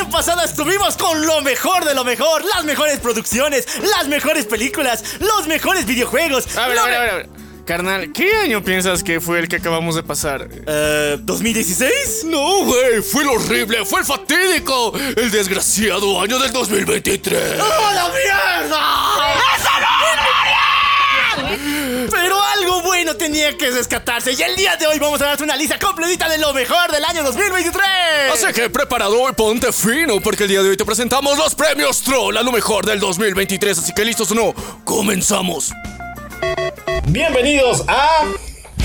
año pasado estuvimos con lo mejor de lo mejor, las mejores producciones, las mejores películas, los mejores videojuegos. A ver, a ver, a ver, a ver. Carnal, ¿qué año piensas que fue el que acabamos de pasar? Eh, ¿2016? No, güey, fue el horrible, fue el fatídico, el desgraciado año del 2023. ¡Oh, la mierda! Bueno tenía que rescatarse y el día de hoy vamos a darte una lista completita de lo mejor del año 2023. Así que preparado y ponte fino, porque el día de hoy te presentamos los premios Troll a lo mejor del 2023. Así que listos o no, comenzamos. Bienvenidos a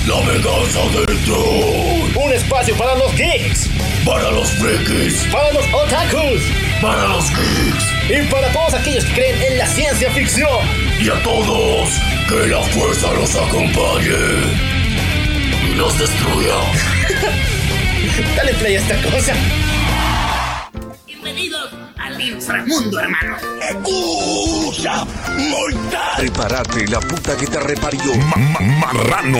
La venganza del Troll. un espacio para los geeks, Para los frikis, para los otakus para los geeks y para todos aquellos que creen en la ciencia ficción. y a todos, que la fuerza los acompañe y los destruya. Dale play a esta cosa. Bienvenidos al inframundo, hermano. Prepárate, la puta que te reparió. marrano.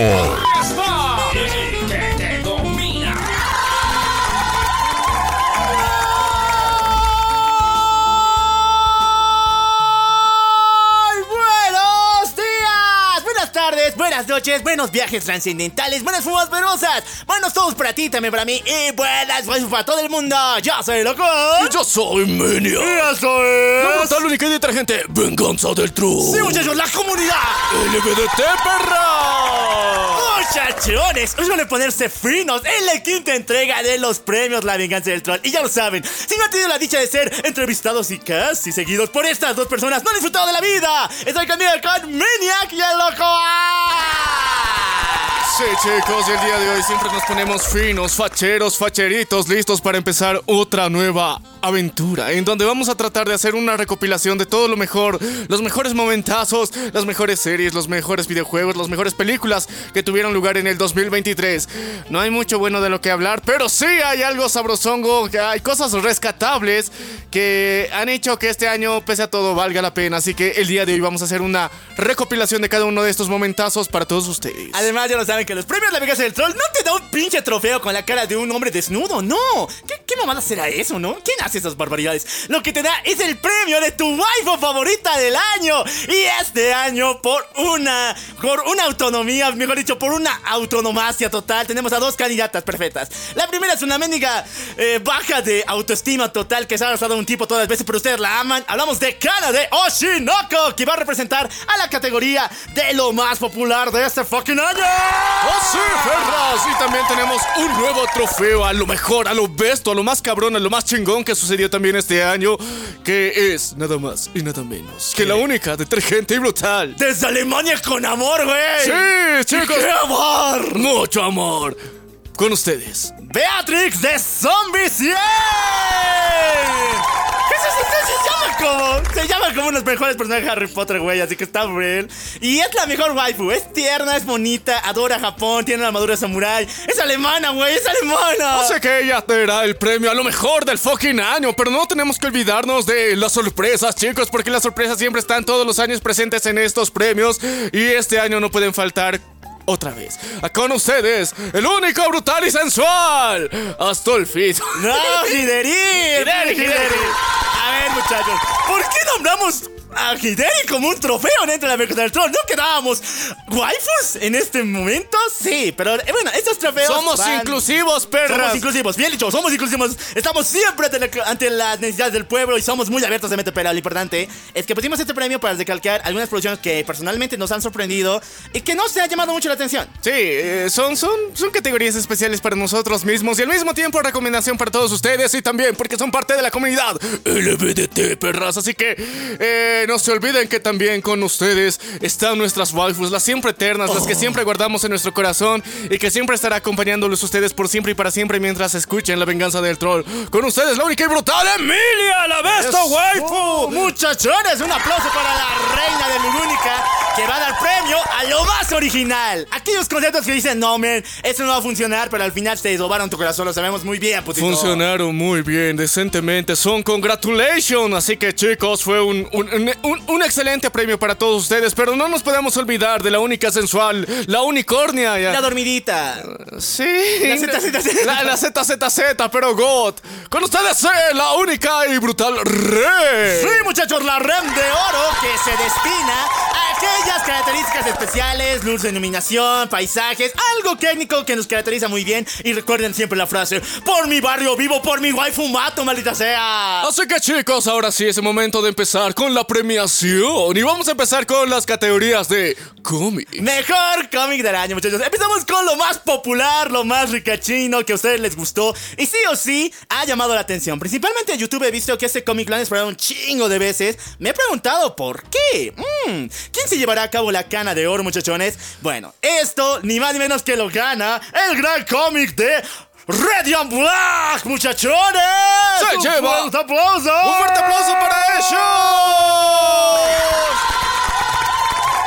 Tardes, buenas noches, buenos viajes trascendentales, buenas fumas verosas, buenos todos para ti, también para mí y buenas buenas para todo el mundo. Yo soy loco. Y yo soy Menia. Y eso es- La brutal, única y detergente venganza del Troll. Sí, muchachos, la comunidad. LBDT, perra. Muchachones, van a ponerse finos en la quinta entrega de los premios La Venganza del Troll. Y ya lo saben, si no han tenido la dicha de ser entrevistados y casi seguidos por estas dos personas, no han disfrutado de la vida. Estoy conmigo con Maniac y el loco. Sí, chicos, y el día de hoy siempre nos ponemos finos, facheros, facheritos, listos para empezar otra nueva aventura, en donde vamos a tratar de hacer una recopilación de todo lo mejor, los mejores momentazos, las mejores series, los mejores videojuegos, las mejores películas que tuvieron lugar en el 2023. No hay mucho bueno de lo que hablar, pero sí hay algo sabrosongo, hay cosas rescatables que han hecho que este año, pese a todo, valga la pena. Así que el día de hoy vamos a hacer una recopilación de cada uno de estos momentazos para todos ustedes. Además, ya lo saben que los premios La Venganza del Troll no te da un pinche trofeo con la cara de un hombre desnudo, no. ¿Qué, qué mamada será eso, no? ¿Quién hace esas barbaridades? Lo que te da es el premio de tu waifu favorita del año. Y este año, por una, por una autonomía, mejor dicho, por una autonomacia total, tenemos a dos candidatas perfectas. La primera es una mendiga eh, baja de autoestima total que se ha arrasado un tipo todas las veces, pero ustedes la aman. Hablamos de Kana de Oshinoko, que va a representar a la categoría de lo más popular de este fucking año. ¡Oh, sí, perras! Y también tenemos un nuevo trofeo a lo mejor, a lo besto, a lo más cabrón, a lo más chingón que sucedió también este año, que es nada más y nada menos que la única detergente y brutal. Desde Alemania con amor, güey. ¡Sí, chicos! ¡Qué amor! ¡Mucho amor! Con ustedes. Beatrix de Zombie 100. Eso se, llama como. Se llama como unos mejores personajes de Harry Potter, güey. Así que está real. Y es la mejor waifu. Es tierna, es bonita, adora Japón, tiene una armadura samurai. Es alemana, güey. Es alemana. No sé que ella tendrá el premio a lo mejor del fucking año, pero no tenemos que olvidarnos de las sorpresas, chicos, porque las sorpresas siempre están todos los años presentes en estos premios y este año no pueden faltar. Otra vez, con ustedes, el único brutal y sensual, Astolfit. No, Hideri. Hideri, Hideri. A ver, muchachos. ¿Por qué nombramos a Hideri como un trofeo dentro de la Venganza del Troll? ¿No quedábamos waifus en este momento? Sí, pero eh, bueno, estos trofeos. Somos van- inclusivos, perras. Somos inclusivos, bien dicho, somos inclusivos. Estamos siempre ante, la- ante las necesidades del pueblo y somos muy abiertos de mente, pero lo importante es que pusimos este premio para recalcar algunas producciones que personalmente nos han sorprendido y que no se ha llamado mucho la atención. Sí, eh, son, son, son categorías especiales para nosotros mismos y al mismo tiempo recomendación para todos ustedes y también porque son parte de la comunidad LBDT, perras. Así que eh, no se olviden que también con ustedes están nuestras waifus, las siempre eternas, las que siempre guardamos en nuestro corazón y que siempre estará acompañándolos ustedes por siempre y para siempre mientras escuchen la venganza del troll. Con ustedes, la única y brutal Emilia, la besta waifu. Oh, muchachones, un aplauso para la reina de Lulúnica que va a dar premio a lo más original. Aquellos conceptos que dicen, no, man, eso no va a funcionar, pero al final se robaron tu corazón, lo sabemos muy bien, putito. Funcionaron muy bien, decentemente. Son congratulations. Así que chicos, fue fue un, un, un- un- un excelente premio para todos ustedes, pero no nos podemos olvidar de la única sensual, la unicornia. ya. La dormidita. Sí. La ZZZ. La, la ZZZ, pero God. Con ustedes, eh, la única y brutal Re. Sí, muchachos, la RAM de oro que se destina a aquellas características especiales, luz de iluminación, paisajes, algo técnico que nos caracteriza muy bien. Y recuerden siempre la frase: Por mi barrio vivo, por mi waifu mato, maldita sea. Así que chicos, ahora sí es el momento de empezar con la Y vamos a empezar con las categorías de cómic. Mejor cómic del año, muchachos. Empezamos con lo más popular, lo más ricachino que a ustedes les gustó. Y sí o sí, ha llamado la atención. Principalmente en YouTube he visto que este cómic lo han esperado un chingo de veces. Me he preguntado por qué. Mm, ¿Quién se llevará a cabo la cana de oro, muchachones? Bueno, esto ni más ni menos que lo gana el gran cómic de. Radiant Black, muchachones. Se ¡Un lleva fuerte aplauso! ¡Un fuerte aplauso para ellos!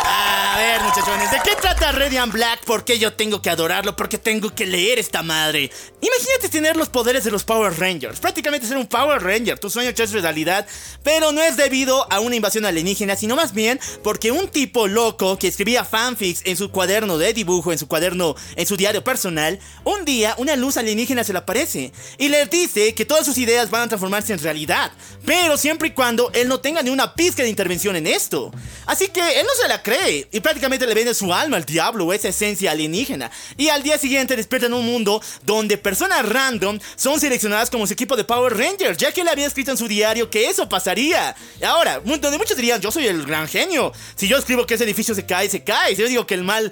A ver, muchachones, ¿de qué trata Radiant Black? ¿Por qué yo tengo que adorarlo? ¿Por qué tengo que leer esta madre? Imagínate tener los poderes de los Power Rangers. Prácticamente ser un Power Ranger. Tu sueño hecho es realidad. Pero no es debido a una invasión alienígena, sino más bien porque un tipo loco que escribía fanfics en su cuaderno de dibujo, en su cuaderno, en su diario personal, un día una luz alienígena se le aparece y le dice que todas sus ideas van a transformarse en realidad. Pero siempre y cuando él no tenga ni una pizca de intervención en esto. Así que él no se la cree y prácticamente le vende su alma al diablo, esa esencia alienígena. Y al día siguiente despierta en un mundo donde personas random son seleccionadas como su equipo de Power Rangers, ya que él había escrito en su diario que eso pasaría. Ahora, donde muchos dirían, yo soy el gran genio. Si yo escribo que ese edificio se cae, se cae. Si yo digo que el mal,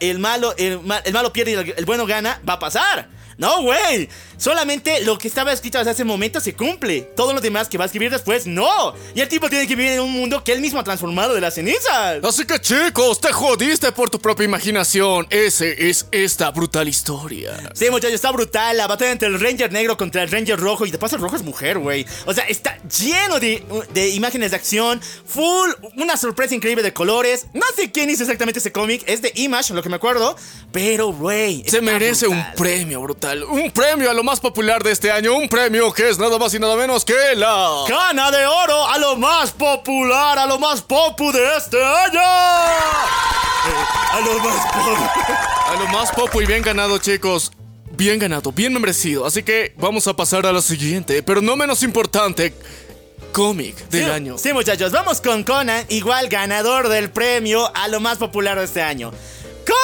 el malo, el, ma- el malo pierde y el bueno gana, va a pasar. No, güey. Solamente lo que estaba escrito desde hace momento se cumple. Todo lo demás que va a escribir después, no. Y el tipo tiene que vivir en un mundo que él mismo ha transformado de las cenizas. Así que chicos, te jodiste por tu propia imaginación. Ese es esta brutal historia. Sí, muchachos, está brutal. La batalla entre el Ranger negro contra el Ranger rojo. Y de paso, el rojo es mujer, güey. O sea, está lleno de, de imágenes de acción. Full, una sorpresa increíble de colores. No sé quién hizo exactamente ese cómic. Es de Image, lo que me acuerdo. Pero, güey. Se merece un premio brutal. Un premio a lo más popular de este año. Un premio que es nada más y nada menos que la. Cana de oro a lo más popular, a lo más popu de este año. Eh, a lo más popu. A lo más popo y bien ganado, chicos. Bien ganado, bien merecido. Así que vamos a pasar a la siguiente, pero no menos importante. Cómic del Sí, año. Sí, muchachos, vamos con Conan, igual ganador del premio a lo más popular de este año.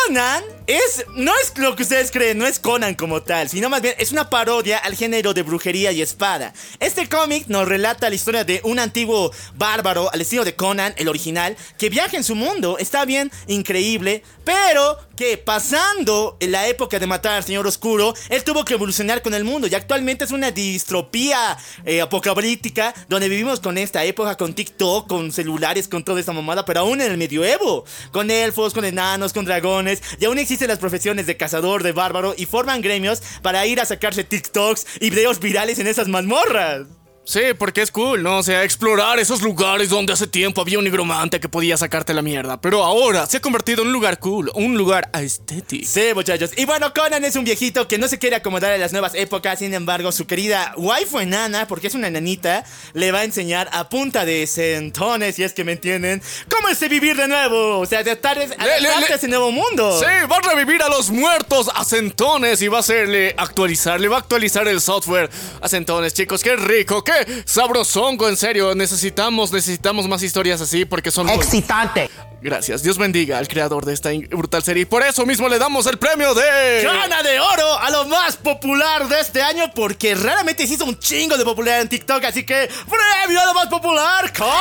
Conan es, no es lo que ustedes creen, no es Conan como tal, sino más bien es una parodia al género de brujería y espada. Este cómic nos relata la historia de un antiguo bárbaro al estilo de Conan, el original, que viaja en su mundo, está bien, increíble, pero que pasando en la época de matar al Señor Oscuro, él tuvo que evolucionar con el mundo y actualmente es una distropía eh, apocalíptica donde vivimos con esta época, con TikTok, con celulares, con toda esta mamada, pero aún en el medioevo, con elfos, con enanos, con dragones, y aún existen las profesiones de cazador, de bárbaro, y forman gremios para ir a sacarse TikToks y videos virales en esas mazmorras. Sí, porque es cool, ¿no? O sea, explorar esos lugares donde hace tiempo había un nigromante que podía sacarte la mierda. Pero ahora se ha convertido en un lugar cool, un lugar aesthetic. Sí, muchachos. Y bueno, Conan es un viejito que no se quiere acomodar a las nuevas épocas. Sin embargo, su querida waifu enana, porque es una enanita, le va a enseñar a punta de centones, si es que me entienden, cómo es de vivir de nuevo. O sea, adaptarse le- adaptarse a ese nuevo mundo. Sí, va a revivir a los muertos a centones y va a hacerle actualizar, le va a actualizar el software a centones, chicos. Qué rico, qué sabrosongo, en serio. Necesitamos, necesitamos más historias así porque son muy- Excitante. Gracias, Dios bendiga al creador de esta brutal serie. Y por eso mismo le damos el premio de. Gana de oro a lo más popular de este año porque raramente se hizo un chingo de popular en TikTok, así que premio a lo más popular, Conan.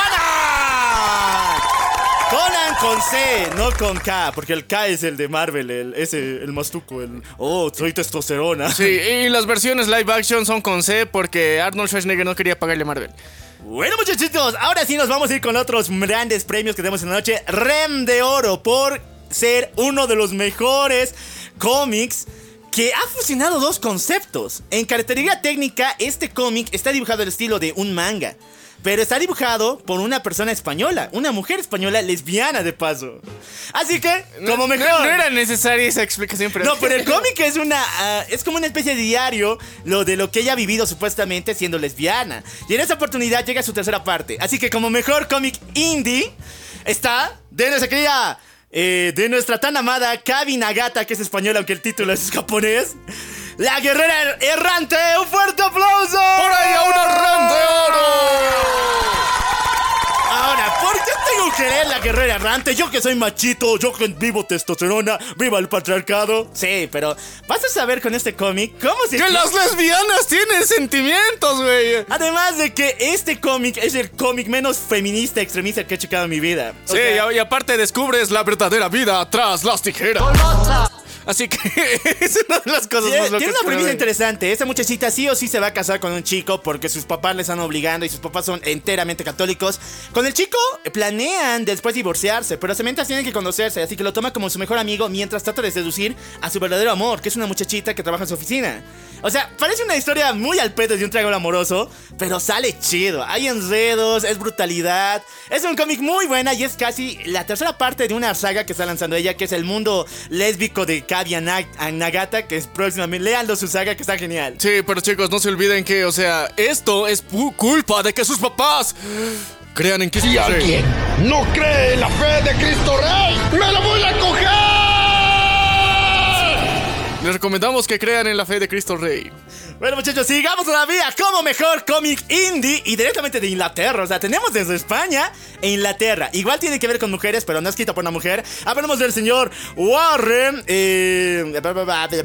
Conan con C, no con K, porque el K es el de Marvel, el, ese, el mastuco, el... Oh, soy testosterona. Sí, y las versiones live action son con C porque Arnold Schwarzenegger no quería pagarle a Marvel. Bueno, muchachitos, ahora sí nos vamos a ir con otros grandes premios que tenemos en la noche. Rem de Oro por ser uno de los mejores cómics que ha fusionado dos conceptos. En característica técnica, este cómic está dibujado al estilo de un manga. Pero está dibujado por una persona española, una mujer española lesbiana de paso. Así que, como mejor. No, no era necesaria esa explicación, pero. No, pero el cómic es una. ah, es como una especie de diario lo de lo que ella ha vivido supuestamente siendo lesbiana. Y en esa oportunidad llega su tercera parte. Así que, como mejor cómic indie, está de nuestra querida. eh, de nuestra tan amada Kabi Nagata, que es española, aunque el título es japonés. La guerrera errante. ¡Un fuerte aplauso! ¡Por ahí a una ram de oro! Ahora, ¿por qué tengo que leer la guerrera errante? Yo que soy machito, yo que vivo testosterona, viva el patriarcado. Sí, pero vas a saber con este cómic cómo se... ¡Que las lesbianas tienen sentimientos, güey! Además de que este cómic es el cómic menos feminista extremista que he checado en mi vida. O Sí, sea, y, y aparte descubres la verdadera vida tras las tijeras. Así que es una de las cosas Tiene, más locas tiene una premisa interesante. Esta muchachita sí o sí se va a casar con un chico porque sus papás le están obligando y sus papás son enteramente católicos. Con el chico eh, planean después divorciarse, pero se mientras tienen que conocerse, así que lo toma como su mejor amigo mientras trata de seducir a su verdadero amor, que es una muchachita que trabaja en su oficina. O sea, parece una historia muy al pedo de un triángulo amoroso, pero sale chido. Hay enredos, es brutalidad. Es un cómic muy buena y es casi la tercera parte de una saga que está lanzando ella, que es el mundo lésbico de Nag- Nagata, que es próximamente. Leanlo su saga, que está genial. Sí, pero chicos, no se olviden que, o sea, esto es culpa de que sus papás crean en Cristo Si Rey. alguien no cree en la fe de Cristo Rey, ¡me lo voy a coger! Les recomendamos que crean en la fe de Cristo Rey. Bueno, muchachos, sigamos todavía como mejor cómic indie y directamente de Inglaterra. O sea, tenemos desde España e Inglaterra. Igual tiene que ver con mujeres, pero no escrito por una mujer. Hablamos del señor Warren. Eh,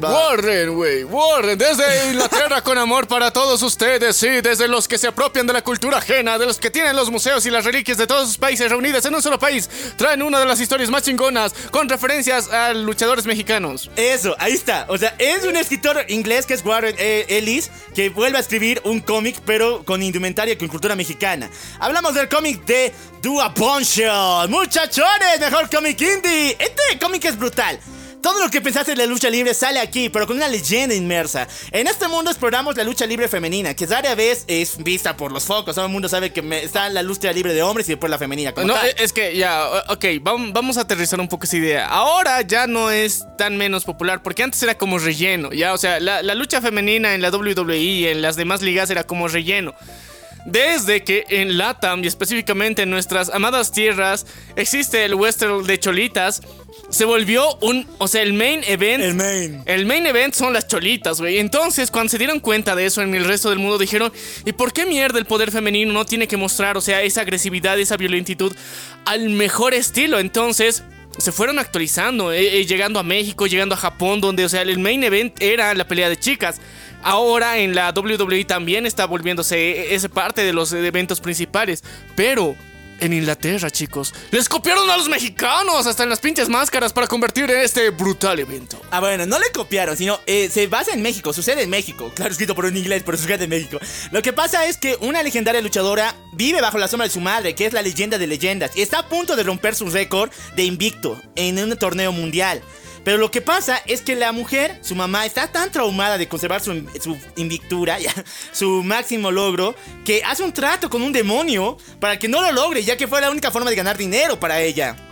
Warren, güey, Warren, desde Inglaterra con amor para todos ustedes, sí, desde los que se apropian de la cultura ajena, de los que tienen los museos y las reliquias de todos sus países reunidas en un solo país, traen una de las historias más chingonas con referencias a luchadores mexicanos. Eso, ahí está. O sea, es un escritor inglés que es Warren eh, Ellis que vuelve a escribir un cómic, pero con indumentaria y con cultura mexicana. Hablamos del cómic de Do a. Muchachones, mejor cómic indie. Este cómic es brutal. Todo lo que pensaste de la lucha libre sale aquí, pero con una leyenda inmersa. En este mundo exploramos la lucha libre femenina, que rara vez es vista por los focos. Todo el mundo sabe que está la lucha libre de hombres y después la femenina. como No, tal. es que ya, ok, vam- vamos a aterrizar un poco esa idea. Ahora ya no es tan menos popular, porque antes era como relleno, ya, o sea, la, la lucha femenina en la WWE y en las demás ligas era como relleno. Desde que en LATAM y específicamente en nuestras amadas tierras existe el western de cholitas, se volvió un, o sea, el main event. El main. El main event son las cholitas, güey. Entonces, cuando se dieron cuenta de eso en el resto del mundo, dijeron, ¿y por qué mierda el poder femenino no tiene que mostrar, o sea, esa agresividad, esa violentitud al mejor estilo? Entonces, se fueron actualizando, eh, eh, llegando a México, llegando a Japón, donde, o sea, el main event era la pelea de chicas. Ahora en la WWE también está volviéndose eh, esa parte de los eventos principales. Pero en Inglaterra, chicos, les copiaron a los mexicanos hasta en las pinches máscaras para convertir en este brutal evento. Ah, bueno, no le copiaron, sino eh, se basa en México, sucede en México. Claro, escrito por un inglés, pero sucede en México. Lo que pasa es que una legendaria luchadora vive bajo la sombra de su madre, que es la leyenda de leyendas, y está a punto de romper su récord de invicto en un torneo mundial. Pero lo que pasa es que la mujer, su mamá, está tan traumada de conservar su, invictura, su máximo logro, que hace un trato con un demonio para que no lo logre, ya que fue la única forma de ganar dinero para ella.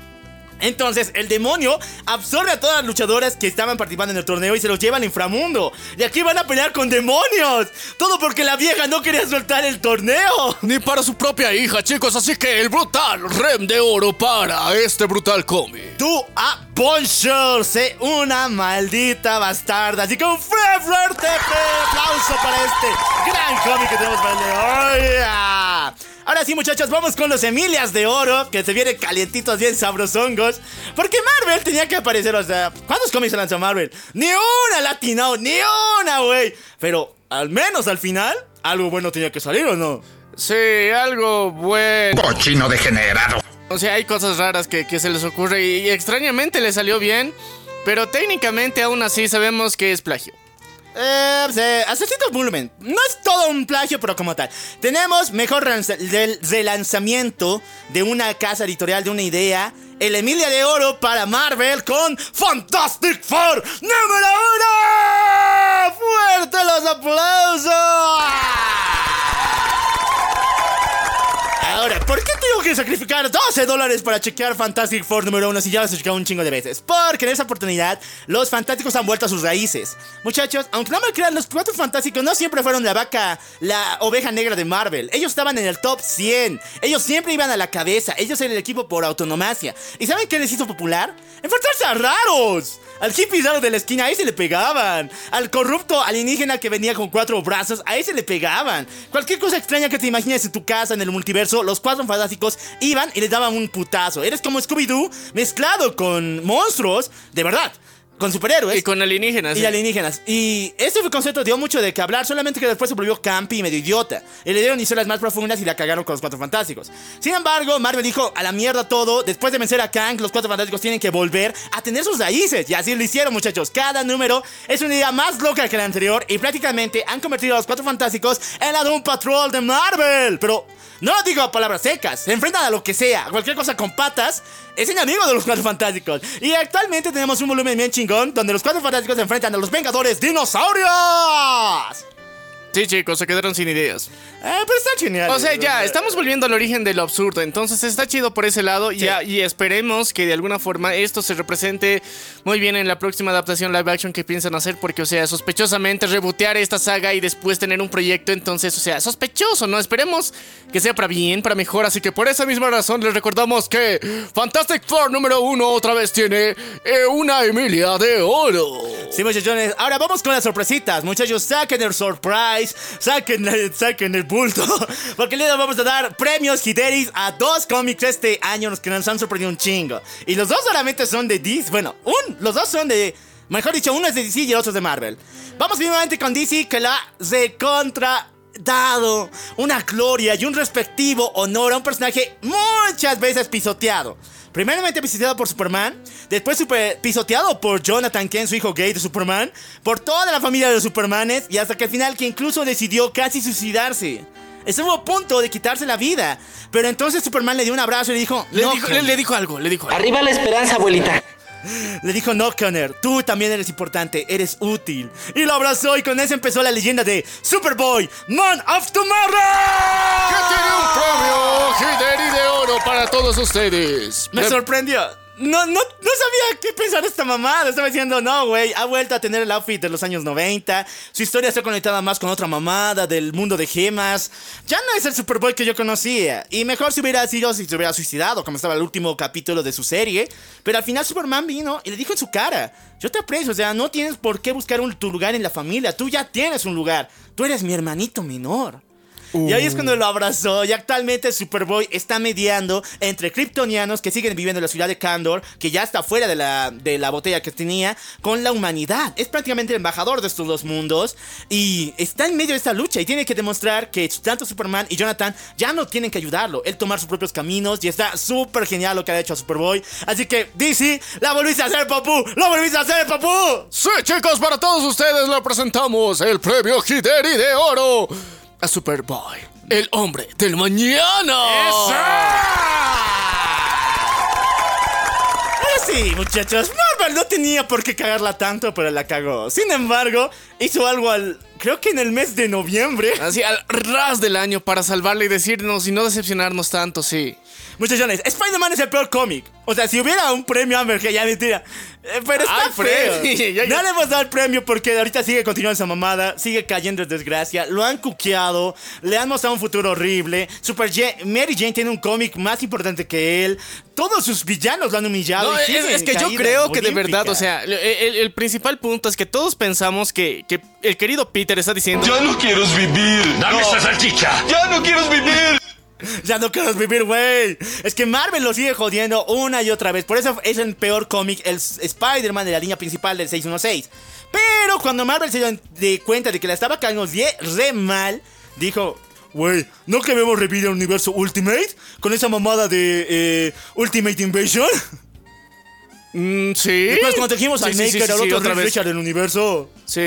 Entonces, el demonio absorbe a todas las luchadoras que estaban participando en el torneo y se los lleva al inframundo. Y aquí van a pelear con demonios. Todo porque la vieja no quería soltar el torneo. Ni para su propia hija, chicos, así que el brutal rem de oro para este brutal cómic. Tú a sé una maldita bastarda. Así que un fue- fuerte aplauso para este gran cómic que tenemos para el de hoy. Ah. Ahora sí, muchachos, vamos con los Emilias de Oro, que se vienen calientitos, bien sabrosongos. Porque Marvel tenía que aparecer, o sea, ¿cuántos cómics se lanzó Marvel? Ni una latino, ni una, güey. Pero al menos al final, algo bueno tenía que salir, ¿o no? Sí, algo bueno. Cochino degenerado. O sea, hay cosas raras que, que se les ocurre y, y extrañamente le salió bien, pero técnicamente aún así sabemos que es plagio. Eh, eh, cierto volumen. No es todo un plagio, pero como tal. Tenemos mejor del relanzamiento de una casa editorial, de una idea. El Emilia de Oro para Marvel con Fantastic Four número uno. ¡Fuerte los aplausos! Tengo que sacrificar 12 dólares para chequear Fantastic Four número 1 si ya lo has checado un chingo de veces. Porque en esa oportunidad, los fantásticos han vuelto a sus raíces. Muchachos, aunque no me crean, los cuatro fantásticos no siempre fueron la vaca, la oveja negra de Marvel. Ellos estaban en el top 100. Ellos siempre iban a la cabeza. Ellos eran el equipo por autonomacia. ¿Y saben qué les hizo popular? Enfrentarse a raros. Al hippie de la esquina, a ese le pegaban. Al corrupto alienígena que venía con cuatro brazos, a ese le pegaban. Cualquier cosa extraña que te imagines en tu casa, en el multiverso, los cuatro fantásticos iban y les daban un putazo. Eres como Scooby-Doo mezclado con monstruos, de verdad. Con superhéroes. Y con alienígenas. Y sí. alienígenas. Y este concepto dio mucho de que hablar, solamente que después se volvió campi y medio idiota. Y le dieron historias más profundas y la cagaron con los Cuatro Fantásticos. Sin embargo, Marvel dijo, a la mierda todo, después de vencer a Kang, los Cuatro Fantásticos tienen que volver a tener sus raíces. Y así lo hicieron, muchachos. Cada número es una idea más loca que la anterior y prácticamente han convertido a los Cuatro Fantásticos en la Doom Patrol de Marvel. Pero no lo digo a palabras secas, se enfrentan a lo que sea, a cualquier cosa con patas. Es enemigo de los Cuatro Fantásticos. Y actualmente tenemos un volumen bien chingón donde los Cuatro Fantásticos se enfrentan a los Vengadores Dinosaurios. Sí, chicos, se quedaron sin ideas. Eh, pero está genial. O sea, ya, estamos volviendo al origen de lo absurdo. Entonces está chido por ese lado. Sí. Ya, y esperemos que de alguna forma esto se represente muy bien en la próxima adaptación live action que piensan hacer. Porque, o sea, sospechosamente rebotear esta saga y después tener un proyecto. Entonces, o sea, sospechoso, ¿no? Esperemos que sea para bien, para mejor. Así que por esa misma razón les recordamos que Fantastic Four número uno otra vez tiene eh, una Emilia de oro. Sí, muchachones. Ahora vamos con las sorpresitas. Muchachos, saquen el surprise. Saquen, saquen el bulto. Porque le vamos a dar premios Hideris a dos cómics este año los que nos han sorprendido un chingo. Y los dos solamente son de DC. Bueno, un, los dos son de. Mejor dicho, uno es de DC y el otro es de Marvel. Vamos primeramente con DC que la recontra dado una gloria y un respectivo honor a un personaje muchas veces pisoteado. Primeramente pisoteado por Superman, después super- pisoteado por Jonathan Kent, su hijo gay de Superman, por toda la familia de los Supermanes y hasta que al final que incluso decidió casi suicidarse. Estuvo a punto de quitarse la vida, pero entonces Superman le dio un abrazo y le dijo, Le, "No, dijo, le, Connor". le dijo algo, le dijo algo. Arriba la esperanza, abuelita. Le dijo, no, Connor, tú también eres importante, eres útil. Y lo abrazó y con eso empezó la leyenda de Superboy, Man of Tomorrow. Que tiene un premio Hideri de oro para todos ustedes. Me sorprendió. No, no, no sabía qué pensar esta mamada. Estaba diciendo, no, güey, ha vuelto a tener el outfit de los años 90. Su historia está conectada más con otra mamada del mundo de gemas. Ya no es el Superboy que yo conocía. Y mejor si hubiera sido si se hubiera suicidado, como estaba el último capítulo de su serie. Pero al final Superman vino y le dijo en su cara, yo te aprecio, o sea, no tienes por qué buscar un- tu lugar en la familia. Tú ya tienes un lugar. Tú eres mi hermanito menor. Y ahí es cuando lo abrazó y actualmente Superboy está mediando entre kryptonianos que siguen viviendo en la ciudad de Kandor, que ya está fuera de la, de la botella que tenía, con la humanidad. Es prácticamente el embajador de estos dos mundos y está en medio de esta lucha y tiene que demostrar que tanto Superman y Jonathan ya no tienen que ayudarlo, él tomar sus propios caminos y está súper genial lo que ha hecho a Superboy. Así que DC, la volviste a hacer, papu, la volviste a hacer, papu. Sí, chicos, para todos ustedes le presentamos el premio Hideri de oro a Superboy, el hombre del mañana. Ahora sí, muchachos, Marvel no tenía por qué cagarla tanto, pero la cagó. Sin embargo, hizo algo al. Creo que en el mes de noviembre. Así al ras del año para salvarle y decirnos y no decepcionarnos tanto, sí. Muchachones, Spider-Man es el peor cómic. O sea, si hubiera un premio Amber, que ya mentira. Eh, pero está Ay, feo. Ya, ya. No le hemos dado el premio porque ahorita sigue continuando esa mamada, sigue cayendo en desgracia, lo han cuqueado, le han mostrado un futuro horrible. Super Mary Jane tiene un cómic más importante que él. Todos sus villanos lo han humillado. No, y es, es que yo creo que de olímpica. verdad, o sea, el, el- el principal punto es que todos pensamos que, que el querido Peter está diciendo... Ya no quiero vivir. ¡Dame No. esa salchicha! Ya no quiero vivir. Ya no quiero vivir, güey. Es que Marvel lo sigue jodiendo una y otra vez. Por eso es el peor cómic, el Spider-Man de la línea principal del 616. Pero cuando Marvel se dio cuenta de que la estaba cagando re mal, dijo... Güey, ¿no que vemos revivir el universo Ultimate? Con esa mamada de eh, Ultimate Invasion. Mm, sí. Después cuando trajimos al Sí, Maker, sí, sí, al otro otra Reed vez. Richard del universo. Sí,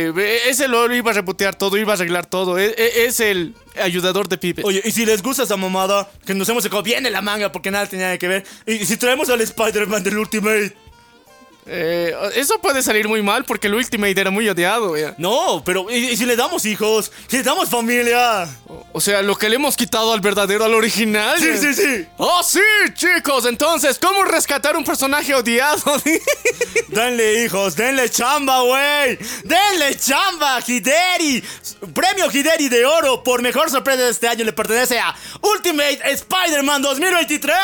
ese lo iba a reputear todo, iba a arreglar todo. Es, es- es el ayudador de Pipe. Oye, y si les gusta esa mamada, que nos hemos sacado bien de la manga porque nada tenía que ver. Y si traemos al Spider-Man del Ultimate. Eh, eso puede salir muy mal porque el Ultimate era muy odiado. No, pero ¿y, y si le damos hijos? ¿Si le damos familia? O sea, lo que le hemos quitado al verdadero, al original. Sí, sí, sí. ¡Oh, sí, chicos! Entonces, ¿cómo rescatar un personaje odiado? Denle hijos, denle chamba, güey. Denle chamba, Hideri. Premio Hideri de oro por mejor sorpresa de este año le pertenece a Ultimate Spider-Man 2023.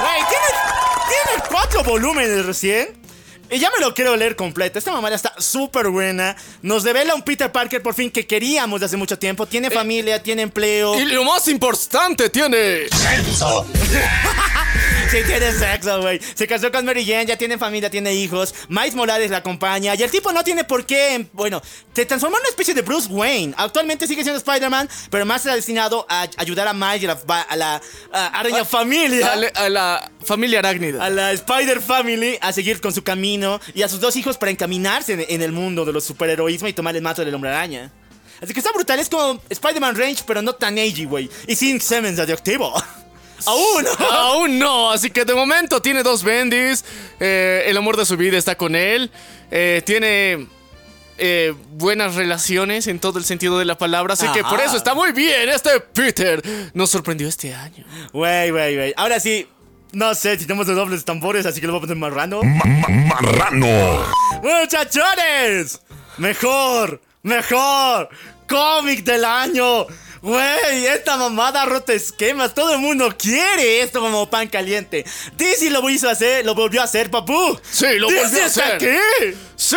Güey, tiene, tiene cuatro volúmenes recién. Y ya me lo quiero leer completo. Esta mamá está súper buena. Nos revela un Peter Parker por fin que queríamos de hace mucho tiempo. Tiene familia, tiene empleo. y lo más importante, tiene... Sí, tiene sexo, güey. Se casó con Mary Jane, ya tiene familia, tiene hijos. Miles Morales la acompaña. Y el tipo no tiene por qué. Bueno, se transformó en una especie de Bruce Wayne. Actualmente sigue siendo Spider-Man, pero más está destinado a ayudar a Miles y a la, a la a araña familia. A, la- a la familia arácnida. A la Spider Family a seguir con su camino y a sus dos hijos para encaminarse en, en el mundo de los superheroísmos y tomar el mato del hombre araña. Así que está brutal, es como Spider-Man Range, pero no tan agey, güey. Y sin semen radioactivo. Aún. Aún no, así que de momento tiene dos bendis. eh, el amor de su vida está con él. eh, tiene eh, buenas relaciones en todo el sentido de la palabra. Así que por eso está muy bien. Este Peter nos sorprendió este año. Wey, wey, wey. Ahora sí, no sé si tenemos los dobles tambores, así que lo voy a poner marrano. Marrano. ¡Muchachones! Mejor, mejor, cómic del año. Güey, esta mamada rota esquemas. Todo el mundo quiere esto como pan caliente. DC lo hizo hacer, lo volvió a hacer, papú. Sí, lo volvió a hacer. aquí. Sí,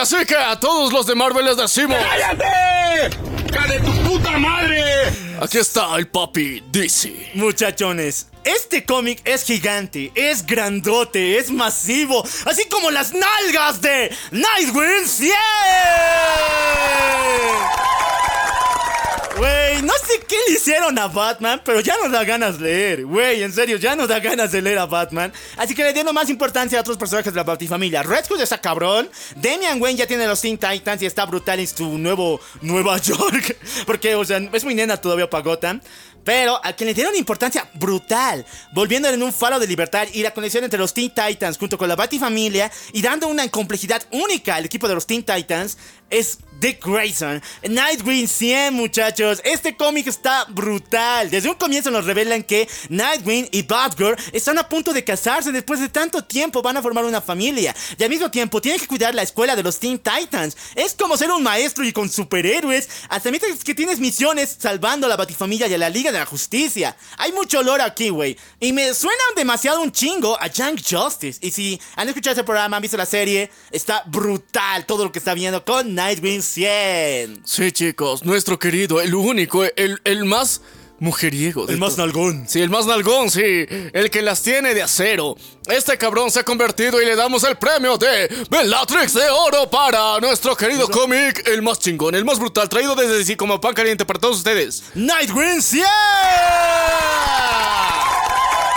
así que a todos los de Marvel les decimos: ¡Cállate! ¡Hija de tu puta madre! Aquí está el papi DC. Muchachones, este cómic es gigante, es grandote, es masivo, así como las nalgas de Nightwing 100. Güey, no sé qué le hicieron a Batman, pero ya nos da ganas leer. Güey, en serio, ya nos da ganas de leer a Batman. Así que le dieron más importancia a otros personajes de la Batifamilia. Red Hood está cabrón. Damian Wayne ya tiene los Teen Titans y está brutal en su nuevo Nueva York. Porque, o sea, es muy nena todavía para Gotham. Pero a quien le dieron importancia brutal, volviendo en un faro de libertad y la conexión entre los Teen Titans junto con la Batifamilia y dando una complejidad única al equipo de los Teen Titans, es Dick Grayson. Nightwing 100, muchachos. Este cómic está brutal. Desde un comienzo nos revelan que Nightwing y Batgirl están a punto de casarse después de tanto tiempo. Van a formar una familia. Y al mismo tiempo tienen que cuidar la escuela de los Teen Titans. Es como ser un maestro y con superhéroes. Hasta mientras que tienes misiones salvando a la Batifamilia y a la Liga de la Justicia. Hay mucho olor aquí, güey. Y me suena demasiado un chingo a Young Justice. Y si han escuchado ese programa, han visto la serie, está brutal todo lo que está viendo con Nightwing 100. Sí, chicos, nuestro querido, el único, el, el más mujeriego. El más nalgón. Sí, el más nalgón, sí. El que las tiene de acero. Este cabrón se ha convertido y le damos el premio de Bellatrix de Oro para nuestro querido cómic, el más chingón, el más brutal, traído desde DC como pan caliente para todos ustedes. Nightwing 100.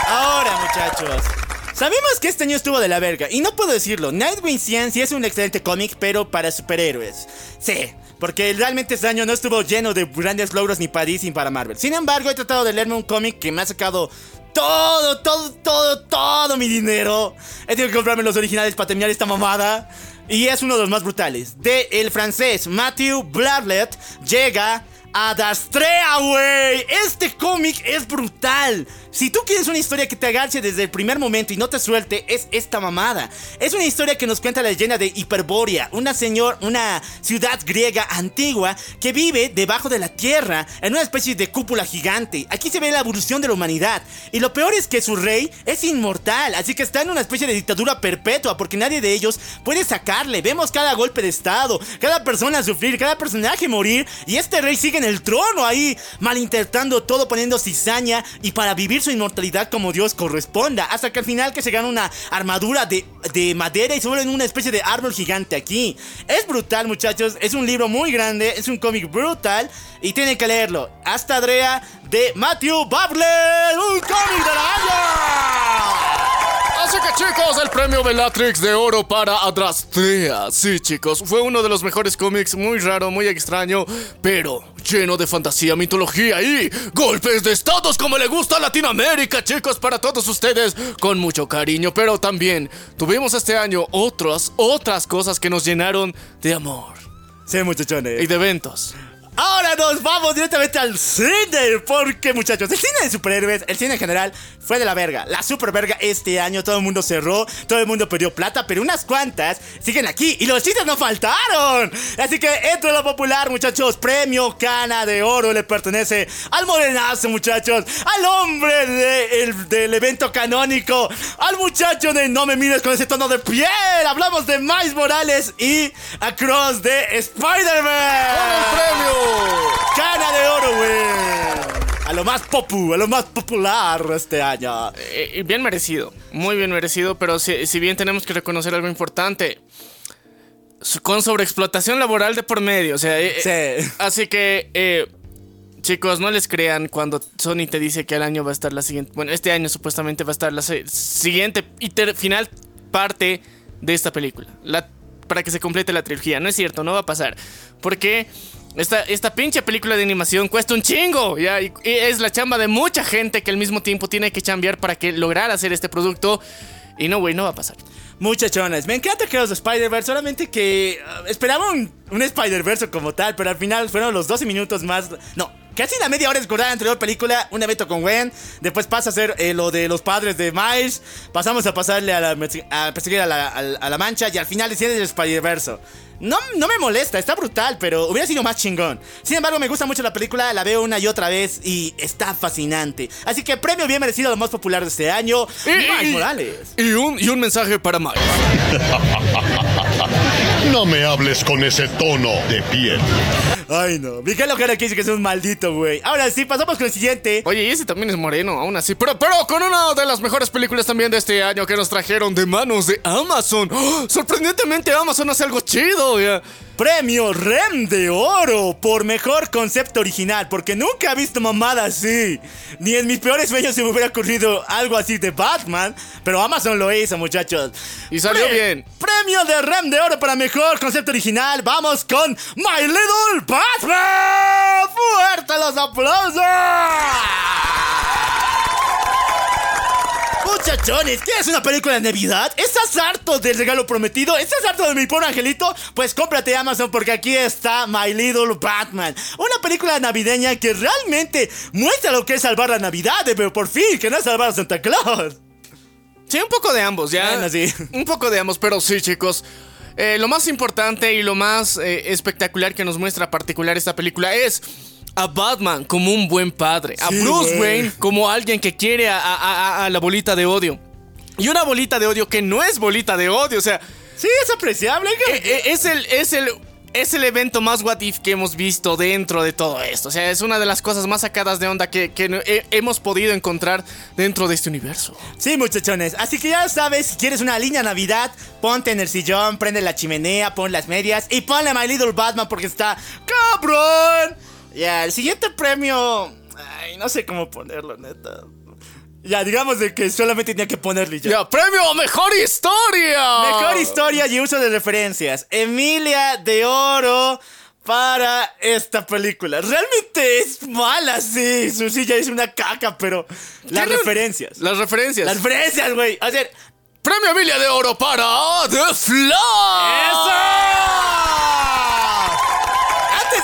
Ahora, muchachos. Sabemos que este año estuvo de la verga, y no puedo decirlo. Nightwing 100 sí es un excelente cómic, pero para superhéroes. Sí, porque realmente este año no estuvo lleno de grandes logros ni para DC ni para Marvel. Sin embargo, he tratado de leerme un cómic que me ha sacado todo, todo, todo, todo mi dinero. He tenido que comprarme los originales para terminar esta mamada. Y es uno de los más brutales. De el francés Matthew Bladlet llega a Dastrea, güey. Este cómic es brutal. Si tú quieres una historia que te agarche desde el primer momento y no te suelte, es esta mamada. Es una historia que nos cuenta la leyenda de Hiperbórea, una señor, una ciudad griega antigua que vive debajo de la tierra en una especie de cúpula gigante. Aquí se ve la evolución de la humanidad. Y lo peor es que su rey es inmortal, así que está en una especie de dictadura perpetua porque nadie de ellos puede sacarle. Vemos cada golpe de estado, cada persona sufrir, cada personaje morir y este rey sigue en el trono ahí malinterpretando todo, poniendo cizaña y para vivir su inmortalidad como Dios corresponda. Hasta que al final que se gana una armadura de, de madera y se vuelve una especie de árbol gigante aquí. Es brutal, muchachos. Es un libro muy grande, es un cómic brutal y tienen que leerlo. Hasta Andrea de Matthew Babler, un cómic del año. Así que chicos, el premio Bellatrix de oro para Adrastea. Sí, chicos, fue uno de los mejores cómics, muy raro, muy extraño, pero lleno de fantasía, mitología y golpes de estados como le gusta a Latinoamérica, chicos, para todos ustedes, con mucho cariño. Pero también tuvimos este año otras, otras cosas que nos llenaron de amor Sí, muchachones. y de eventos. Ahora nos vamos directamente al cine. Porque, muchachos, el cine de superhéroes, el cine en general, fue de la verga. La super verga este año. Todo el mundo cerró, todo el mundo perdió plata, pero unas cuantas siguen aquí. Y los chistes no faltaron. Así que, entre lo popular, muchachos, premio Cana de Oro le pertenece al morenazo, muchachos. Al hombre de- el- del evento canónico. Al muchacho de No me mires con ese tono de piel. Hablamos de Miles Morales y Across de Spider-Man. Cana de oro, güey. A lo más popu, a lo más popular este año. Eh, bien merecido, muy bien merecido, pero si, si bien tenemos que reconocer algo importante, con sobreexplotación laboral de por medio, o sea, eh, eh, Sí. así que eh, chicos, no les crean cuando Sony te dice que el año va a estar la siguiente, bueno, este año supuestamente va a estar la siguiente y final parte de esta película, la, para que se complete la trilogía, no es cierto, no va a pasar, porque esta, esta pinche película de animación cuesta un chingo. Y, es la chamba de mucha gente que al mismo tiempo tiene que chambear para que lograr hacer este producto. Y no, güey, no va a pasar. Muchachones, me encanta que los Spider-Verse, solamente que uh, esperaba un, Spider-Verse como tal, pero al final fueron los 12 minutos más... No, casi la media hora escurada entre la película, un evento con Gwen, después pasa a ser eh, lo de los padres de Miles, pasamos a pasarle a, la, perseguir a la, mancha y al final decide el Spider-Verse. No, no me molesta, está brutal, pero hubiera sido más chingón. Sin embargo, me gusta mucho la película, la veo una y otra vez y está fascinante. Así que premio bien merecido a lo más popular de este año, Miles Morales. Y un, y un mensaje para Miles. No me hables con ese tono de piel. Ay, no. Miguel Ojeda que dice que es un maldito, güey. Ahora sí, pasamos con el siguiente. Oye, ese también es moreno, aún así. Pero, pero con una de las mejores películas también de este año que nos trajeron de manos de Amazon. ¡Oh! Sorprendentemente, Amazon hace algo chido, ya. Premio REM de Oro por mejor concepto original, porque nunca he visto mamada así. Ni en mis peores sueños se me hubiera ocurrido algo así de Batman, pero Amazon lo hizo, muchachos. Y salió bien. Premio de REM de Oro para mejor concepto original. Vamos con My Little Batman. ¡Fuerte los aplausos! Muchachones, ¿quieres una película de Navidad? ¿Estás harto del regalo prometido? ¿Estás harto de mi pobre angelito? Pues cómprate Amazon porque aquí está My Little Batman. Una película navideña que realmente muestra lo que es salvar la Navidad, pero por fin, que no es salvar a Santa Claus. Sí, un poco de ambos, ya. Bueno, sí. Un poco de ambos, pero sí, chicos. Eh, lo más importante y lo más eh, espectacular que nos muestra particular esta película es a Batman como un buen padre, a Sí, Bruce güey. Wayne como alguien que quiere a, a- a- a la bolita de odio. Y una bolita de odio que no es bolita de odio, o sea, Sí, es apreciable. eh, eh, es el, es el, es el evento más what if que hemos visto dentro de todo esto. O sea, es una de las cosas más sacadas de onda que, que no- he- hemos podido encontrar dentro de este universo. Sí, muchachones. Así que ya sabes, si quieres una línea Navidad, ponte en el sillón, prende la chimenea, pon las medias y ponle My Little Batman porque está cabrón. Ya, el siguiente premio. Ay, no sé cómo ponerlo, neta. Ya, digamos de que solamente tenía que ponerle ya. Ya, premio a mejor historia. Mejor historia y uso de referencias. Emilia de Oro para esta película. Realmente es mala, sí. Su silla es una caca, pero las referencias. Las referencias. Las referencias, güey. O sea, Premio Emilia de Oro para The Flash. Antes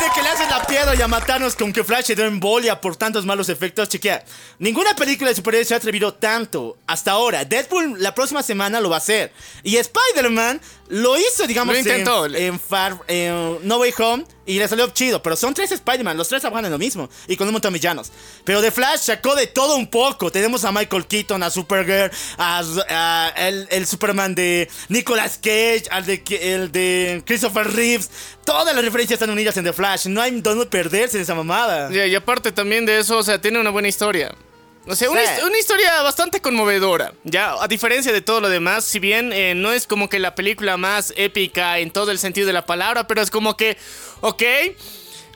de que le hacen la piedra y a matarnos con que Flash se dio embolia por tantos malos efectos, chequea. Ninguna película de superhéroes se ha atrevido tanto hasta ahora. Deadpool la próxima semana lo va a hacer. Y Spider-Man lo hizo, digamos, Lo intentó. en, en Far- en No Way Home y le salió chido. Pero son tres Spider-Man, los tres trabajan en lo mismo y con un montón de villanos. Pero The Flash sacó de todo un poco. Tenemos a Michael Keaton, a Supergirl, a, a el, el Superman de Nicolas Cage, al de, el de Christopher Reeves. Todas las referencias están unidas en The Flash. No hay dónde perderse de esa mamada. Y, y aparte también de eso, o sea, tiene una buena historia. O sea, una, Sí. his- una historia bastante conmovedora. Ya, a diferencia de todo lo demás, si bien eh, no es como que la película más épica en todo el sentido de la palabra, pero es como que, ok,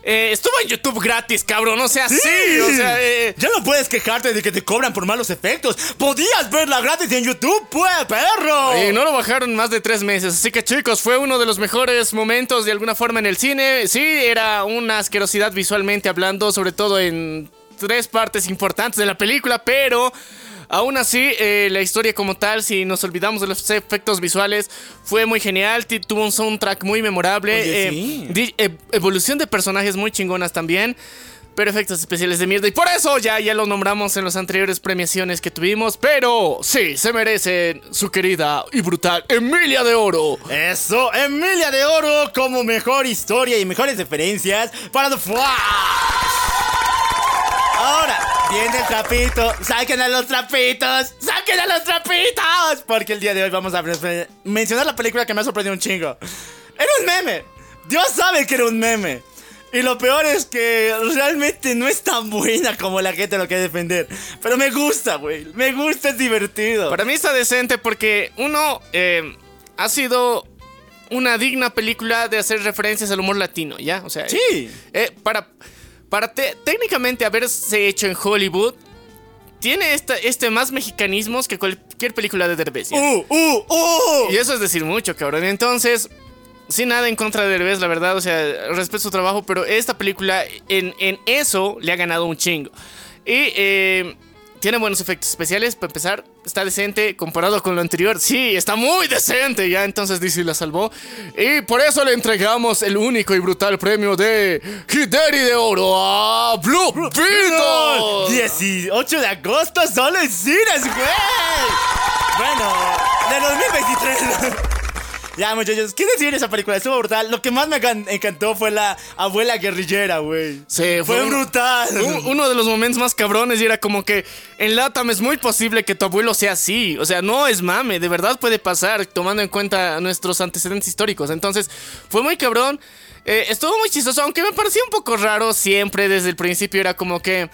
eh, estuvo en YouTube gratis, cabrón. O sea, sí, o sea, eh, ya no puedes quejarte de que te cobran por malos efectos. Podías verla gratis en YouTube, pues, perro. Y no lo bajaron más de tres meses. Así que chicos, fue uno de los mejores momentos de alguna forma en el cine. Sí, era una asquerosidad visualmente hablando, sobre todo en tres partes importantes de la película, pero... Aún así, eh, la historia como tal, si nos olvidamos de los efectos visuales, fue muy genial. Tuvo un soundtrack muy memorable. Oye, eh, sí. eh, evolución de personajes muy chingonas también. Pero efectos especiales de mierda. Y por eso ya, ya lo nombramos en las anteriores premiaciones que tuvimos. Pero sí, se merece su querida y brutal Emilia de Oro. Eso, Emilia de Oro como mejor historia y mejores referencias para The Flash. Ahora, viene el trapito. Saquen a los trapitos. Saquen a los trapitos. Porque el día de hoy vamos a mencionar la película que me ha sorprendido un chingo. Era un meme. Dios sabe que era un meme. Y lo peor es que realmente no es tan buena como la gente lo quiere defender. Pero me gusta, güey. Me gusta, es divertido. Para mí está decente porque uno eh, ha sido una digna película de hacer referencias al humor latino, ¿ya? O sea, Sí. eh, para, para te- técnicamente haberse hecho en Hollywood, tiene esta, este más mexicanismos que cualquier película de Derbez. ¡Uh, uh, uh! Y eso es decir mucho, cabrón. Entonces, sin nada en contra de Derbez, la verdad, o sea, respeto su trabajo, pero esta película en, en eso le ha ganado un chingo. Y eh, tiene buenos efectos especiales, para empezar, está decente comparado con lo anterior. Sí, está muy decente, ya entonces DC la salvó. Y por eso le entregamos el único y brutal premio de Hideri de Oro a Blue Beetle. 18 de agosto solo en cines, güey. Bueno, de 2023. Ya, muchachos, ¿qué decir de esa película? Estuvo brutal. Lo que más me can- encantó fue la abuela guerrillera, güey. Sí, Fue un- brutal. un- uno de los momentos más cabrones y era como que en Latam es muy posible que tu abuelo sea así. O sea, no es mame, de verdad puede pasar tomando en cuenta nuestros antecedentes históricos. Entonces, fue muy cabrón. Eh, estuvo muy chistoso, aunque me parecía un poco raro siempre desde el principio. Era como que...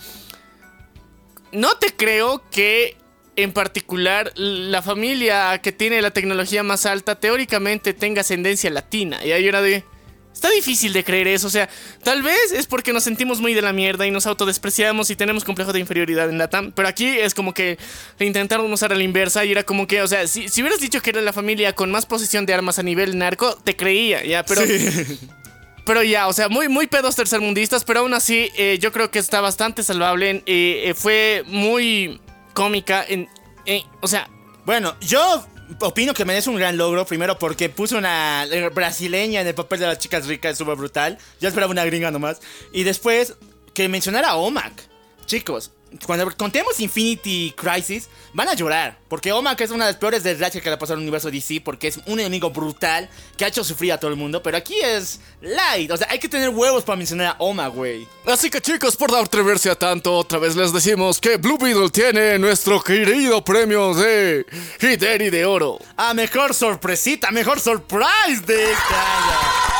No te creo que en particular la familia que tiene la tecnología más alta teóricamente tenga ascendencia latina. Y ahí era de... Está difícil de creer eso, o sea, tal vez es porque nos sentimos muy de la mierda y nos autodespreciamos y tenemos complejo de inferioridad en Latam, pero aquí es como que le intentaron usar a la inversa y era como que, o sea, si, si hubieras dicho que era la familia con más posesión de armas a nivel narco, te creía, ya, pero... Pero ya, o sea, muy, muy pedos tercermundistas, pero aún así eh, yo creo que está bastante salvable. eh, eh, fue muy cómica, en, en- o sea, Bueno, yo opino que merece un gran logro. Primero porque puso una eh, brasileña en el papel de las chicas ricas, estuvo brutal. Yo esperaba una gringa nomás. Y después que mencionara a Omac. Chicos, cuando contemos Infinity Crisis, van a llorar. Porque Omac es una de las peores desgracias que le ha pasado al universo DC. Porque es un enemigo brutal que ha hecho sufrir a todo el mundo. Pero aquí es light. O sea, hay que tener huevos para mencionar a Omac, güey. Así que chicos, por no atreverse a tanto, otra vez les decimos que Blue Beetle tiene nuestro querido premio de Hideri de Oro. a mejor sorpresita, mejor surprise de este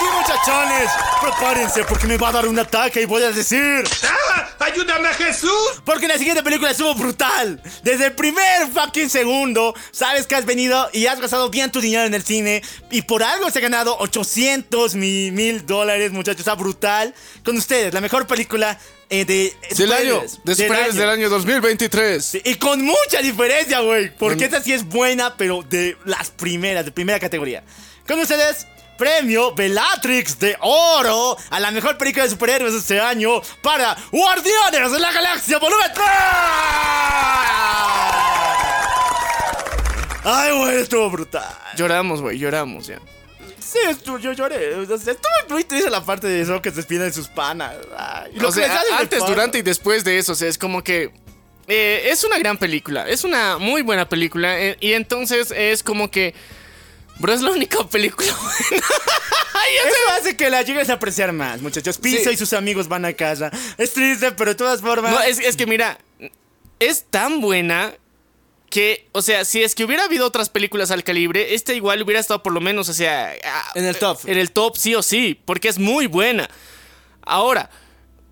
año. Sí, muchachones, prepárense porque me va a dar un ataque y voy a decir. ¡Ah! ¡Ayúdame a Jesús! Porque la siguiente película estuvo brutal. Desde el primer fucking segundo, sabes que has venido y has gastado bien tu dinero en el cine. Y por algo se ha ganado 800 mil, mil dólares, muchachos. Está brutal. Con ustedes, la mejor película eh, de Del año, de superhéroes del año 2023. Sí, Y con mucha diferencia, güey. Porque esta sí es buena, pero de las primeras, de primera categoría. Con ustedes, premio Bellatrix de Oro a la mejor película de superhéroes de este año para Guardianes de la Galaxia Volumen 3. Ay, güey, estuvo brutal. lloramos, güey, lloramos ya. Sí, estuvo, yo lloré. O sea, estuvo muy triste la parte de eso que se despide de sus panas. Ay, lo O que sea, antes, durante y después de eso, o sea, es como que eh, es una gran película, es una muy buena película eh, y entonces es como que, bro, es la única película buena. Eso hace que la llegues a apreciar más, muchachos. Pisa Sí. y sus amigos van a casa. Es triste, pero de todas formas. No, es, es que mira, es tan buena que, o sea, si es que hubiera habido otras películas al calibre, esta igual hubiera estado por lo menos, o sea, En el top. En el top, sí o sí, porque es muy buena. Ahora,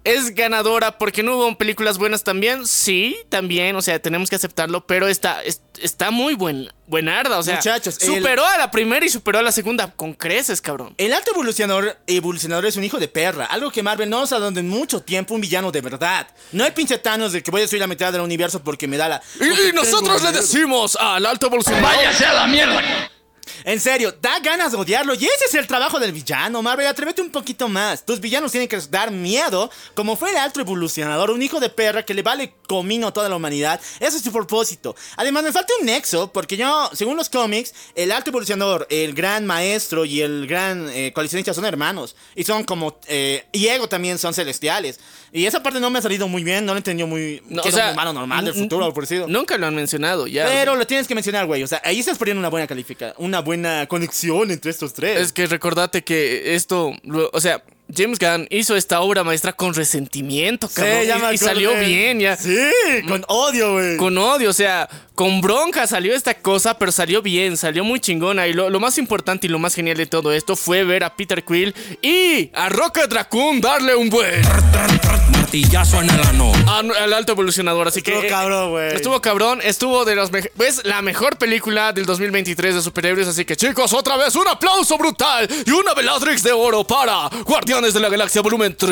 es ganadora porque no hubo películas buenas también. Sí, también, o sea, tenemos que aceptarlo, pero está, es- está muy buen, buenarda, o sea, Muchachos, el- superó a la primera y superó a la segunda con creces, cabrón. El alto evolucionador, evolucionador es un hijo de perra. Algo que Marvel no nos ha dado en mucho tiempo un villano de verdad. No el pinche Thanos de que voy a destruir la mitad del universo porque me da la. Y, y nosotros le decimos al alto evolucionador. ¡Váyase a la mierda! En serio, da ganas de odiarlo. Y ese es el trabajo del villano, Marvel. Atrévete un poquito más. Tus villanos tienen que dar miedo, como fue el alto evolucionador, un hijo de perra que le vale comino a toda la humanidad. Ese es su propósito. Además, me falta un nexo, porque yo, según los cómics, el alto evolucionador, el gran maestro y el gran eh, coleccionista son hermanos. Y son como. eh, y Ego también son celestiales. Y esa parte no me ha salido muy bien, no lo entendió muy. No, que o sea, un humano normal del futuro o parecido. Nunca lo han mencionado, ya. Pero lo tienes que mencionar, güey. O sea, ahí estás poniendo una buena califica, una buena conexión entre estos tres. Es que recordate que esto, o sea, James Gunn hizo esta obra maestra con resentimiento, cabrón. ya y- me y, salió bien, ya. Sí, con odio, güey. Con odio, o sea, con bronca salió esta cosa, pero salió bien, salió muy chingona. Y lo, lo más importante y lo más genial de todo esto fue ver a Peter Quill y a Rocket Raccoon darle un buen Martillazo en el ano. al alto evolucionador. Así que. Estuvo eh, cabrón, güey. Estuvo cabrón, estuvo de los mejores. Es la mejor película del 2023 de superhéroes. Así que, chicos, otra vez un aplauso brutal y una Bellatrix de oro para Guardianes de la Galaxia Volumen 3.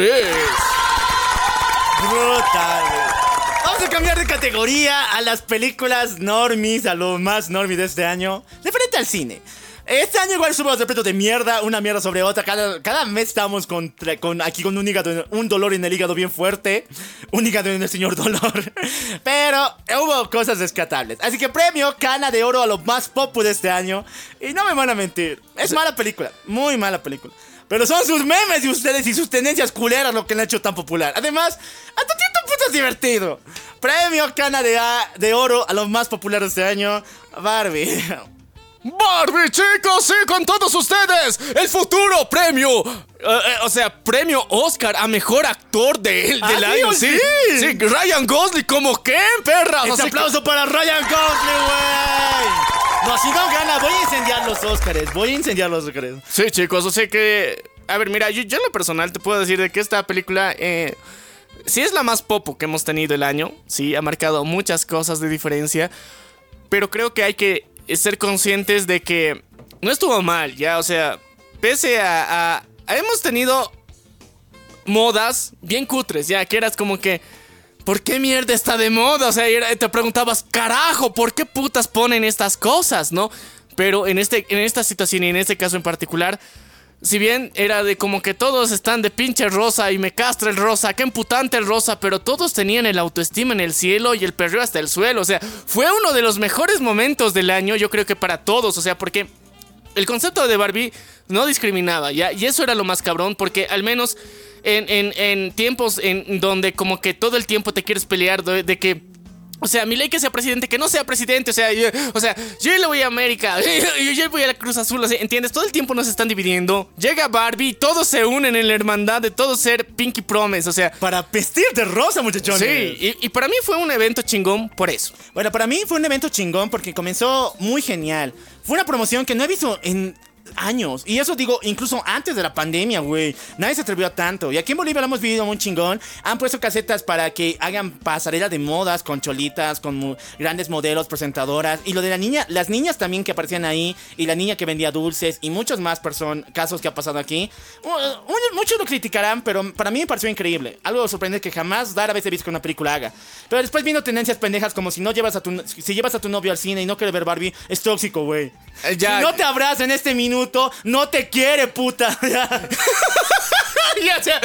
Brutal. Vamos a cambiar de categoría a las películas normies, a lo más normie de este año. Referente al cine. Este año igual subimos repleto de mierda, una mierda sobre otra. Cada, cada mes estamos con, con, aquí con un hígado, un dolor en el hígado bien fuerte. Un hígado en el señor dolor. Pero hubo cosas rescatables. Así que premio Cana de Oro a lo más popu de este año. Y no me van a mentir, es mala película, muy mala película. Pero son sus memes de ustedes y sus tendencias culeras lo que le han hecho tan popular. Además, hasta cierto punto es divertido. Premio Cana de, A- de Oro a los más populares de este año. Barbie. Barbie, chicos, sí, con todos ustedes. El futuro premio. Eh, eh, o sea, premio Oscar a mejor actor de, del Ah, año, sí. ¿sí? Sí, Ryan Gosling como Ken, perras. Este así que- aplauso para Ryan Gosling, güey. No, si no gana, voy a incendiar los Oscars. Voy a incendiar los Oscars. Sí, chicos, o sea que. A ver, mira, yo, yo en lo personal te puedo decir de que esta película. Eh, sí es la más popo que hemos tenido el año. Sí, ha marcado muchas cosas de diferencia. Pero creo que hay que ser conscientes de que no estuvo mal, ya. O sea, pese a- a- hemos tenido modas bien cutres, ya, que eras como que. ¿Por qué mierda está de moda? O sea, te preguntabas, carajo, ¿por qué putas ponen estas cosas, no? Pero en, este, en esta situación y en este caso en particular, si bien era de como que todos están de pinche rosa y me castra el rosa, qué emputante el rosa, pero todos tenían el autoestima en el cielo y el perreo hasta el suelo. O sea, fue uno de los mejores momentos del año, yo creo que para todos, o sea, porque el concepto de Barbie no discriminaba, ¿ya? Y eso era lo más cabrón, porque al menos en, en- en tiempos en donde como que todo el tiempo te quieres pelear de, de que... O sea, mi ley que sea presidente, que no sea presidente, o sea, yo, o sea, yo le voy a América, yo, yo voy a la Cruz Azul, o sea, ¿entiendes? Todo el tiempo nos están dividiendo. Llega Barbie, todos se unen en la hermandad de todos ser Pinky Promise, o sea... Para vestir de rosa, muchachones. Sí, y, y para mí fue un evento chingón por eso. Bueno, para mí fue un evento chingón porque comenzó muy genial. Fue una promoción que no he visto en años. Y eso digo, incluso antes de la pandemia, güey. Nadie se atrevió a tanto. Y aquí en Bolivia lo hemos vivido muy chingón. Han puesto casetas para que hagan pasarela de modas con cholitas, con grandes modelos, presentadoras. Y lo de la niña, las niñas también que aparecían ahí. Y la niña que vendía dulces. Y muchos más person- casos que ha pasado aquí. Muchos lo criticarán, pero para mí me pareció increíble. Algo sorprendente que jamás dar a veces he visto que una película haga. Pero después vino tendencias pendejas como si no llevas a tu si llevas a tu novio al cine y no quiere ver Barbie, es tóxico, güey. Eh, Si no te abraza en este minuto, no te quiere, puta. ya, o sea,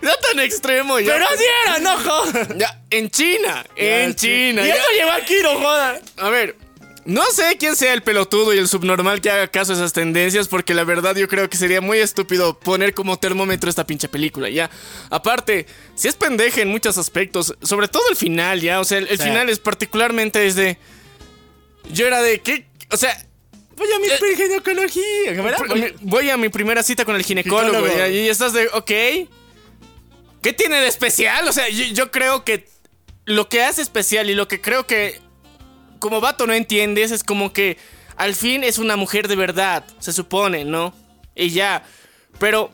no tan extremo ya. Pero así era, no jodas. Ya, en China, en Ya. China. Y ya. eso llegó aquí, no jodas. A ver, no sé quién sea el pelotudo y el subnormal que haga caso a esas tendencias, porque la verdad yo creo que sería muy estúpido poner como termómetro esta pinche película, ya. Aparte, si es pendeja en muchos aspectos, sobre todo el final, ya. O sea, el, final es particularmente desde. Yo era de. ¿Qué? O sea. Voy a mi Eh, ginecología. Voy a mi primera cita con el ginecólogo, Ginecólogo. ya, y estás de. Ok. ¿Qué tiene de especial? O sea, yo, yo creo que lo que hace especial y lo que creo que como vato no entiendes es como que al fin es una mujer de verdad, se supone, ¿no? Y ya. Pero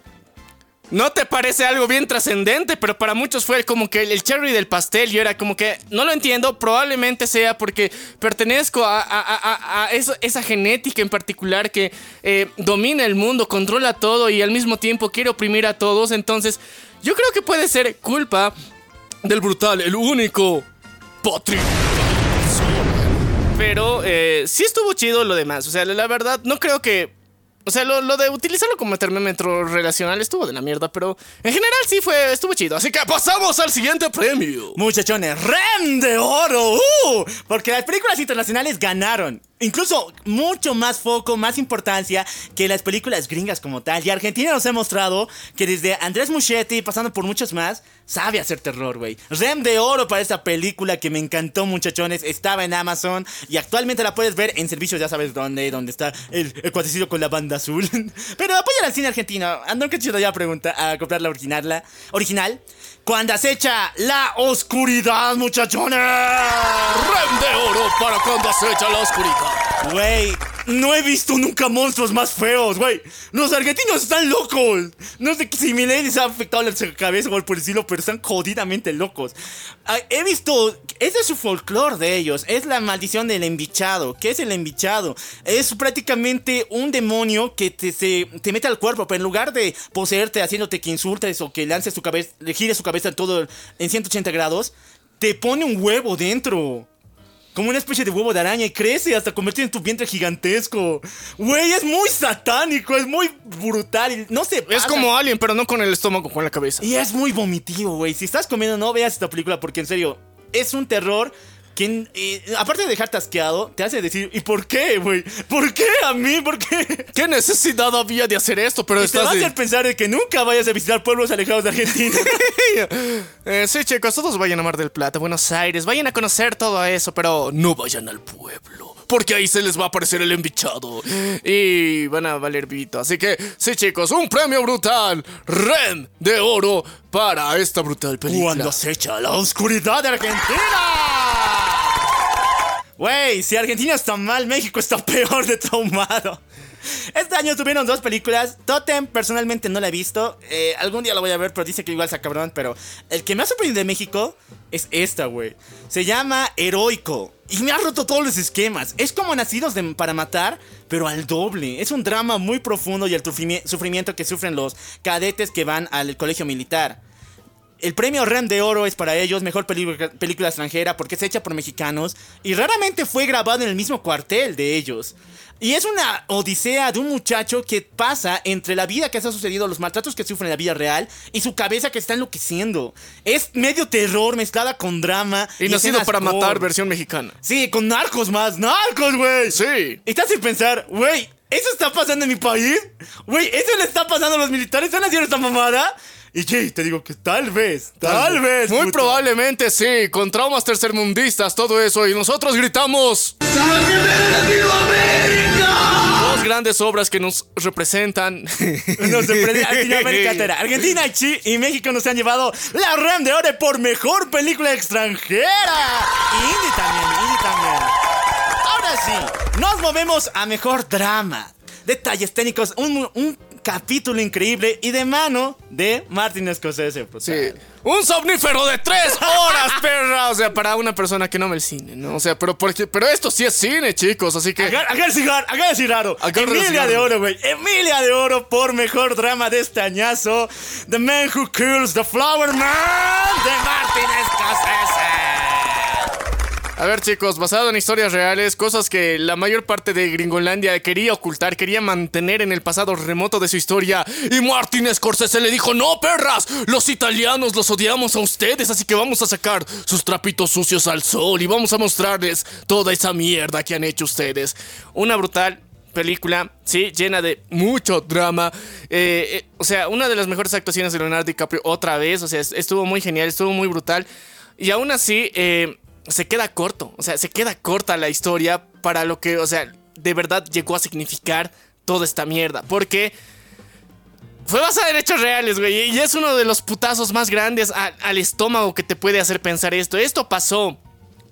no te parece algo bien trascendente, pero para muchos fue como que el, cherry del pastel. Yo era como que, no lo entiendo, probablemente sea porque pertenezco a, esa genética en particular que eh, domina el mundo, controla todo y al mismo tiempo quiere oprimir a todos. Entonces, yo creo que puede ser culpa del brutal, el único Patrick. Pero eh, sí estuvo chido lo demás. O sea, la verdad, no creo que. O sea, lo, lo de utilizarlo como termómetro relacional estuvo de la mierda, pero en general sí fue, estuvo chido. Así que pasamos al siguiente premio. Muchachones, ¡Rem de oro! ¡Uh! Porque las películas internacionales ganaron. Incluso mucho más foco, más importancia que las películas gringas como tal. Y Argentina nos ha mostrado que desde Andrés Muschietti, pasando por muchos más, sabe hacer terror, güey. Rem de oro para esta película que me encantó, muchachones. Estaba en Amazon y actualmente la puedes ver en servicios, ya sabes dónde, donde está el, el con la banda azul. Pero apoya al cine argentino. Ando que chido ya pregunta a comprar la original. La original. Cuando acecha la oscuridad, muchachones. Rem de oro para cuando acecha la oscuridad. Güey, no he visto nunca monstruos más feos, güey. Los argentinos están locos. No sé si mi ley les ha afectado la cabeza o por estilo, pero están jodidamente locos. Ah, he visto, es su folclore de ellos. Es la maldición del embichado. ¿Qué es el embichado? Es prácticamente un demonio que te, se- te mete al cuerpo, pero en lugar de poseerte haciéndote que insultes o que lances tu cabeza, le gires su cabeza en todo en 180 grados, te pone un huevo dentro. Como una especie de huevo de araña y crece hasta convertirse en tu vientre gigantesco. Güey, es muy satánico, es muy brutal. No sé. Es como Alien, pero no con el estómago, con la cabeza. Y es muy vomitivo, güey. Si estás comiendo, no veas esta película porque en serio, es un terror eh, aparte de dejarte asqueado, te hace decir, ¿y por qué, güey? ¿Por qué a mí? ¿Por qué? ¿Qué necesidad había de hacer esto? Pero Y te va a estás... hacer pensar de que nunca vayas a visitar pueblos alejados de Argentina. Eh, sí, chicos, todos vayan a Mar del Plata, Buenos Aires, vayan a conocer todo eso, pero no vayan al pueblo. Porque ahí se les va a aparecer el embichado. Y van a valer vivito. Así que, sí, chicos, un premio brutal. Ren de oro para esta brutal película. Cuando acecha la oscuridad de Argentina. Güey, si Argentina está mal, México está peor de traumado. Este año tuvieron dos películas. Totem, personalmente no la he visto. Eh, algún día la voy a ver, pero dice que igual está cabrón. Pero el que me ha sorprendido de México es esta, güey. Se llama Heroico. Y me ha roto todos los esquemas. Es como Nacidos de- para Matar, pero al doble. Es un drama muy profundo y el sufrimi- sufrimiento que sufren los cadetes que van al colegio militar. El premio Ren de Oro es para ellos, mejor película, extranjera, porque es hecha por mexicanos y raramente fue grabado en el mismo cuartel de ellos. Y es una odisea de un muchacho que pasa entre la vida que se ha sucedido, los maltratos que sufre en la vida real y su cabeza que está enloqueciendo. Es medio terror mezclada con drama. Y nacido escenas para gore. matar, versión mexicana. Sí, con narcos más, narcos, güey. Sí. Y estás sin pensar, güey, ¿eso está pasando en mi país? Güey, ¿eso le está pasando a los militares? ¿Están haciendo esta mamada? Y sí, te digo que tal vez, tal, vez. Muy puto. probablemente sí, con traumas tercermundistas, todo eso. Y nosotros gritamos. Dos grandes obras que nos representan. Nos sorprende Latinoamérica entera. Argentina Chi- y México nos han llevado la RAM de Oro por mejor película extranjera. Y Indie también, Indie también. Ahora sí, nos movemos a mejor drama. Detalles técnicos, un, un capítulo increíble y de mano de Martin Scorsese. pues. Sí. Un somnífero de tres horas, perra. O sea, para una persona que no me el cine, ¿no? O sea, pero, porque, pero esto sí es cine, chicos. Así que. Agar el cigarro, agar el cigarro. Emilia de Oro, güey. Emilia de Oro por mejor drama de este añazo. The Man Who Kills the Flower Man de Martin Scorsese. A ver, chicos, basado en historias reales, cosas que la mayor parte de Gringolandia quería ocultar, quería mantener en el pasado remoto de su historia. Y Martin Scorsese le dijo: No, perras, los italianos los odiamos a ustedes, así que vamos a sacar sus trapitos sucios al sol y vamos a mostrarles toda esa mierda que han hecho ustedes. Una brutal película, sí, llena de mucho drama. Eh, eh, o sea, una de las mejores actuaciones de Leonardo DiCaprio otra vez. O sea, es- estuvo muy genial, estuvo muy brutal. Y aún así, eh, se queda corto. O sea, se queda corta la historia para lo que, o sea, de verdad llegó a significar toda esta mierda. Porque fue basada en hechos reales, güey. Y es uno de los putazos más grandes al estómago que te puede hacer pensar esto. Esto pasó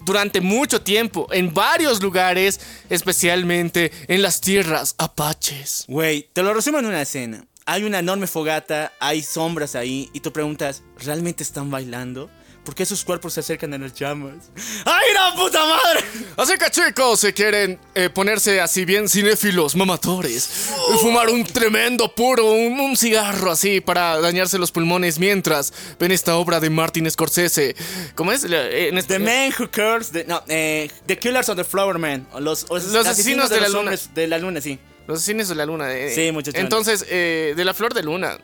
durante mucho tiempo en varios lugares, especialmente en las tierras apaches. Güey, te lo resumo en una escena. hay una enorme fogata, hay sombras ahí, y tú preguntas, ¿realmente están bailando? ¿Por qué sus cuerpos se acercan a las llamas? ¡Ay, la puta madre! Así que chicos, si quieren eh, ponerse así bien cinéfilos, mamatores, y fumar un tremendo puro, un, un cigarro así para dañarse los pulmones mientras ven esta obra de Martin Scorsese. ¿Cómo es? Eh, En este, The Man Who Curls, the, no, eh, The Killers of the Flower Man. Los, asesinos de la los luna. de la luna, sí. Los asesinos de la luna. eh. Sí, muchachones. Entonces, eh, de la flor de luna.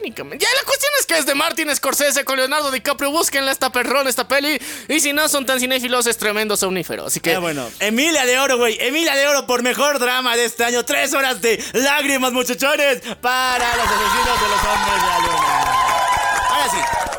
Técnicamente. Ya la cuestión es que es de Martin Scorsese con Leonardo DiCaprio. Búsquenla esta perrón, esta peli. Y si no son tan cinéfilos, es tremendo somnífero. Así que. Qué bueno. Emilia de Oro, güey. Emilia de Oro por mejor drama de este año. Tres horas de lágrimas, muchachones, para los asesinos de los hombres de la. Ahora sí.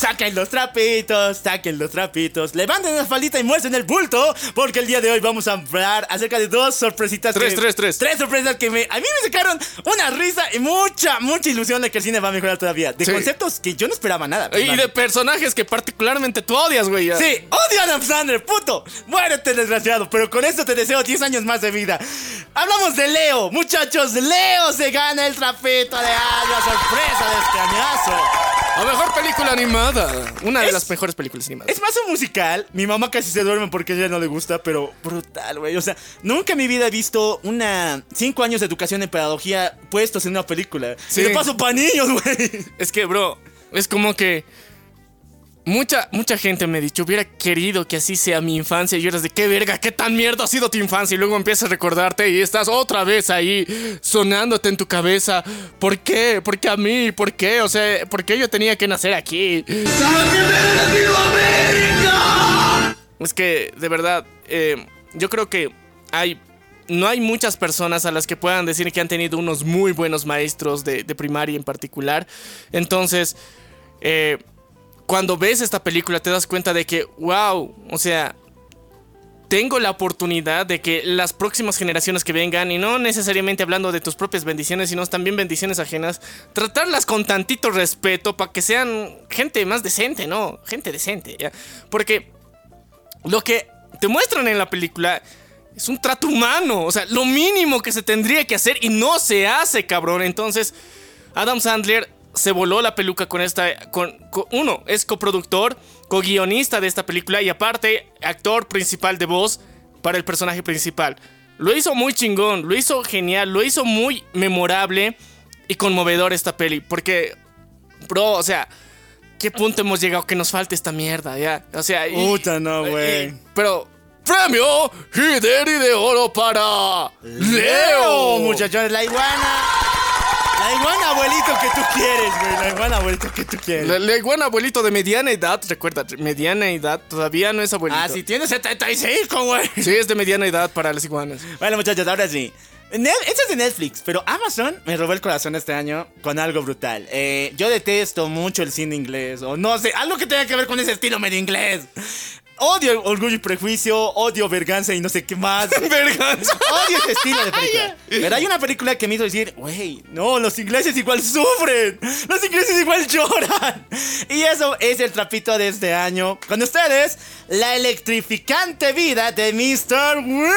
Saquen los trapitos, saquen los trapitos, levanten la faldita y muestren el bulto, porque el día de hoy vamos a hablar acerca de dos sorpresitas. Tres, que- tres, tres. Tres sorpresas que me, a mí me sacaron una risa y mucha, mucha ilusión de que el cine va a mejorar todavía. De Sí. conceptos que yo no esperaba nada. Y de personajes que particularmente tú odias, güey. ya. Sí, odio a Adam Sandler, puto. Muérete, desgraciado. Pero con esto te deseo 10 años más de vida. Hablamos de Leo. Muchachos, Leo se gana el trapito de año. Sorpresa de este añazo. La mejor película animada. Una de Es- las mejores películas animadas. Es más un musical. Mi mamá casi se duerme porque a ella no le gusta, pero brutal, güey. O sea, nunca en mi vida he visto una 5 años de educación en pedagogía puestos en una película. Sí. Y paso para niños, güey. Es que, bro, es como que. Mucha, mucha gente me ha dicho, hubiera querido que así sea mi infancia. Y yo eres de qué verga, qué tan mierda ha sido tu infancia. Y luego empiezas a recordarte y estás otra vez ahí sonándote en tu cabeza. ¿Por qué? ¿Por qué a mí? ¿Por qué? O sea, ¿por qué yo tenía que nacer aquí? Es que, de verdad, eh, yo creo que hay. No hay muchas personas a las que puedan decir que han tenido unos muy buenos maestros de, de primaria en particular. Entonces, eh, cuando ves esta película te das cuenta de que, wow, o sea, tengo la oportunidad de que las próximas generaciones que vengan, y no necesariamente hablando de tus propias bendiciones, sino también bendiciones ajenas, tratarlas con tantito respeto para que sean gente más decente, ¿no? Gente decente, ¿ya? Porque lo que te muestran en la película es un trato humano. O sea, lo mínimo que se tendría que hacer y no se hace, cabrón. Entonces, Adam Sandler se voló la peluca con esta. Con, con- uno, es coproductor, co-guionista de esta película y aparte, actor principal de voz para el personaje principal. Lo hizo muy chingón, lo hizo genial, lo hizo muy memorable y conmovedor esta peli. Porque, bro, o sea. ¿Qué punto hemos llegado que nos falte esta mierda, ya? O sea, y- Puta, no, güey. Pero, premio Hideri de oro para Leo, Leo. muchachones, la iguana. La iguana abuelito que tú quieres, güey. La iguana abuelito que tú quieres. La, la iguana abuelito de mediana edad, recuerda, mediana edad, todavía no es abuelito. Ah, sí, tiene 75, güey. Sí, es de mediana edad para las iguanas. Bueno, muchachos, ahora sí. Esto es de Netflix, pero Amazon me robó el corazón este año con algo brutal. Eh, yo detesto mucho el cine inglés, o no sé, algo que tenga que ver con ese estilo medio inglés. Odio Orgullo y Prejuicio, odio Verganza y no sé qué más. Verganza. Odio ese estilo de película. Pero hay una película que me hizo decir, wey, no, los ingleses igual sufren. Los ingleses igual lloran. Y eso es el trapito de este año. Con ustedes, la electrificante vida de Mr. Will.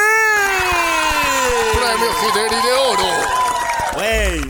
Premio Hideri de oro. Wey.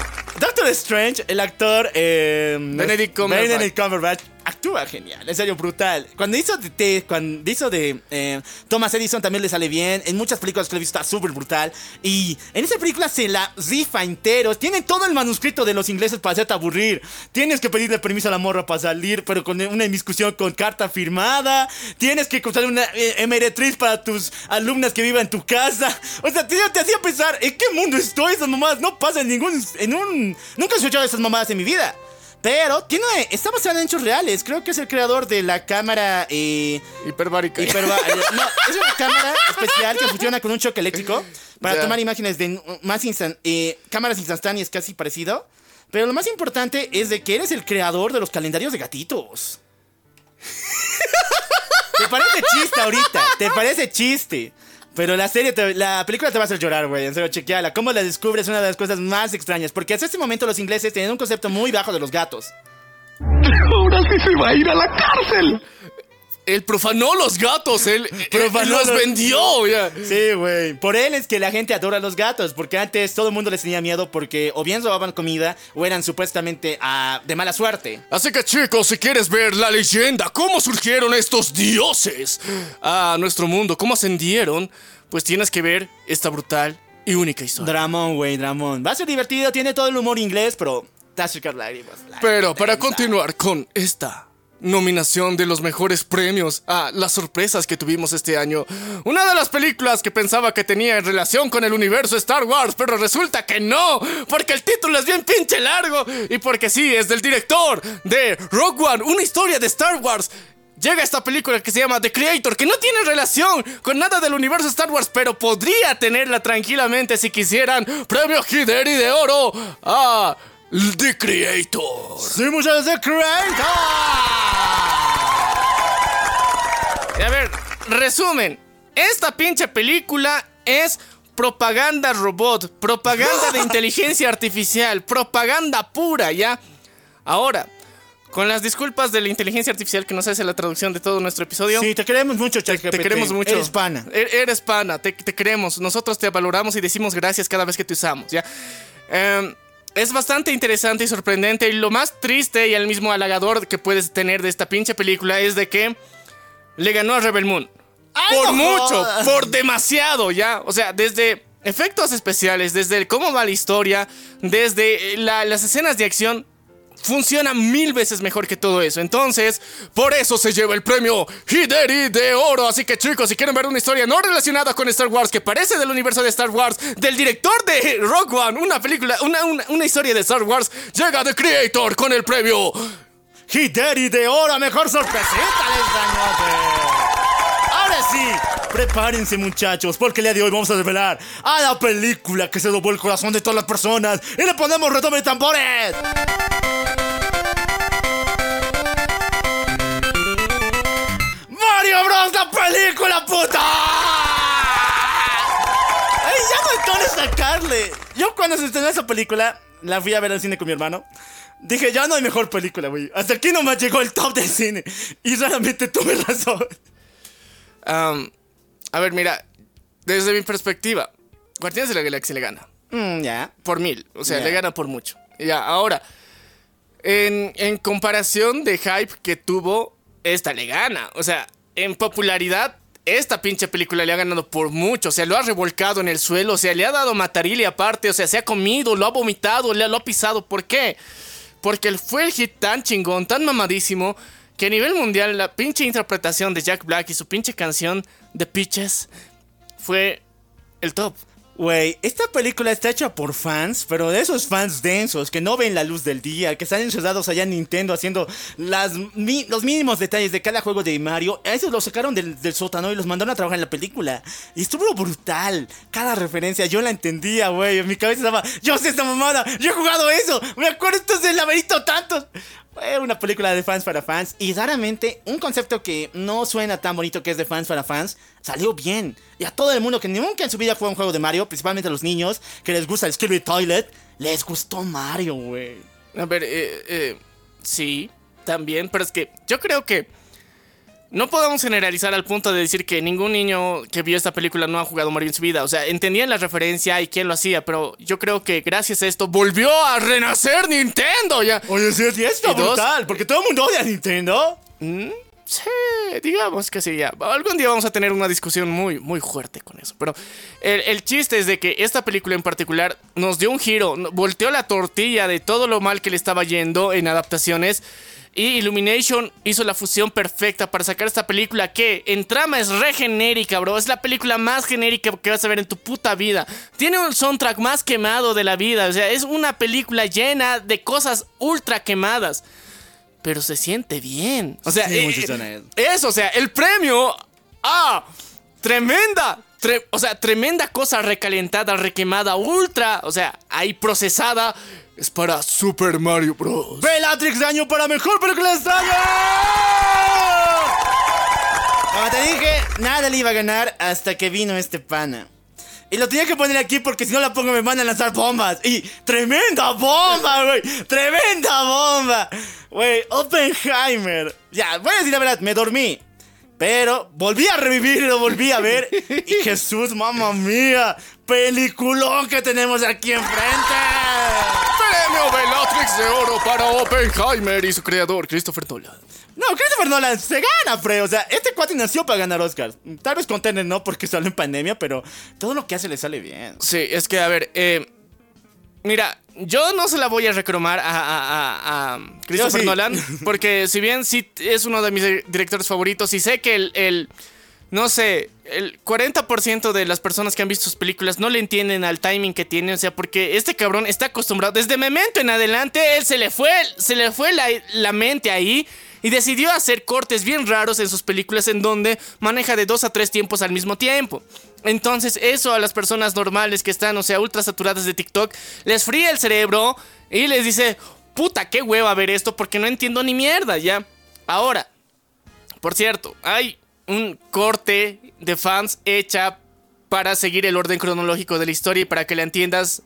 Doctor Strange, el actor eh, Benedict Cumberbatch. Benedict Cumberbatch actúa genial, en serio brutal. Cuando hizo de, de- cuando hizo de eh, Thomas Edison también le sale bien. En muchas películas que he visto está súper brutal. Y en esa película se la rifa entero. Tiene todo el manuscrito de los ingleses para hacerte aburrir. Tienes que pedirle permiso a la morra para salir, pero con una discusión con carta firmada. Tienes que contar una eh, para tus alumnas que vivan en tu casa. O sea, te, te hacía pensar, ¿en qué mundo estoy? Esas mamadas no pasan en ningún... En un, nunca he escuchado esas mamadas en mi vida. Pero tiene, está basada en hechos reales. Creo que es el creador de la cámara... Eh, Hiperbárica. hiperba- no, es una cámara especial que funciona con un choque eléctrico para tomar imágenes de más instan- eh, cámaras instantáneas, casi parecido. Pero lo más importante es de que eres el creador de los calendarios de gatitos. Te parece chiste ahorita, te parece chiste. Pero la serie, la película te va a hacer llorar, güey. En serio, chequeala. Cómo la descubres es una de las cosas más extrañas. Porque hasta este momento los ingleses tienen un concepto muy bajo de los gatos. Ahora sí se va a ir a la cárcel. Él profanó los gatos, él, Profanó los los- vendió. ya. Sí, güey. Por él es que la gente adora a los gatos, porque antes todo el mundo les tenía miedo porque o bien robaban comida o eran supuestamente ah, de mala suerte. Así que chicos, si quieres ver la leyenda, cómo surgieron estos dioses a nuestro mundo, cómo ascendieron, pues tienes que ver esta brutal y única historia. Dramón, güey, Dramón. Va a ser divertido, tiene todo el humor inglés, pero te lágrimas. Pero para continuar con esta nominación de los mejores premios a las sorpresas que tuvimos este año, una de las películas que pensaba que tenía en relación con el universo Star Wars, pero resulta que no, porque el título es bien pinche largo y porque sí, es del director de Rogue One, una historia de Star Wars. Llega esta película que se llama The Creator, que no tiene relación con nada del universo Star Wars, pero podría tenerla tranquilamente si quisieran. Premio Hideri de Oro a The Creator. ¡Sí, muchachos de Creator! Y a ver, resumen. Esta pinche película es propaganda robot, propaganda de inteligencia artificial, propaganda pura, ¿ya? Ahora, con las disculpas de la inteligencia artificial que nos hace la traducción de todo nuestro episodio. Sí, te queremos mucho, ChatGPT. Te queremos mucho. Eres pana. E- Eres pana, te, te queremos. Nosotros te valoramos y decimos gracias cada vez que te usamos, ¿ya? Em, es bastante interesante y sorprendente. Y lo más triste y al mismo halagador que puedes tener de esta pinche película es de que le ganó a Rebel Moon. ¡Ay, por no mucho, jodas! por demasiado, ¿ya? O sea, desde efectos especiales, desde el cómo va la historia, desde la- las escenas de acción. Funciona mil veces mejor que todo eso. Entonces, por eso se lleva el premio Hideri de Oro. Así que chicos, si quieren ver una historia no relacionada con Star Wars, que parece del universo de Star Wars, del director de Rogue One, una película, una, una, historia de Star Wars, llega The Creator con el premio. Hideri de oro, mejor sorpresita les. Ahora sí, prepárense muchachos, porque el día de hoy vamos a revelar a la película que se robó el corazón de todas las personas y le ponemos redoble de tambores. ¡Mario Bros. la película, puta! ¡Ey, ya no hay sacarle! Yo cuando se estrenó esa película, la fui a ver al cine con mi hermano. Dije, ya no hay mejor película, güey. Hasta aquí nomás llegó el top del cine. Y realmente tuve razón. Am, a ver, mira, desde mi perspectiva, Guardianes de la Galaxia le gana. Mm, ya. Por mil. O sea, le gana por mucho. Ya, ahora, en, en comparación de hype que tuvo, esta le gana. O sea, en popularidad, esta pinche película le ha ganado por mucho. O sea, lo ha revolcado en el suelo. O sea, le ha dado matarile aparte. O sea, se ha comido, lo ha vomitado, le, lo ha pisado. ¿Por qué? Porque fue el hit tan chingón, tan mamadísimo, que a nivel mundial la pinche interpretación de Jack Black y su pinche canción The Pitches fue el top. Güey, esta película está hecha por fans, pero de esos fans densos que no ven la luz del día, que están encerrados allá en Nintendo haciendo las mi- los mínimos detalles de cada juego de Mario. A esos los sacaron del, del sótano y los mandaron a trabajar en la película. Y estuvo brutal. Cada referencia yo la entendía, güey. En mi cabeza estaba, yo sé esta mamada, yo he jugado eso, me acuerdo del laberinto tantos. Una película de fans para fans y raramente un concepto que no suena tan bonito que es de fans para fans salió bien. Y a todo el mundo que nunca en su vida fue un juego de Mario, principalmente a los niños que les gusta el Skibidi Toilet, les gustó Mario, güey. A ver, eh, eh, sí, también, pero es que yo creo que no podemos generalizar al punto de decir que ningún niño que vio esta película no ha jugado Mario en su vida. O sea, entendían la referencia y quién lo hacía, pero yo creo que gracias a esto volvió a renacer Nintendo ya. Oye, sí, sí, está ¿Y dos? brutal, porque todo el mundo odia a Nintendo. Sí, digamos que sí, ya. Algún día vamos a tener una discusión muy, muy fuerte con eso. Pero el, el chiste es de que esta película en particular nos dio un giro, volteó la tortilla de todo lo mal que le estaba yendo en adaptaciones. Y Illumination hizo la fusión perfecta para sacar esta película que en trama es re genérica, bro. Es la película más genérica que vas a ver en tu puta vida. Tiene un soundtrack más quemado de la vida. O sea, es una película llena de cosas ultra quemadas pero se siente bien. O sea, Sí, eh, eso. o sea, el premio a tremenda, tre- o sea, tremenda cosa recalentada, requemada, ultra, o sea, ahí procesada, es para Super Mario Bros. Bellatrix de año para mejor película de este año. Como te dije, nada le iba a ganar hasta que vino este pana. Y lo tenía que poner aquí porque si no la pongo me van a lanzar bombas. Y tremenda bomba, güey. Tremenda bomba. Güey, Oppenheimer. Ya, voy a decir la verdad, me dormí. Pero volví a revivir y lo volví a ver. Y Jesús, mamá mía, peliculón que tenemos aquí enfrente. Premio Bellatrix de Oro para Oppenheimer y su creador, Christopher Nolan. No, Christopher Nolan se gana, pre. O sea, este cuate nació para ganar Oscars. Tal vez con Tenet no, porque salió en pandemia, pero todo lo que hace le sale bien. Sí, es que, a ver, eh, mira, yo no se la voy a recromar a, a- a- a Christopher sí. Nolan, porque si bien sí es uno de mis directores favoritos y sé que el, el- no sé, el 40% de las personas que han visto sus películas no le entienden al timing que tiene, o sea, porque este cabrón está acostumbrado, desde Memento en adelante, él se le fue, se le fue la, la mente ahí. Y decidió hacer cortes bien raros en sus películas en donde maneja de dos a tres tiempos al mismo tiempo. Entonces eso a las personas normales que están, o sea, ultra saturadas de TikTok, les fría el cerebro y les dice, puta, qué hueva ver esto porque no entiendo ni mierda, ¿ya? Ahora, por cierto, hay un corte de fans hecha para seguir el orden cronológico de la historia y para que la entiendas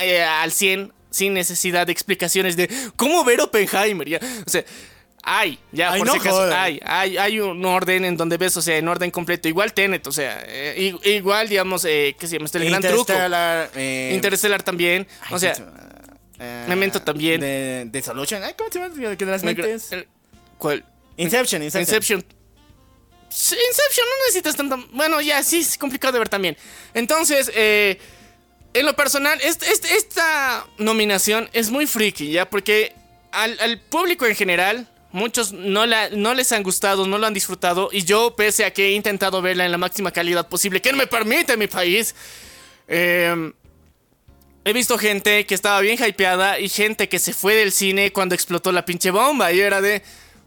eh, al 100 sin necesidad de explicaciones de cómo ver Oppenheimer, ¿ya? O sea... Hay, ya, Ay, por no si acaso, hay, hay, hay un orden en donde ves, o sea, en orden completo. Igual Tenet, o sea, eh, igual, digamos, eh, ¿qué se llama? Este, el gran truco. Interstellar, eh, Interstellar también. ay, o sea, Memento también. De, de Solution. Ay, ¿Cómo se llama? Que de las mentes. el- ¿cuál? Inception, Inception. Inception. Inception no necesitas tanto. Bueno, ya, sí, es complicado de ver también. Entonces, eh, en lo personal, esta nominación es muy freaky, ¿ya? Porque al, al público en general, muchos no, la, no les han gustado, no lo han disfrutado. Y yo, pese a que he intentado verla en la máxima calidad posible, que no me permite mi país, eh, he visto gente que estaba bien hypeada y gente que se fue del cine cuando explotó la pinche bomba. Y era de.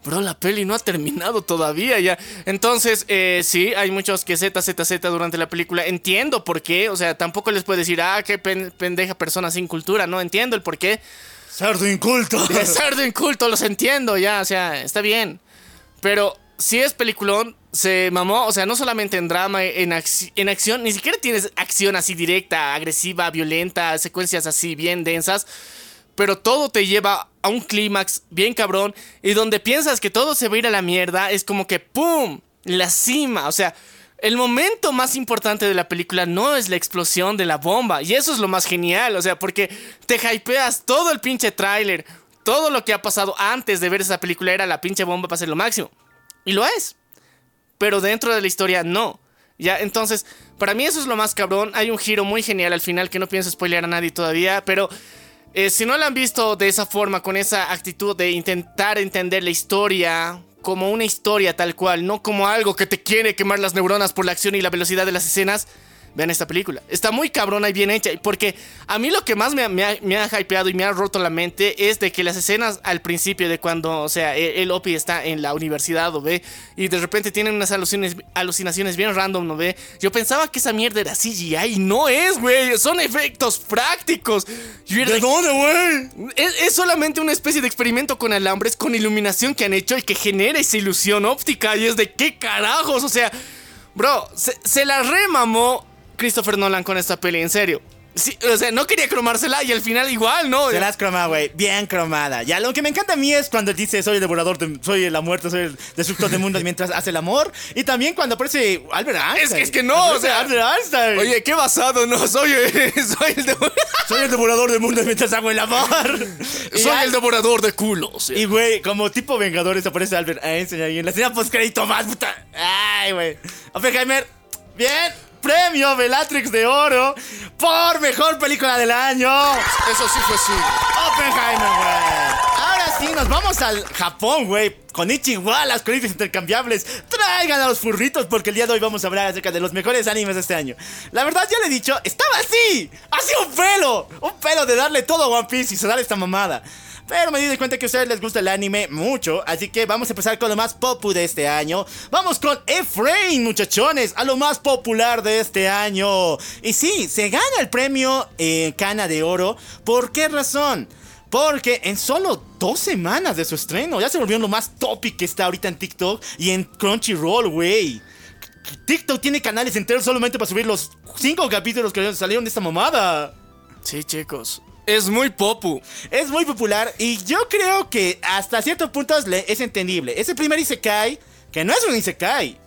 Bro, la peli no ha terminado todavía ya. Entonces, eh, sí, hay muchos que Z, Z, Z durante la película. Entiendo por qué. O sea, tampoco les puedo decir, ah, qué pen- pendeja persona sin cultura. No entiendo el por qué. Cerdo inculto. De cerdo inculto, los entiendo ya. O sea, está bien. Pero si es peliculón, se mamó. O sea, no solamente en drama, en, acci- en acción. Ni siquiera tienes acción así directa, agresiva, violenta, secuencias así bien densas. Pero todo te lleva a un clímax bien cabrón. Y donde piensas que todo se va a ir a la mierda, es como que ¡pum! La cima. O sea, el momento más importante de la película no es la explosión de la bomba. Y eso es lo más genial. O sea, porque te hypeas todo el pinche tráiler. Todo lo que ha pasado antes de ver esa película era la pinche bomba para ser lo máximo. Y lo es. Pero dentro de la historia no. Ya, entonces, para mí eso es lo más cabrón. Hay un giro muy genial al final que no pienso spoilear a nadie todavía, pero eh, si no la han visto de esa forma, con esa actitud de intentar entender la historia como una historia tal cual, no como algo que te quiere quemar las neuronas por la acción y la velocidad de las escenas, vean esta película. Está muy cabrona y bien hecha, porque a mí lo que más me, ha- me ha, me ha hypeado y me ha roto la mente es de que las escenas al principio de cuando, o sea, el, el Opi está en la universidad, ¿no ve? Y de repente tienen unas alucinaciones, alucinaciones bien random, ¿no ve? Yo pensaba que esa mierda era CGI y no es, güey, son efectos prácticos. Yo ¿De de- dónde, güey? es, es solamente una especie de experimento con alambres, con iluminación que han hecho y que genera esa ilusión óptica. Y es de qué carajos. O sea, bro, se, se la remamó Christopher Nolan con esta peli, en serio. Sí, o sea, no quería cromársela y al final igual, ¿no? Se las cromada, güey. Bien cromada. Ya, lo que me encanta a mí es cuando dice soy el devorador, de, soy la muerte, soy el destructor de mundos mientras hace el amor. Y también cuando aparece Albert Einstein. Es que- es que no, o sea- Albert Einstein. Oye, qué basado, no, soy, soy el, devo- soy el devorador de mundos mientras hago el amor. Soy el devorador de culos. Y, güey, como tipo Vengadores aparece Albert Einstein ahí en la escena post-crédito más, puta. Ay, güey. Oppenheimer, bien. Premio Bellatrix de Oro por mejor película del año. Eso sí fue sí. Oppenheimer, güey. Ahora sí, nos vamos al Japón, güey. Con Ichiwa, las colitas intercambiables. Traigan a los furritos porque el día de hoy vamos a hablar acerca de los mejores animes de este año. La verdad, ya le he dicho, estaba así. Así un pelo. Un pelo de darle todo a One Piece y se darle esta mamada. Pero me di cuenta que a ustedes les gusta el anime mucho, así que vamos a empezar con lo más popu de este año. Vamos con Efrain, muchachones, a lo más popular de este año. Y sí, se gana el premio Cana de Oro. ¿Por qué razón? Porque en solo dos semanas de su estreno ya se volvió lo más topic que está ahorita en TikTok y en Crunchyroll, güey. TikTok tiene canales enteros solamente para subir los cinco capítulos que salieron de esta mamada. Sí, chicos. Es muy popu. Es muy popular y yo creo que hasta ciertos puntos le- es entendible. Es el primer Isekai que no es un Isekai.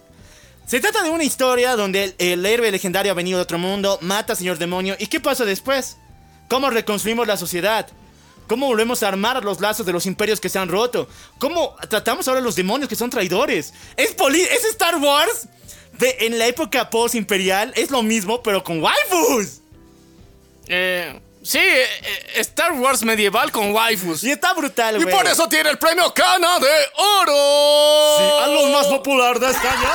Se trata de una historia donde el, el héroe legendario ha venido de otro mundo, mata al señor demonio, ¿y qué pasa después? ¿Cómo reconstruimos la sociedad? ¿Cómo volvemos a armar los lazos de los imperios que se han roto? ¿Cómo tratamos ahora a los demonios que son traidores? ¿Es, poli ¿Es Star Wars? De, en la época post-imperial es lo mismo, pero con waifus. Eh, sí, eh, eh, Star Wars medieval con waifus. Y está brutal, Y güey. por eso tiene el premio Cana de Oro. Sí, a los más popular de este año.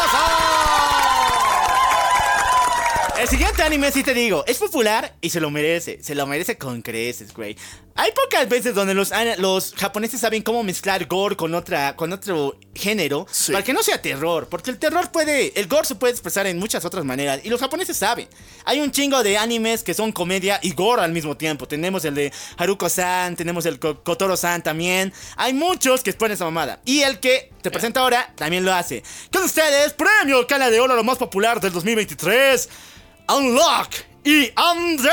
El siguiente anime, sí te digo, es popular y se lo merece. Se lo merece con creces, güey. Hay pocas veces donde los, los japoneses saben cómo mezclar gore con, otra, con otro género Sí. para que no sea terror. Porque el terror puede. El gore se puede expresar en muchas otras maneras. Y los japoneses saben. Hay un chingo de animes que son comedia y gore al mismo tiempo. Tenemos el de Haruko-san, tenemos el Ko- Kotoro-san también. Hay muchos que exponen esa mamada. Y el que te presenta ahora también lo hace. Con ustedes, premio Cana de Oro, lo más popular del 2023. Unlock y Undead.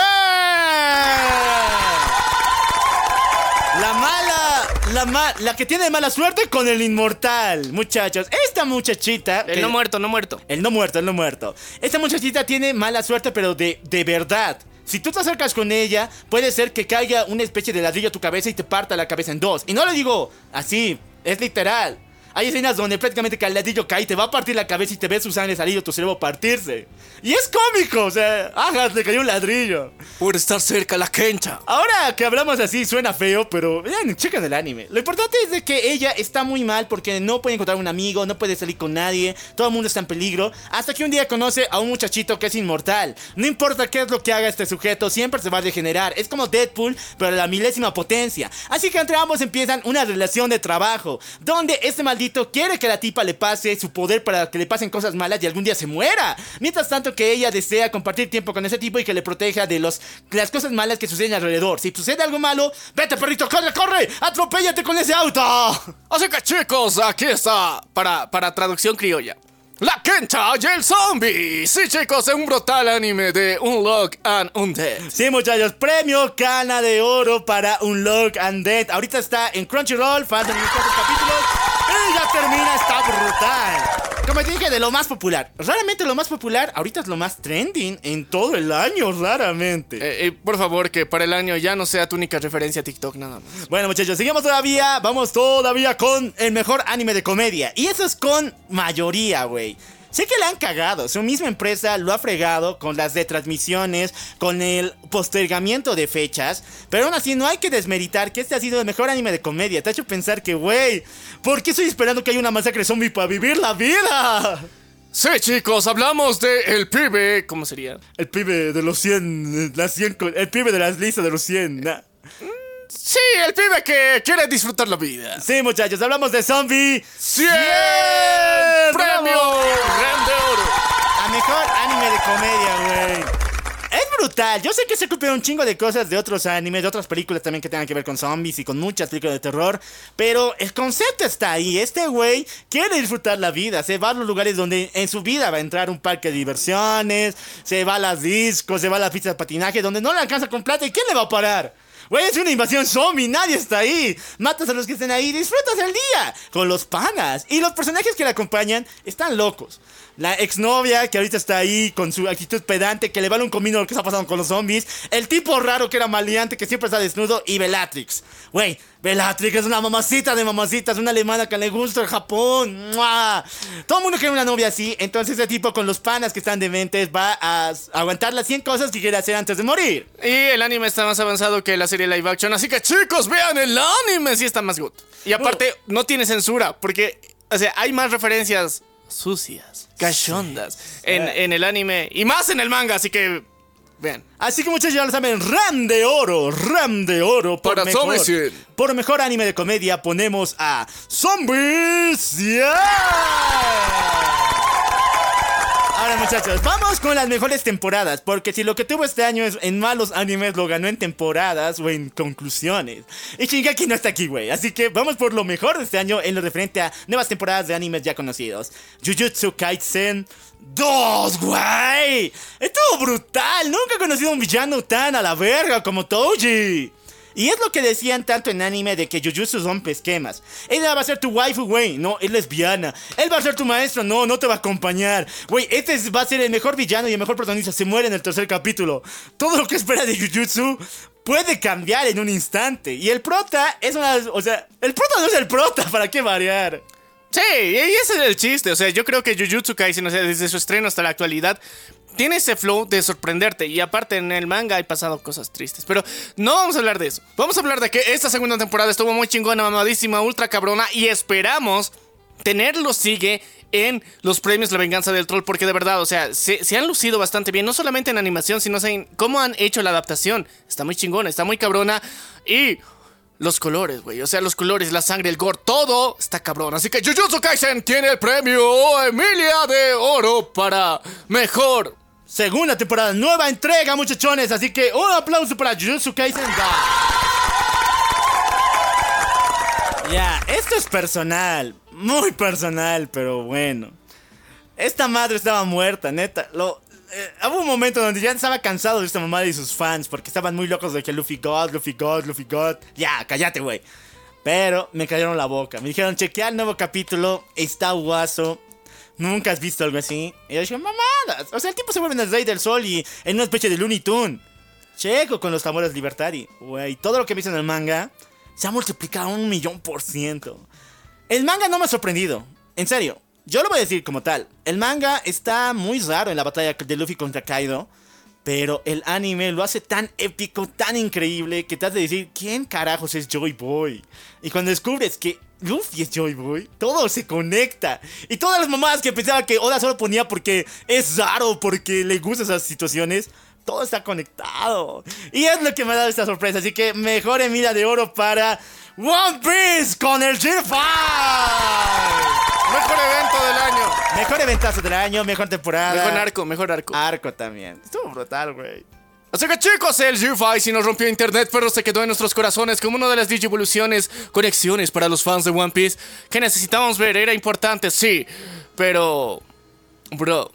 La mala, la ma- la que tiene mala suerte con el inmortal, muchachos. Esta muchachita. El que- no muerto, no muerto. el no muerto, el no muerto. Esta muchachita tiene mala suerte, pero de, de verdad. Si tú te acercas con ella, puede ser que caiga una especie de ladrillo a tu cabeza y te parta la cabeza en dos. Y no lo digo así, es literal. Hay escenas donde prácticamente que el ladrillo cae, te va a partir la cabeza y te ves su sangre salir o tu cerebro partirse. Y es cómico, o sea, ajá, le cayó un ladrillo. Por estar cerca la Kencha. Ahora que hablamos así suena feo, pero vean, chequen el anime. Lo importante es de que ella está muy mal porque no puede encontrar un amigo, no puede salir con nadie, todo el mundo está en peligro, hasta que un día conoce a un muchachito que es inmortal. No importa qué es lo que haga este sujeto, siempre se va a regenerar. Es como Deadpool, pero a la milésima potencia. Así que entre ambos empiezan una relación de trabajo, donde este maldito quiere que la tipa le pase su poder para que le pasen cosas malas y algún día se muera. Mientras tanto que ella desea compartir tiempo con ese tipo y que le proteja de los, las cosas malas que suceden alrededor. Si sucede algo malo, vete perrito, corre, corre, atropéllate con ese auto. Así que chicos, aquí está. Para, para traducción criolla. La Kencha y el zombie. Sí, chicos, es un brutal anime de Unlock and Undead. Sí, muchachos, premio Cana de Oro para Unlock and Dead. Ahorita está en Crunchyroll, faltan unos cuantos capítulos. Ya termina, está brutal. Como te dije, de lo más popular. Raramente lo más popular, ahorita es lo más trending en todo el año, raramente. Eh, eh, por favor, que para el año ya no sea tu única referencia a TikTok nada más. Bueno, muchachos, seguimos todavía. Vamos todavía con el mejor anime de comedia. Y eso es con mayoría, güey. Sé que la han cagado, su misma empresa lo ha fregado con las retransmisiones, con el postergamiento de fechas, pero aún así no hay que desmeritar que este ha sido el mejor anime de comedia. Te ha hecho pensar que, güey, ¿por qué estoy esperando que haya una masacre zombie para vivir la vida? Sí, chicos, hablamos de El Pibe. ¿Cómo sería? El pibe de los 100, las 100 co- el pibe de las listas de los 100. nah. Sí, el pibe que quiere disfrutar la vida. Sí, muchachos, hablamos de zombie. 100 ¡Bravo! premios Ren de Oro. A mejor anime de comedia, güey. Es brutal. Yo sé que se copian un chingo de cosas de otros animes, de otras películas también que tengan que ver con zombies y con muchas películas de terror. Pero el concepto está ahí. Este güey quiere disfrutar la vida. Se va a los lugares donde en su vida va a entrar un parque de diversiones. Se va a las discos, se va a las pistas de patinaje, donde no le alcanza con plata. ¿Y quién le va a parar? Güey, es una invasión zombie, nadie está ahí. Matas a los que estén ahí, disfrutas el día con los panas. Y los personajes que le acompañan están locos. La exnovia que ahorita está ahí con su actitud pedante, que le vale un comino lo que está pasando con los zombies. El tipo raro que era maleante, que siempre está desnudo. Y Bellatrix. Güey, Bellatrix es una mamacita de mamacitas, una alemana que le gusta el Japón. ¡Mua! Todo el mundo quiere una novia así. Entonces ese tipo con los panas que están dementes va a aguantar las 100 cosas que quiere hacer antes de morir. Y el anime está más avanzado que la serie live action, así que chicos, vean el anime, sí está más good. Y aparte, no tiene censura, porque, o sea, hay más referencias sucias, cachondas en, en el anime y más en el manga, así que vean. Así que muchachos ya lo saben, RAM de oro, RAM de oro. Por Para mejor, Zombies 100. Por mejor anime de comedia ponemos a Zombies 100. Ahora muchachos, vamos con las mejores temporadas, porque si lo que tuvo este año es en malos animes lo ganó en temporadas o en conclusiones. Y Shingeki no está aquí, güey, así que vamos por lo mejor de este año en lo referente a nuevas temporadas de animes ya conocidos. Jujutsu Kaisen 2, güey. Estuvo brutal, nunca he conocido a un villano tan a la verga como Toji. Y es lo que decían tanto en anime de que Jujutsu rompe esquemas. Ella va a ser tu waifu, güey. No, es lesbiana. Él va a ser tu maestro. No, no te va a acompañar. Güey, este es- va a ser el mejor villano y el mejor protagonista. Se muere en el tercer capítulo. Todo lo que espera de Jujutsu puede cambiar en un instante. Y el prota es una... O sea, el prota no es el prota. ¿Para qué variar? Sí, y ese es el chiste. O sea, yo creo que Jujutsu Kaisen, o sea, desde su estreno hasta la actualidad, tiene ese flow de sorprenderte. Y aparte, en el manga hay pasado cosas tristes. Pero no vamos a hablar de eso. Vamos a hablar de que esta segunda temporada estuvo muy chingona, mamadísima, ultra cabrona. Y esperamos tenerlo sigue en los premios La Venganza del Troll. Porque de verdad, o sea, se, se han lucido bastante bien. No solamente en animación, sino en cómo han hecho la adaptación. Está muy chingona, está muy cabrona. Y los colores, güey. O sea, los colores, la sangre, el gore, todo está cabrón. Así que Jujutsu Kaisen tiene el premio Emilia de Oro para mejor. Segunda temporada, nueva entrega, muchachones. Así que un aplauso para Jujutsu Kaisen. Ya, esto es personal. Muy personal, pero bueno. Esta madre estaba muerta, neta. Lo, eh, hubo un momento donde ya estaba cansado de esta mamada y sus fans porque estaban muy locos de que Luffy God, Luffy God, Luffy God. Ya, cállate, güey. Pero me cayeron la boca. Me dijeron, chequea el nuevo capítulo, está guaso. Nunca has visto algo así. Y yo dije, mamadas. O sea, el tipo se vuelve en el Rey del Sol y en una especie de Looney Tune. Checo con los tambores Libertari. Güey, todo lo que viste en el manga se ha multiplicado un millón por ciento. El manga no me ha sorprendido. En serio, yo lo voy a decir como tal. El manga está muy raro en la batalla de Luffy contra Kaido. Pero el anime lo hace tan épico, tan increíble, que te hace decir, ¿quién carajos es Joy Boy? Y cuando descubres que Luffy es Joy Boy, todo se conecta. Y todas las mamadas que pensaba que Oda solo ponía porque es raro, porque le gustan esas situaciones, todo está conectado. Y es lo que me ha dado esta sorpresa. Así que mejor Emilia de Oro para One Piece con el G5. Mejor evento del año. Mejor eventazo del año, mejor temporada. Mejor arco, mejor arco. Arco también. Estuvo brutal, güey. Así que chicos, el G5 sí nos rompió internet, pero se quedó en nuestros corazones como una de las digivoluciones, conexiones para los fans de One Piece que necesitábamos ver. Era importante, sí, pero... Bro,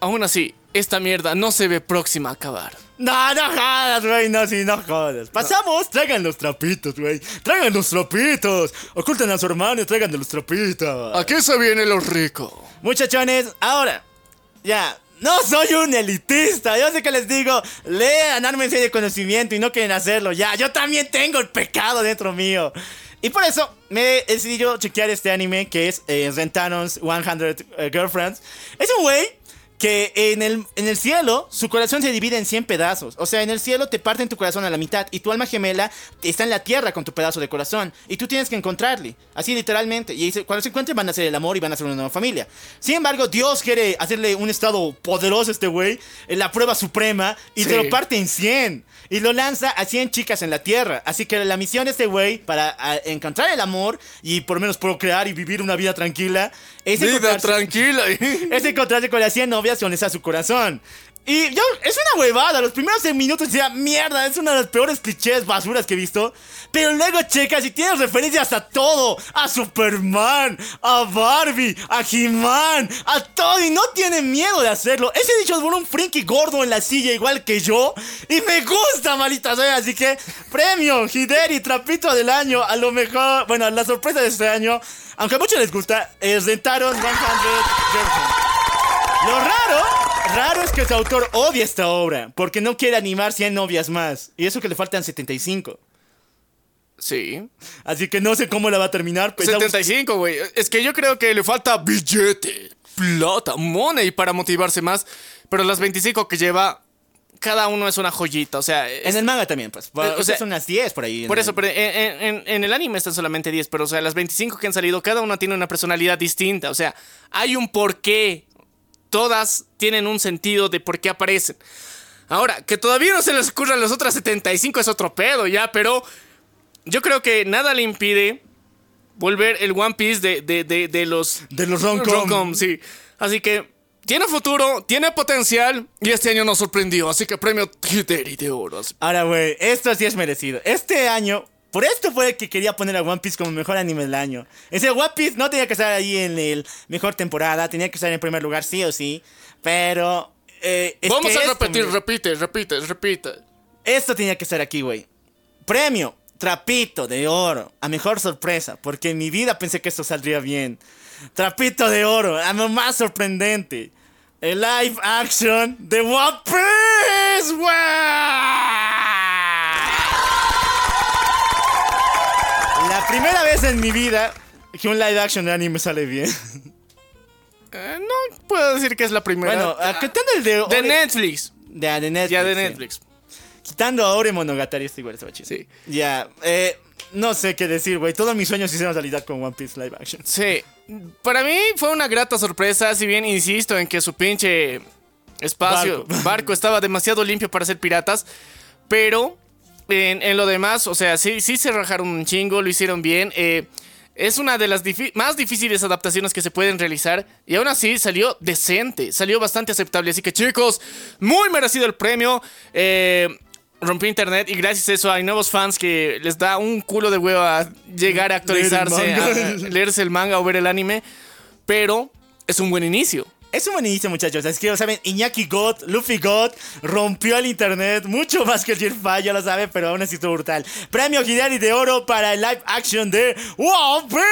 aún así, esta mierda no se ve próxima a acabar. No, no jodas, güey, no, sí, no jodas. Pasamos, traigan los trapitos, güey. Traigan los trapitos. Oculten a su hermano y traigan de los trapitos. Aquí se viene lo rico. Muchachones, ahora, ya, no soy un elitista. Yo sé que les digo, lean, ármense de conocimiento y no quieren hacerlo. Ya, yo también tengo el pecado dentro mío. Y por eso me he decidido chequear este anime que es eh, Rentanos 100 eh, Girlfriends. Es un güey que en el, en el cielo su corazón se divide en 100 pedazos. O sea, en el cielo te parten tu corazón a la mitad y tu alma gemela está en la tierra con tu pedazo de corazón. Y tú tienes que encontrarle. Así literalmente. Y cuando se encuentren van a hacer el amor y van a hacer una nueva familia. Sin embargo, Dios quiere hacerle un estado poderoso a este güey. En la prueba suprema. Y Sí. te lo parte en 100. Y lo lanza a 100 chicas en la tierra. Así que la misión de este güey para encontrar el amor y por lo menos procrear y vivir una vida tranquila es Vida encontrarse- tranquila. es encontrarse con las 100 novias donde está su corazón. Y yo, es una huevada. Los primeros 100 minutos decía, mierda, es una de las peores clichés basuras que he visto. Pero luego checas y tienes referencias a todo: a Superman, a Barbie, a He-Man, a todo. Y no tiene miedo de hacerlo. Ese dicho es por un friki gordo en la silla, igual que yo. Y me gusta, malita sea. Así que, premio, Hideri, trapito del año. A lo mejor, bueno, la sorpresa de este año, aunque a muchos les gusta, es rentaron 100 Girlfriends. Lo raro, raro es que su autor odia esta obra, porque no quiere animar 100 novias más. Y eso que le faltan 75. Sí. Así que no sé cómo la va a terminar. Pensamos- 75, güey. Es que yo creo que le falta billete, plata, money para motivarse más. Pero las 25 que lleva, cada uno es una joyita. O sea, es- En el manga también, pues. o O sea, son unas 10 por ahí. Por el- eso, pero en, en- en- en el anime están solamente 10, pero o sea, las 25 que han salido, cada una tiene una personalidad distinta. O sea, hay un porqué. Todas tienen un sentido de por qué aparecen. Ahora, que todavía no se les ocurran las otras 75 es otro pedo, ya, pero yo creo que nada le impide volver el One Piece de, de, de, de los... De los rom-com. rom-com, sí. Así que tiene futuro, tiene potencial y este año nos sorprendió. Así que premio Hideri de oro. Ahora, güey, esto sí es merecido. Este año, por esto fue que quería poner a One Piece como mejor anime del año. Ese One Piece no tenía que estar ahí en el mejor temporada, tenía que estar en primer lugar sí o sí. Pero... eh, es Vamos que a esto, repetir, repite, repite, repite. Esto tenía que estar aquí, güey. Premio, trapito de oro, a mejor sorpresa, porque en mi vida pensé que esto saldría bien. Trapito de oro, a lo más sorprendente. El live action de One Piece, güey. Primera vez en mi vida que un live action de anime sale bien. Eh, no puedo decir que es la primera. Bueno, ¿a ¿qué tal el de, de Netflix. de, de Netflix? Ya de sí. Netflix. Quitando a Ore Monogatari, este igual estaba chido. Sí. Ya, eh, no sé qué decir, güey. Todos mis sueños se hicieron realidad con One Piece live action. Sí. Para mí fue una grata sorpresa, si bien insisto en que su pinche espacio, Barco. barco, estaba demasiado limpio para ser piratas, pero en, en lo demás, o sea, sí, sí se rajaron un chingo, lo hicieron bien. eh, es una de las más difíciles adaptaciones que se pueden realizar y aún así salió decente, salió bastante aceptable. Así que chicos, muy merecido el premio. Eh, rompió internet y gracias a eso hay nuevos fans que les da un culo de huevo a llegar a actualizarse, Leer a leerse el manga o ver el anime, pero es un buen inicio. Es un buen inicio, muchachos. Es que, saben, Iñaki God, Luffy God, rompió el internet mucho más que el Jirfa, ya lo sabe, pero aún así estuvo brutal. Premio Hidari de Oro para el live action de One Piece.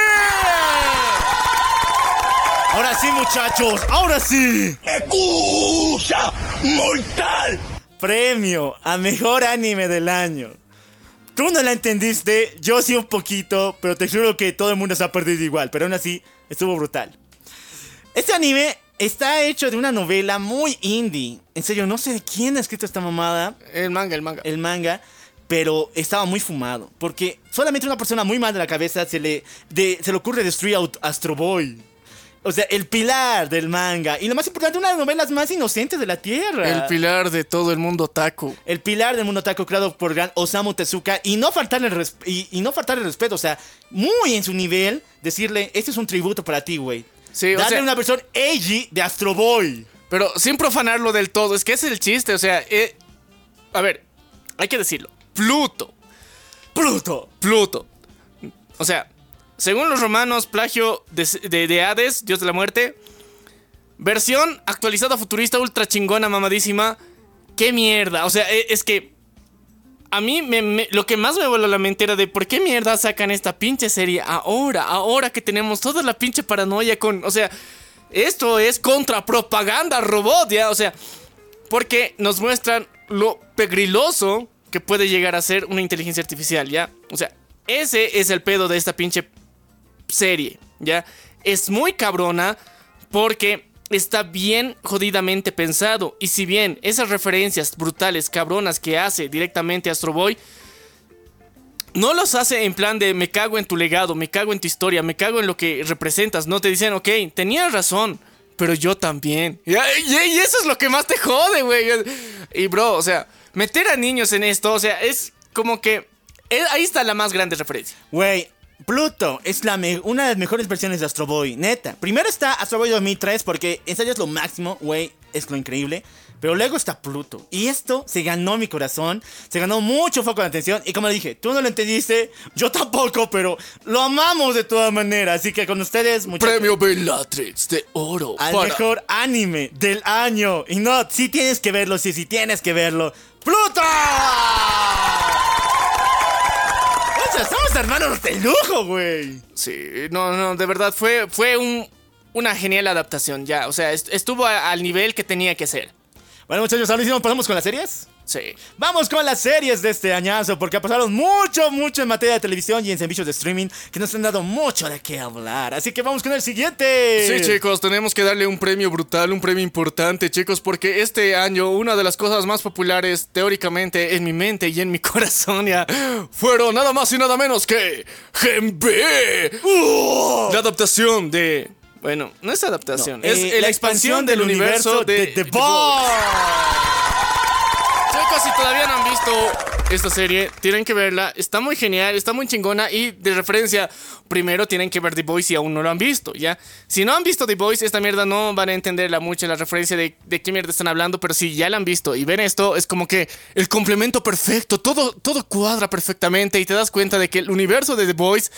Ahora sí, muchachos, ahora sí. ¡Excusa mortal! Premio a mejor anime del año. Tú no la entendiste, yo sí un poquito, pero te juro que todo el mundo se ha perdido igual, pero aún así estuvo brutal. Este anime está hecho de una novela muy indie. En serio, no sé de quién ha escrito esta mamada, El manga, el manga. el manga, pero estaba muy fumado. Porque solamente a una persona muy mal de la cabeza se le, de- se le ocurre destruir a Astro Boy. O sea, el pilar del manga. Y lo más importante, una de las novelas más inocentes de la Tierra. El pilar de todo el mundo taco. El pilar del mundo taco creado por gran Osamu Tezuka y no faltarle el y, y no faltarle el respeto, o sea, muy en su nivel decirle, este es un tributo para ti, güey. Sí, o sea- una versión Eiji de Astro Boy. Pero sin profanarlo del todo, es que ese es el chiste, o sea, eh, a ver, hay que decirlo. Pluto, Pluto. Pluto. O sea, según los romanos, plagio de, de- de Hades, dios de la muerte. Versión actualizada futurista ultra chingona, mamadísima. ¡Qué mierda! O sea, e- es que... A mí me- me- lo que más me voló la mente era de por qué mierda sacan esta pinche serie ahora, ahora que tenemos toda la pinche paranoia con... O sea, esto es contrapropaganda robot, ya, o sea... Porque nos muestran lo pegriloso que puede llegar a ser una inteligencia artificial, ¿ya? O sea, ese es el pedo de esta pinche serie, ¿ya? Es muy cabrona porque está bien jodidamente pensado. Y si bien esas referencias brutales, cabronas que hace directamente Astro Boy, no los hace en plan de me cago en tu legado, me cago en tu historia, me cago en lo que representas. No te dicen, ok, tenías razón, pero yo también. Y, y- eso es lo que más te jode, güey. Y bro, o sea, meter a niños en esto, o sea, es como que... eh, ahí está la más grande referencia. Güey, Pluto es la una de las mejores versiones de Astro Boy, neta. Primero está Astro Boy 2003 porque en serio es lo máximo, güey, es lo increíble. Pero luego está Pluto. Y esto se ganó mi corazón, se ganó mucho foco de atención. Y como le dije, tú no lo entendiste, yo tampoco, pero lo amamos de todas maneras. Así que con ustedes, muchachos. Premio Bellatrix de oro. Al para- mejor anime del año. Y no, sí tienes que verlo, sí, sí tienes que verlo. ¡Pluto! Hermanos de lujo, güey. Sí, no, no, de verdad fue, fue un- una genial adaptación ya. O sea, est- estuvo a- al nivel que tenía que ser. Bueno, muchachos, ahora sí nos pasamos con las series. Sí. Vamos con las series de este añazo, porque pasaron mucho, mucho en materia de televisión y en servicios de streaming que nos han dado mucho de qué hablar. Así que vamos con el siguiente. Sí, chicos, tenemos que darle un premio brutal, un premio importante, chicos, porque este año una de las cosas más populares, teóricamente, en mi mente y en mi corazón ya, fueron nada más y nada menos que Gen B. La adaptación de... Bueno, no es adaptación, es Eh, la expansión del universo de, The The Boys. Chicos, si todavía no han visto esta serie, tienen que verla. Está muy genial, está muy chingona. Y de referencia, primero tienen que ver The Boys si aún no lo han visto, ¿ya? Si no han visto The Boys, esta mierda no van a entender la mucha la referencia de, de qué mierda están hablando. Pero si ya la han visto y ven esto, es como que el complemento perfecto. Todo, todo cuadra perfectamente y te das cuenta de que el universo de The Boys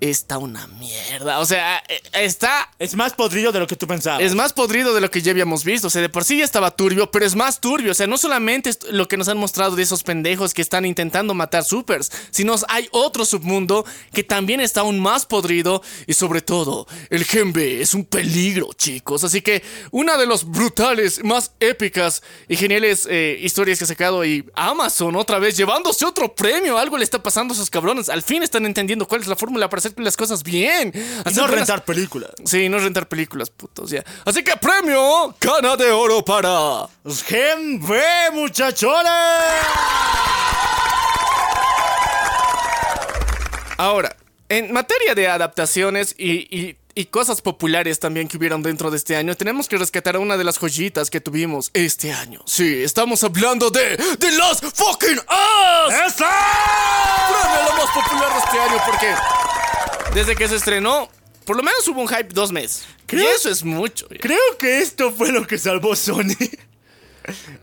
está una mierda. O sea, eh, está Es más podrido de lo que tú pensabas. es más podrido de lo que ya habíamos visto. O sea, de por sí ya estaba turbio, pero es más turbio. O sea, no solamente es lo que nos han mostrado de esos pendejos que están intentando matar supers, sino hay otro submundo que también está aún más podrido. Y sobre todo, el Gen B es un peligro, chicos. Así que una de los brutales, más épicas y geniales eh, historias que ha sacado y Amazon otra vez llevándose otro premio. Algo le está pasando a esos cabrones. Al fin están entendiendo cuál es la fórmula para hacer las cosas bien. Y no rentar películas. Sí, no rentar películas, putos, ya. Así que premio, cana de oro para. Gen B, muchachones. Ahora, en materia de adaptaciones y, y- y cosas populares también que hubieron dentro de este año, tenemos que rescatar a una de las joyitas que tuvimos este año. Sí, estamos hablando de The Last Fucking Us. ¡Esa! Premio lo más popular de este año porque desde que se estrenó, por lo menos hubo un hype dos meses. Creo- Y eso es mucho. ya. Creo que esto fue lo que salvó Sony.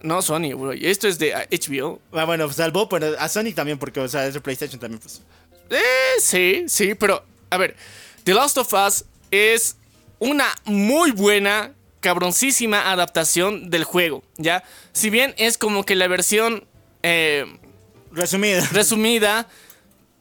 No, Sony, bro. Esto es de ah, HBO. Ah, bueno, salvó, pero a Sonic también, porque, o sea, es de PlayStation también, pues. Eh, sí, sí, pero a ver, The Last of Us es una muy buena, cabroncísima adaptación del juego, ¿ya? Si bien es como que la versión eh, Resumida. resumida,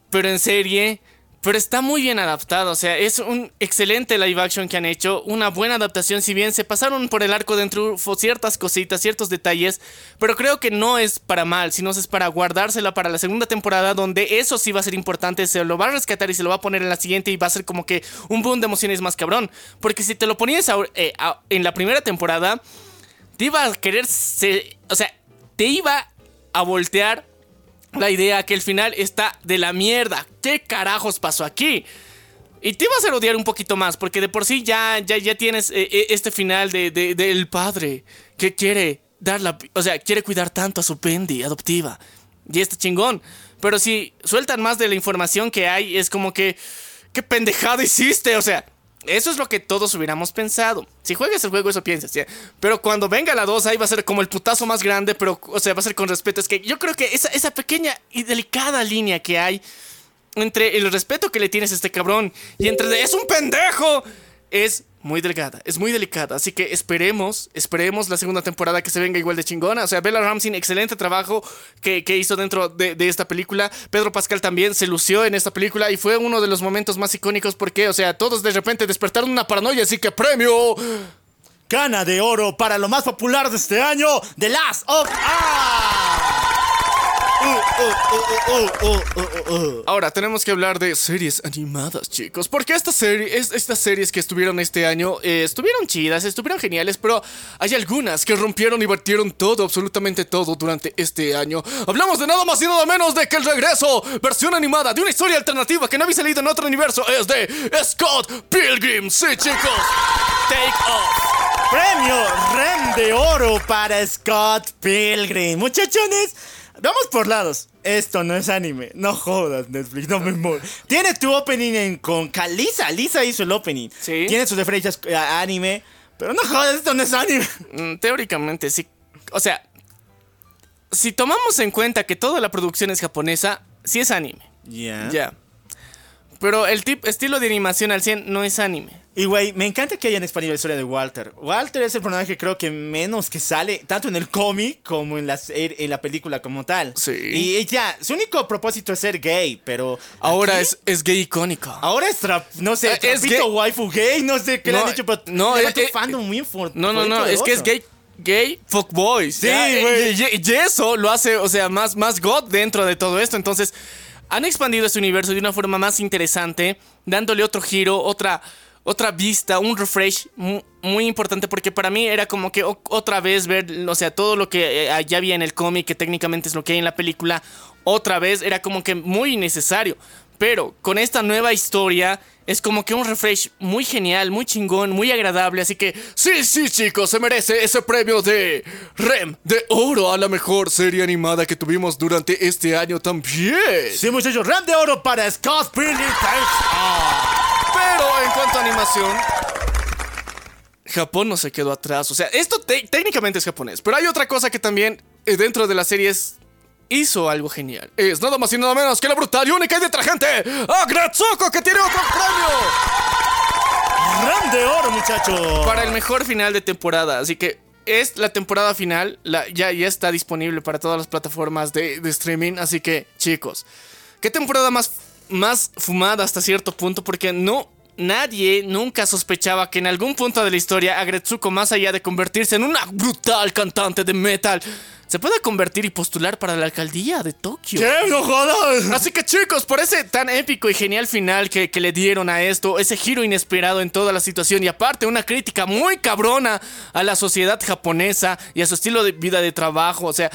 pero en serie, pero está muy bien adaptado, o sea, es un excelente live action que han hecho, una buena adaptación, si bien se pasaron por el arco de triunfo ciertas cositas, ciertos detalles, pero creo que no es para mal, sino es para guardársela para la segunda temporada, donde eso sí va a ser importante, se lo va a rescatar y se lo va a poner en la siguiente y va a ser como que un boom de emociones más cabrón, porque si te lo ponías eh, en la primera temporada, te iba a querer, o sea, te iba a voltear la idea que el final está de la mierda. ¿Qué carajos pasó aquí? Y te iba a hacer odiar un poquito más, porque de por sí ya, ya, ya tienes eh, eh, este final de, de- del padre que quiere dar la, o sea, quiere cuidar tanto a su pendi adoptiva. Y está chingón. Pero si sueltan más de la información que hay, es como que, ¿qué pendejada hiciste? O sea, eso es lo que todos hubiéramos pensado. Si juegas el juego, eso piensas. Pero cuando venga la 2, ahí va a ser como el putazo más grande, pero, o sea, va a ser con respeto. Es que yo creo que esa, esa pequeña y delicada línea que hay entre el respeto que le tienes a este cabrón y entre es un pendejo es muy delgada, es muy delicada. Así que esperemos, esperemos la segunda temporada que se venga igual de chingona. O sea, Bella Ramsey, excelente trabajo que, que hizo dentro de, de esta película. Pedro Pascal también se lució en esta película y fue uno de los momentos más icónicos porque, o sea, todos de repente despertaron una paranoia. Así que premio. Cana de oro para lo más popular de este año, The Last of Us. Uh, uh, uh, uh, uh, uh, uh, uh. Ahora tenemos que hablar de series animadas, chicos. Porque estas, serie, es- estas series que estuvieron este año eh, estuvieron chidas, estuvieron geniales, pero hay algunas que rompieron y batieron todo, absolutamente todo durante este año. Hablamos de nada más y nada menos de que el regreso, versión animada de una historia alternativa que no había salido en otro universo, es de Scott Pilgrim. Sí, chicos. Take off. Premio Rem de oro para Scott Pilgrim. Muchachones, vamos por lados. Esto no es anime. No jodas, Netflix, no me muero. Tiene tu opening en, con Lisa. Lisa hizo el opening. Sí. Tiene sus referencias a anime. Pero no jodas, esto no es anime. Mm, Teóricamente, sí. O sea, si tomamos en cuenta que toda la producción es japonesa, sí es anime. Ya. Ya. Pero el tip, estilo de animación al 100 no es anime. Y güey, me encanta que hayan expandido la historia de Walter. Walter es el personaje creo que menos que sale, tanto en el cómic como en la, en la película como tal. Sí. Y ya, su único propósito es ser gay, pero... Ahora es, es gay icónico. Ahora es trap, no sé, Eh, es gay. waifu gay, no sé qué le han dicho, pero no, levantó eh, eh, fandom muy fuerte. No, no, no, es que es gay. Gay fuckboy. Sí, Ya, eh, güey. Y, y- y eso lo hace, o sea, más, más God dentro de todo esto. Entonces, han expandido este universo de una forma más interesante, dándole otro giro, otra, otra vista, un refresh mu- muy, importante. Porque para mí era como que otra vez ver, o sea, todo lo que eh, ya había en el cómic, que técnicamente es lo que hay en la película, otra vez era como que muy necesario. Pero con esta nueva historia es como que un refresh muy genial, muy chingón, muy agradable. Así que sí, sí, chicos, se merece ese premio de REM de oro a la mejor serie animada que tuvimos durante este año también. Sí, muchachos, Ram de oro para Scott Pilgrim. Pero en cuanto a animación, Japón no se quedó atrás. O sea, esto te- técnicamente es japonés. Pero hay otra cosa que también eh, dentro de la serie es hizo algo genial. Es nada más y nada menos que la brutal y única y detergente Agretsuko que tiene otro premio ¡Ram de oro, muchacho! para el mejor final de temporada. Así que es la temporada final, la- ya, ya está disponible para todas las plataformas de, de streaming. Así que, chicos, qué temporada más, más fumada hasta cierto punto, porque no. Nadie nunca sospechaba que en algún punto de la historia Agretsuko, más allá de convertirse en una brutal cantante de metal, se pueda convertir y postular para la alcaldía de Tokio. ¿Qué? ¡No jodas! Así que chicos, por ese tan épico y genial final que, que le dieron a esto, ese giro inesperado en toda la situación y aparte una crítica muy cabrona a la sociedad japonesa y a su estilo de vida de trabajo, o sea,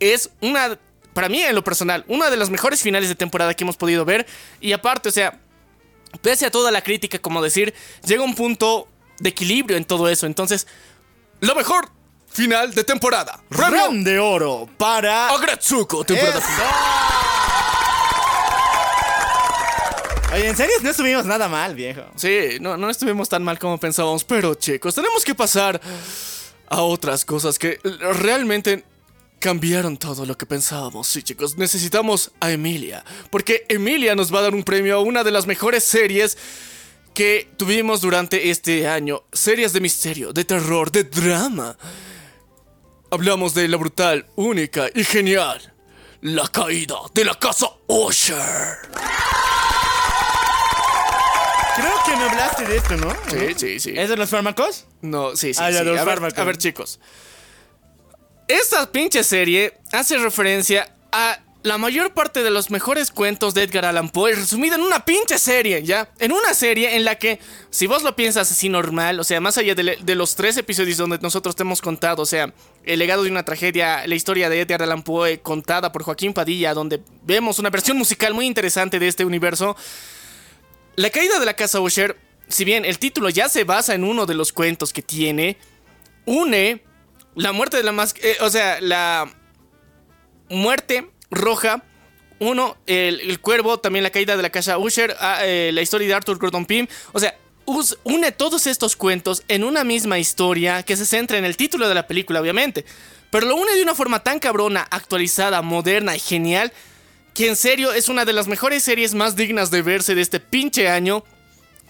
es una, para mí en lo personal, una de las mejores finales de temporada que hemos podido ver y aparte, o sea, pese a toda la crítica, como decir, llega un punto de equilibrio en todo eso, entonces, lo mejor final de temporada. Premio ¡Ram de oro para... Agretsuko, temporada ¡Eso! final. Oye, en serio, no estuvimos nada mal, viejo. Sí, no, no estuvimos tan mal como pensábamos, pero chicos, tenemos que pasar a otras cosas que realmente cambiaron todo lo que pensábamos. Sí, chicos, necesitamos a Emilia, porque Emilia nos va a dar un premio a una de las mejores series que tuvimos durante este año. Series de misterio, de terror, de drama. Hablamos de la brutal, única y genial. La caída de la casa Usher. Creo que me hablaste de esto, ¿no? Sí, sí, sí. ¿Es de los fármacos? No, sí, sí. Ah, ya, sí. los A, ver, fármacos. a ver, chicos. Esta pinche serie hace referencia a la mayor parte de los mejores cuentos de Edgar Allan Poe resumida en una pinche serie, ¿ya? En una serie en la que, si vos lo piensas así normal, o sea, más allá de los tres episodios donde nosotros te hemos contado, o sea, el legado de una tragedia, la historia de Edgar Allan Poe contada por Joaquín Padilla, donde vemos una versión musical muy interesante de este universo, la caída de la casa Usher, si bien el título ya se basa en uno de los cuentos que tiene, une la muerte de la más... eh, o sea, la muerte roja. Uno, el, el cuervo, también la caída de la casa Usher, ah, eh, la historia de Arthur Gordon Pym. O sea, une todos estos cuentos en una misma historia que se centra en el título de la película, obviamente. Pero lo une de una forma tan cabrona, actualizada, moderna y genial, que en serio es una de las mejores series más dignas de verse de este pinche año.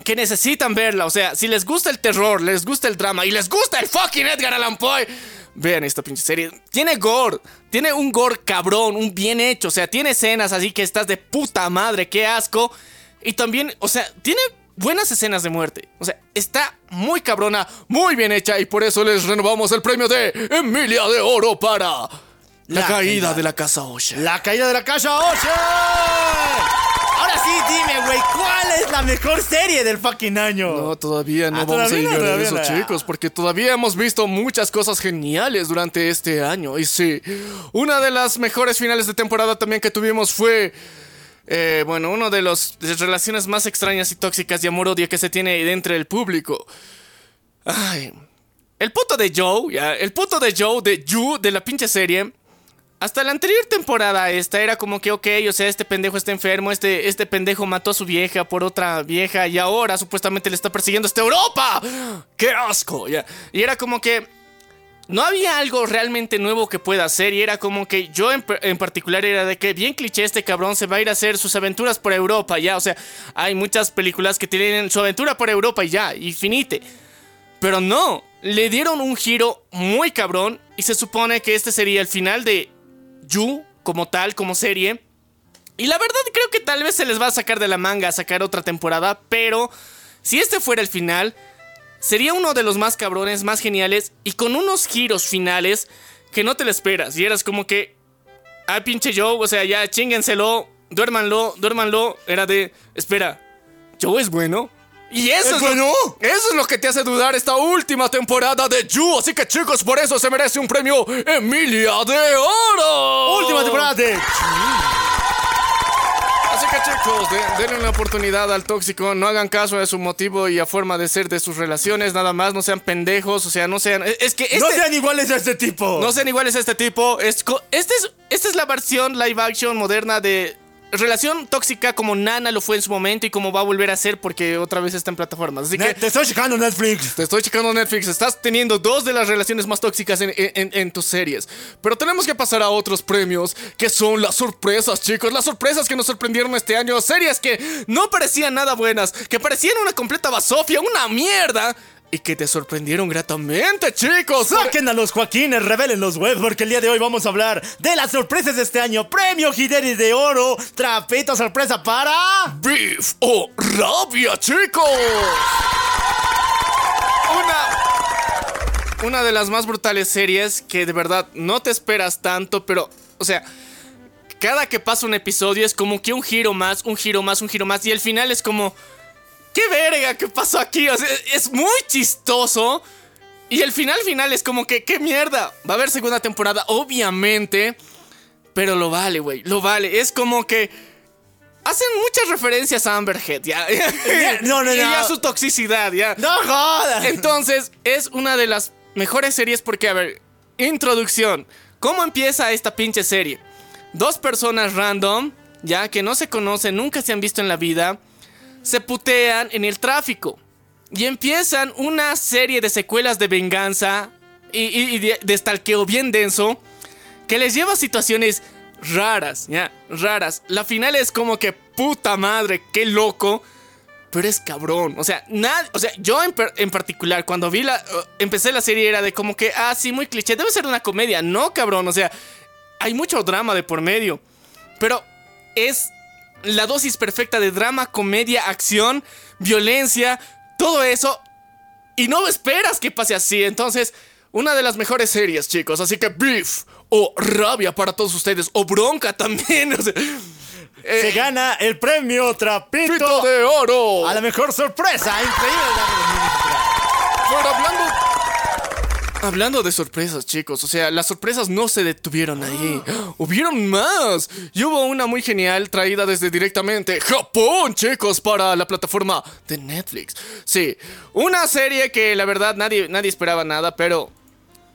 Que necesitan verla, o sea, si les gusta el terror, les gusta el drama y les gusta el fucking Edgar Allan Poe, vean esta pinche serie. Tiene gore, tiene un gore cabrón, un bien hecho, o sea, tiene escenas así que estás de puta madre, qué asco. Y también, o sea, tiene buenas escenas de muerte. O sea, está muy cabrona, muy bien hecha y por eso les renovamos el premio de Emilia de Oro para la, La caída caída. de la casa Osha. La caída de la casa Ocean. Ahora sí, dime, güey, ¿cuál es la mejor serie del fucking año? No, todavía no Ah, vamos todavía a no, llegar a eso, no. chicos, porque todavía hemos visto muchas cosas geniales durante este año. Y sí, una de las mejores finales de temporada también que tuvimos fue. eh, bueno, uno de las relaciones más extrañas y tóxicas de amor-odio que se tiene dentro del público. Ay. El puto de Joe, ya, el puto de Joe, de Yu, de la pinche serie. Hasta la anterior temporada esta era como que, ok, o sea, este pendejo está enfermo, este, este pendejo mató a su vieja por otra vieja y ahora supuestamente le está persiguiendo hasta Europa. ¡Qué asco! Ya. Y era como que no había algo realmente nuevo que pueda hacer y era como que yo en, en particular era de que bien cliché este cabrón se va a ir a hacer sus aventuras por Europa, ya, o sea, hay muchas películas que tienen su aventura por Europa y ya, y finite. Pero no, le dieron un giro muy cabrón y se supone que este sería el final de Yu como tal, como serie. Y la verdad creo que tal vez se les va a sacar de la manga a sacar otra temporada, pero si este fuera el final, sería uno de los más cabrones, más geniales y con unos giros finales que no te lo esperas. Y eras como que, ah, pinche Joe, o sea, ya chíngenselo, duérmanlo, duérmanlo. Era de, espera, Joe es bueno. Y eso ¿Es lo- bueno? eso es lo que te hace dudar esta última temporada de You. Así que chicos, por eso se merece un premio Emilia de Oro. Última temporada de... Así que chicos, de- denle una oportunidad al tóxico, no hagan caso a su motivo y a forma de ser de sus relaciones, nada más, no sean pendejos, o sea, no sean... Es es que este... No sean iguales a este tipo. No sean iguales a este tipo. Es este es, esta es la versión live action moderna de relación tóxica como Nana lo fue en su momento y como va a volver a ser porque otra vez está en plataformas. Así que Te estoy checando Netflix. te estoy checando Netflix. Estás teniendo dos de las relaciones más tóxicas en, en- en tus series. Pero tenemos que pasar a otros premios que son las sorpresas, chicos. Las sorpresas que nos sorprendieron este año. Series que no parecían nada buenas, que parecían una completa basofia, una mierda. Y que te sorprendieron gratamente, chicos. Saquen a los Joaquines, revelen los webs, porque el día de hoy vamos a hablar de las sorpresas de este año. Premio Gideris de Oro, trapito sorpresa para... Beef o rabia, chicos. Una, una de las más brutales series que de verdad no te esperas tanto, pero, o sea, cada que pasa un episodio es como que un giro más, un giro más, un giro más, y el final es como, ¿qué verga? ¿Qué pasó aquí? O sea, es muy chistoso. Y el final final es como que, ¿qué mierda? Va a haber segunda temporada, obviamente. Pero lo vale, güey, lo vale. Es como que hacen muchas referencias a Amber Heard, ya. No, no, Y no. a su toxicidad, ya. ¡No jodas! Entonces, es una de las mejores series porque, a ver, introducción. ¿Cómo empieza esta pinche serie? Dos personas random, ya que no se conocen, nunca se han visto en la vida, se putean en el tráfico. Y empiezan una serie de secuelas de venganza y, y- y de, de bien denso que les lleva a situaciones raras, ya, raras. La final es como que puta madre, qué loco. Pero es cabrón. O sea, nada. O sea, yo en, en particular, cuando vi la. empecé la serie, era de como que, ah, sí, muy cliché. Debe ser una comedia. No, cabrón. O sea, hay mucho drama de por medio. Pero es la dosis perfecta de drama, comedia, acción, violencia, todo eso. Y no esperas que pase así. Entonces, una de las mejores series, chicos. Así que beef o rabia para todos ustedes. O bronca también. O sea, eh, Se gana el premio Trapito Pito de oro. a la mejor sorpresa. Increíble. Pero hablando. Hablando de sorpresas, chicos, o sea, las sorpresas no se detuvieron ahí. Hubieron más. Y hubo una muy genial traída desde directamente Japón, chicos, para la plataforma de Netflix. Sí, una serie que la verdad nadie, nadie esperaba nada, pero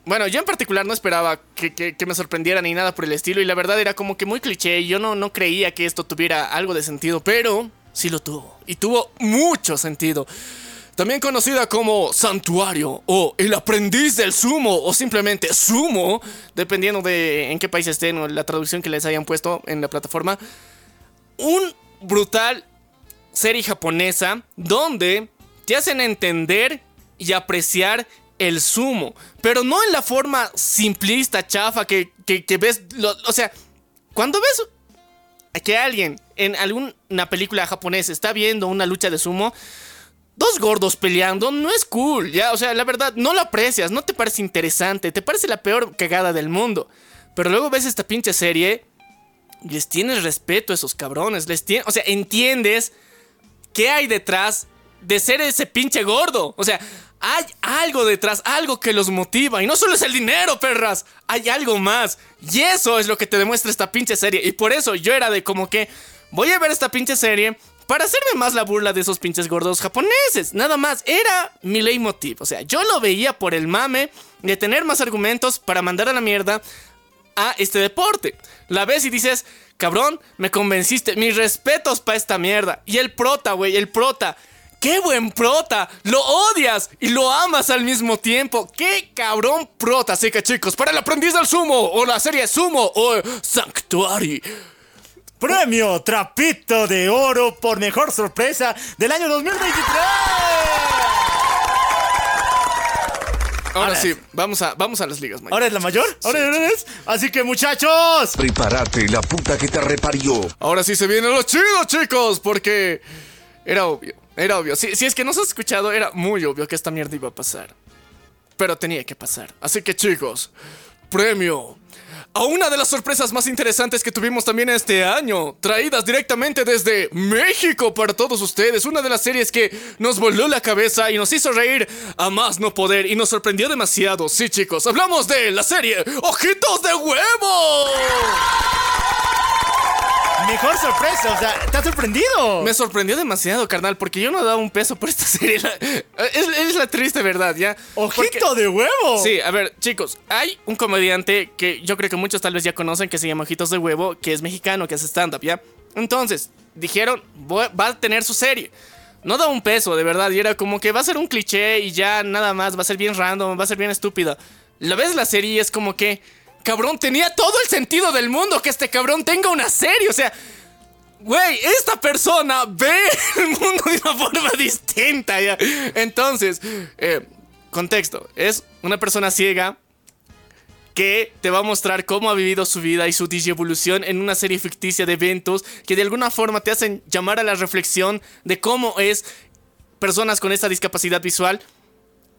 bueno, yo en particular no esperaba que, que- que me sorprendiera ni nada por el estilo. Y la verdad era como que muy cliché. Yo no, no creía que esto tuviera algo de sentido. Pero sí lo tuvo. Y tuvo mucho sentido. También conocida como Santuario o El Aprendiz del Sumo o simplemente Sumo, dependiendo de en qué país estén o la traducción que les hayan puesto en la plataforma. Un brutal serie japonesa donde te hacen entender y apreciar el sumo, pero no en la forma simplista, chafa, que, que- ves, lo- o sea, cuando ves que alguien en alguna película japonesa está viendo una lucha de sumo, dos gordos peleando no es cool, ya, o sea, la verdad, no lo aprecias, no te parece interesante, te parece la peor cagada del mundo, pero luego ves esta pinche serie les tienes respeto a esos cabrones, les tienes, o sea, entiendes qué hay detrás de ser ese pinche gordo. O sea, hay algo detrás, algo que los motiva. Y no solo es el dinero, perras. Hay algo más. Y eso es lo que te demuestra esta pinche serie. Y por eso yo era de como que voy a ver esta pinche serie para hacerme más la burla de esos pinches gordos japoneses. Nada más. Era mi leitmotiv. O sea, yo lo veía por el mame de tener más argumentos para mandar a la mierda a este deporte. La ves y dices, cabrón, me convenciste, mis respetos para esta mierda. Y el prota, güey, el prota. ¡Qué buen prota! Lo odias y lo amas al mismo tiempo. ¡Qué cabrón prota! Así que chicos, para el aprendiz del sumo, o la serie sumo, o Sanctuary. Premio Trapito de Oro por mejor sorpresa del año 2023. Ahora, Ahora sí, vamos a, vamos a las ligas, Mike. Ahora es la mayor. Ahora es. Así que muchachos. Prepárate, la puta que te reparió. Ahora sí se viene lo chido, chicos, porque era obvio, era obvio. Si, si es que no se ha escuchado, era muy obvio que esta mierda iba a pasar. Pero tenía que pasar. Así que, chicos, premio a una de las sorpresas más interesantes que tuvimos también este año, traídas directamente desde México para todos ustedes. Una de las series que nos voló la cabeza y nos hizo reír a más no poder y nos sorprendió demasiado. Sí, chicos, hablamos de la serie Ojitos de Huevo. Mejor sorpresa. O sea, ¿te has sorprendido? Me sorprendió demasiado, carnal, porque yo no daba un peso por esta serie. La- Es, es la triste verdad, ¿ya? Ojito Porque- de huevo. Sí, a ver, chicos, hay un comediante que yo creo que muchos tal vez ya conocen que se llama Ojitos de Huevo, que es mexicano, que hace stand-up, ¿ya? Entonces, dijeron, "Voy- va a tener su serie. No da un peso, de verdad. Y era como que va a ser un cliché y ya nada más. Va a ser bien random, va a ser bien estúpida. La ves la serie y es como que, cabrón, tenía todo el sentido del mundo que este cabrón tenga una serie. O sea, Güey, esta persona ve el mundo de una forma distinta ya. Entonces, eh, contexto, es una persona ciega que te va a mostrar cómo ha vivido su vida y su digievolución en una serie ficticia de eventos que de alguna forma te hacen llamar a la reflexión de cómo es personas con esta discapacidad visual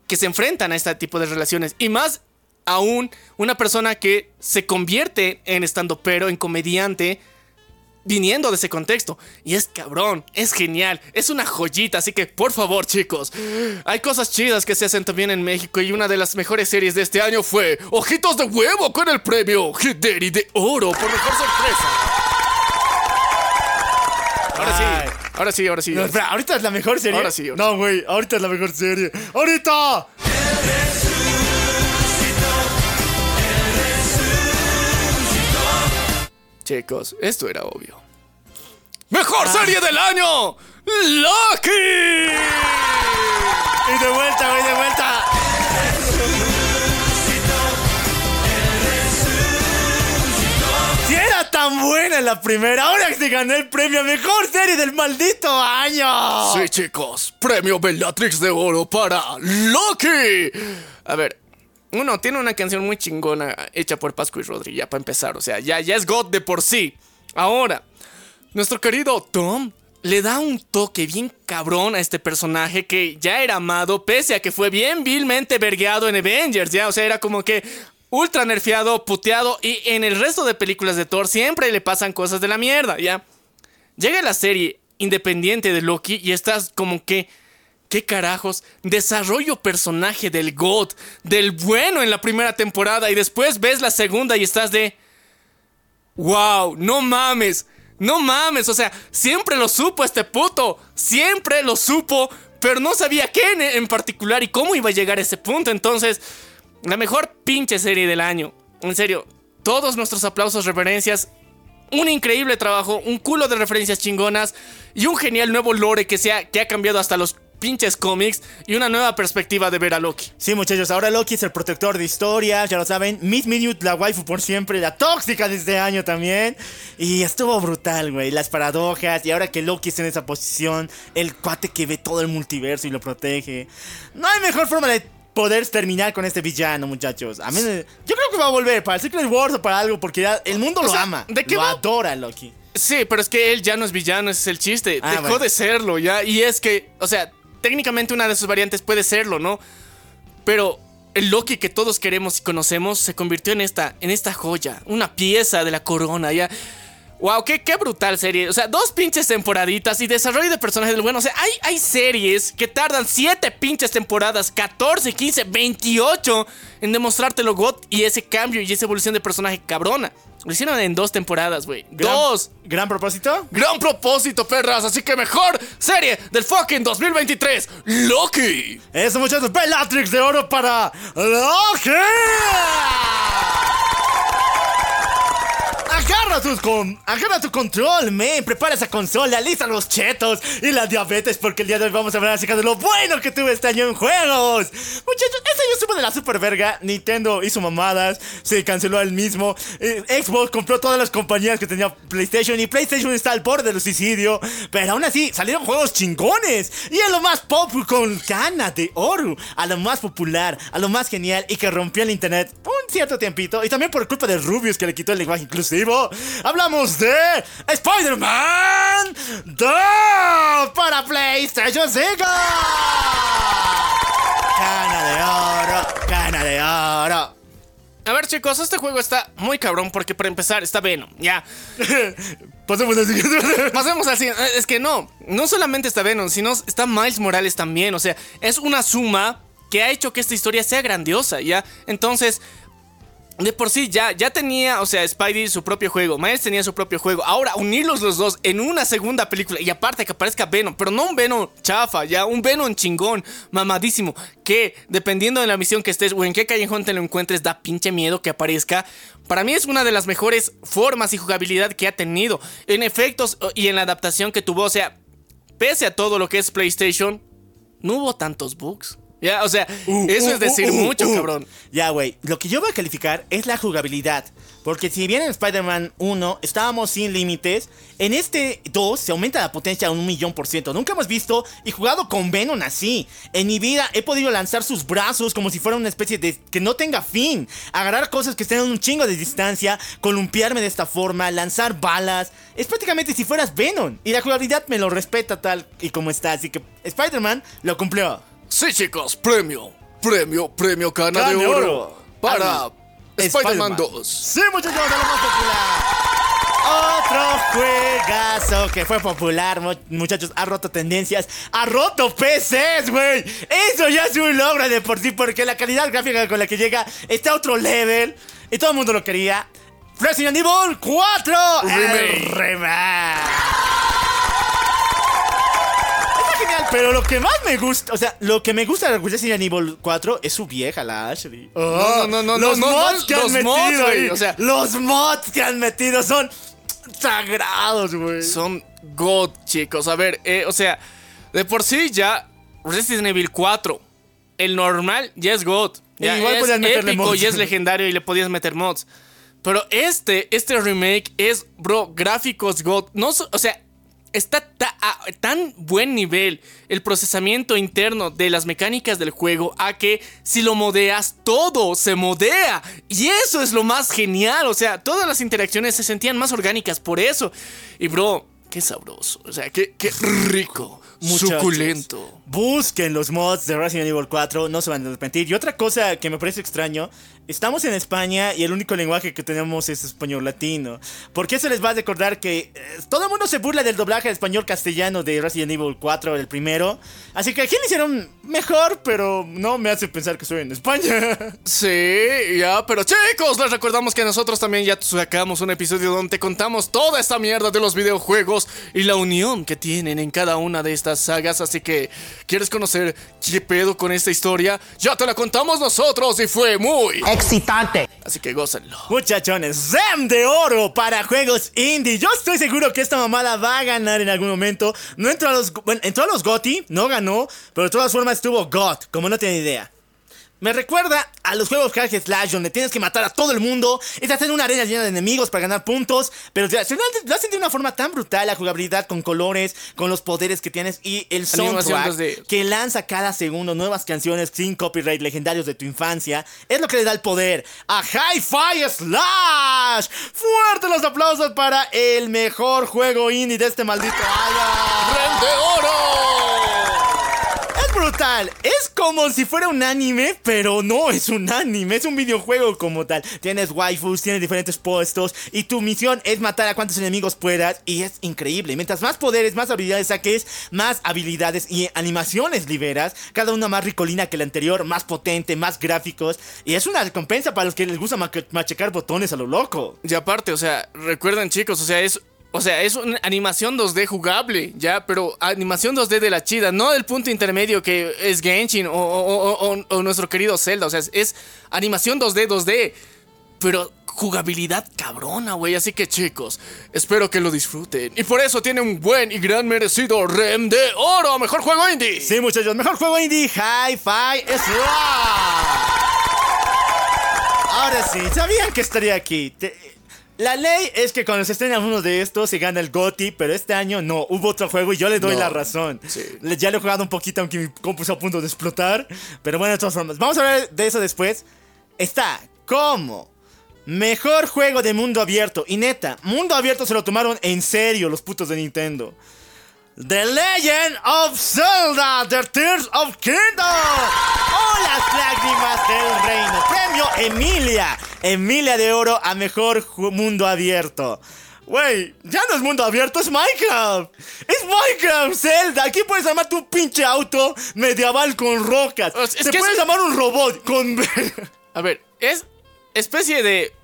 que se enfrentan a este tipo de relaciones. Y más aún, una persona que se convierte en estando pero, en comediante, viniendo de ese contexto. Y es cabrón, es genial, es una joyita. Así que, por favor, chicos, hay cosas chidas que se hacen también en México. Y una de las mejores series de este año fue Ojitos de Huevo con el premio Hideri de Oro por mejor sorpresa. Ahora sí, ahora sí, ahora sí. No, espera, ahorita es la mejor serie. Ahora sí, ahora No, güey, ahorita es la mejor serie. ¡Ahorita! Chicos, esto era obvio. ¡Mejor serie del año! ¡Lucky! Y de vuelta, güey, de vuelta. Si era tan buena en la primera, ahora que se ganó el premio a mejor serie del maldito año. Sí, chicos, premio Bellatrix de Oro para Loki. A ver, uno tiene una canción muy chingona hecha por Pascu y Rodri, ya para empezar. O sea, ya, ya es God de por sí. Ahora, nuestro querido Tom le da un toque bien cabrón a este personaje que ya era amado, pese a que fue bien vilmente vergueado en Avengers, ya. O sea, era como que ultra nerfeado, puteado. Y en el resto de películas de Thor siempre le pasan cosas de la mierda, ya. Llega la serie independiente de Loki y estás como que. ¿Qué carajos? Desarrollo personaje del God, del bueno en la primera temporada y después ves la segunda y estás de... ¡Wow! ¡No mames! ¡No mames! O sea, siempre lo supo este puto. Siempre lo supo, pero no sabía qué en, en particular y cómo iba a llegar a ese punto. Entonces, la mejor pinche serie del año. En serio, todos nuestros aplausos, reverencias. Un increíble trabajo, un culo de referencias chingonas y un genial nuevo lore que, se ha, que ha cambiado hasta los pinches cómics y una nueva perspectiva de ver a Loki. Sí, muchachos, ahora Loki es el protector de historias, ya lo saben. Miss Minute, la waifu por siempre, la tóxica de este año también. Y estuvo brutal, güey. Las paradojas, y ahora que Loki está en esa posición, el cuate que ve todo el multiverso y lo protege. No hay mejor forma de poder terminar con este villano, muchachos. A mí, yo creo que va a volver para el Secret Wars o para algo, porque ya el mundo O lo sea, ama. ¿de qué lo va? adora Loki. Sí, pero es que él ya no es villano, ese es el chiste. Ah, Dejó bueno. de serlo ya. Y es que, o sea, técnicamente una de sus variantes puede serlo, ¿no? Pero el Loki que todos queremos y conocemos se convirtió en esta, en esta joya, una pieza de la corona, ya. Wow, qué, qué brutal serie. O sea, dos pinches temporaditas y desarrollo de personajes del bueno. O sea, hay, hay series que tardan siete pinches temporadas, 14, 15, 28 en demostrártelo God y ese cambio y esa evolución de personaje cabrona. Lo hicieron en dos temporadas, güey. Dos. Gran propósito. Gran propósito, perras, así que mejor serie del fucking 2023, Loki. Eso, muchachos, Bellatrix de oro para Loki. Agarra, tus con, agarra tu control, men. Prepara esa consola, lista los chetos y la diabetes, porque el día de hoy vamos a hablar acerca de lo bueno que tuve este año en juegos. Muchachos, este año estuvo de la super verga. Nintendo hizo mamadas, se canceló el mismo. Eh, Xbox compró todas las compañías que tenía PlayStation y PlayStation está al borde del suicidio. Pero aún así, salieron juegos chingones. Y a lo más pop con cana de oro, a lo más popular, a lo más genial y que rompió el internet un cierto tiempito. Y también por culpa de Rubius que le quitó el lenguaje inclusivo. Hablamos de Spider-Man 2 para PlayStation 5. Cana de oro, cana de oro. A ver, chicos, este juego está muy cabrón porque para empezar está Venom, ya. Pasemos al siguiente. Pasemos así. Es que no, no solamente está Venom, sino está Miles Morales también. O sea, es una suma que ha hecho que esta historia sea grandiosa, ¿ya? Entonces, de por sí ya, ya tenía, o sea, Spidey su propio juego, Miles tenía su propio juego. Ahora, unirlos los dos en una segunda película y aparte que aparezca Venom, pero no un Venom chafa, ya un Venom chingón, mamadísimo, que dependiendo de la misión que estés o en qué callejón te lo encuentres, da pinche miedo que aparezca. Para mí es una de las mejores formas y jugabilidad que ha tenido en efectos y en la adaptación que tuvo, o sea, pese a todo lo que es PlayStation, no hubo tantos bugs. Ya, o sea, Uh, eso uh, es decir uh, uh, mucho, uh. cabrón. Ya, güey. Lo que yo voy a calificar es la jugabilidad. Porque si bien en Spider-Man 1 estábamos sin límites, en este 2 se aumenta la potencia a un millón por ciento. Nunca hemos visto y jugado con Venom así. En mi vida he podido lanzar sus brazos como si fuera una especie de que no tenga fin. Agarrar cosas que estén a un chingo de distancia, columpiarme de esta forma, lanzar balas. Es prácticamente si fueras Venom. Y la jugabilidad me lo respeta tal y como está. Así que Spider-Man lo cumplió. Sí, chicos, premio. Premio, premio cana, Cana de de oro. Para Ah, Spider-Man Spider-Man. 2. Sí, muchachos, a lo más popular. Otro juegazo que fue popular, mu- muchachos, ha roto tendencias, ha roto PCs, güey. Eso ya es un logro de por sí, porque la calidad gráfica con la que llega está a otro level y todo el mundo lo quería. Resident Evil 4 el Remake. Pero lo que más me gusta, o sea, lo que me gusta de Resident Evil 4 es su vieja, la Ashley. No, no, no, los no, no, mods no, que han los metido mods, ahí, o sea- los mods que han metido son sagrados, güey. Son God, chicos. A ver, eh, o sea, de por sí ya Resident Evil 4, el normal ya es God. Ya E igual es épico mods. y es legendario y le podías meter mods. Pero este, este remake es, bro, gráficos God. No, o sea, está ta- a tan buen nivel el procesamiento interno de las mecánicas del juego a que si lo modeas, todo se modea. Y eso es lo más genial. O sea, todas las interacciones se sentían más orgánicas por eso. Y bro, qué sabroso. O sea, qué, qué rico. Muchachos, Suculento. Busquen los mods de Resident Evil 4, no se van a arrepentir. Y otra cosa que me parece extraño, estamos en España y el único lenguaje que tenemos es español latino. Porque eso les va a recordar que eh, todo el mundo se burla del doblaje al español castellano de Resident Evil 4, el primero. Así que aquí lo hicieron mejor, pero no me hace pensar que estoy en España. Sí, ya, pero chicos, les recordamos que nosotros también ya sacamos un episodio donde contamos toda esta mierda de los videojuegos y la unión que tienen en cada una de estas sagas. Así que, ¿quieres conocer qué pedo con esta historia? Ya te la contamos nosotros y fue muy Excitante. Así que gócenlo. Muchachones, RAM de oro para juegos indie. Yo estoy seguro que esta mamada va a ganar en algún momento. No entró a los, bueno, entró a los GOTY, no ganó, pero de todas formas estuvo GOT, como no tiene idea. Me recuerda a los juegos Hack Slash donde tienes que matar a todo el mundo, es hacer una arena llena de enemigos para ganar puntos, pero lo hacen lo hacen de una forma tan brutal, la jugabilidad con colores, con los poderes que tienes y el soundtrack 2D. que lanza cada segundo nuevas canciones sin copyright legendarios de tu infancia, es lo que le da el poder a Hi-Fi Slash. Fuerte los aplausos para el mejor juego indie de este maldito año. ¡Ren de oro! Brutal, es como si fuera un anime, pero no es un anime, es un videojuego como tal. Tienes waifus, tienes diferentes puestos y tu misión es matar a cuantos enemigos puedas y es increíble. Mientras más poderes, más habilidades saques, más habilidades y animaciones liberas, cada una más ricolina que la anterior, más potente, más gráficos y es una recompensa para los que les gusta machacar botones a lo loco. Y aparte, o sea, recuerden chicos, o sea, es... O sea, es una animación 2D jugable, ya, pero animación 2D de la chida, no del punto intermedio que es Genshin o, nuestro querido Zelda, o sea, es, es animación 2D, 2D, pero jugabilidad cabrona, güey, así que chicos, espero que lo disfruten. Y por eso tiene un buen y gran merecido REM de oro, mejor juego indie. Sí, muchachos, mejor juego indie, Hi-Fi Slash. Ahora sí, ¿sabían que estaría aquí? La ley es que cuando se estrena uno de estos se gana el GOTY, pero este año no, hubo otro juego y yo le doy No, la razón. sí. Le- Ya lo he jugado un poquito, aunque mi compu está a punto de explotar. Pero bueno, de todas formas, vamos a hablar de eso después. Está como mejor juego de mundo abierto. Y neta, mundo abierto se lo tomaron en serio los putos de Nintendo. The Legend of Zelda, The Tears of Kingdom. O las lágrimas del reino. Premio Emilia. Emilia de oro a mejor mundo abierto. Wey, ya no es mundo abierto, es Minecraft. Es Minecraft, Zelda. Aquí puedes armar tu pinche auto medieval con rocas. Sea, es Te que puedes es- armar un robot con... A ver, es, especie de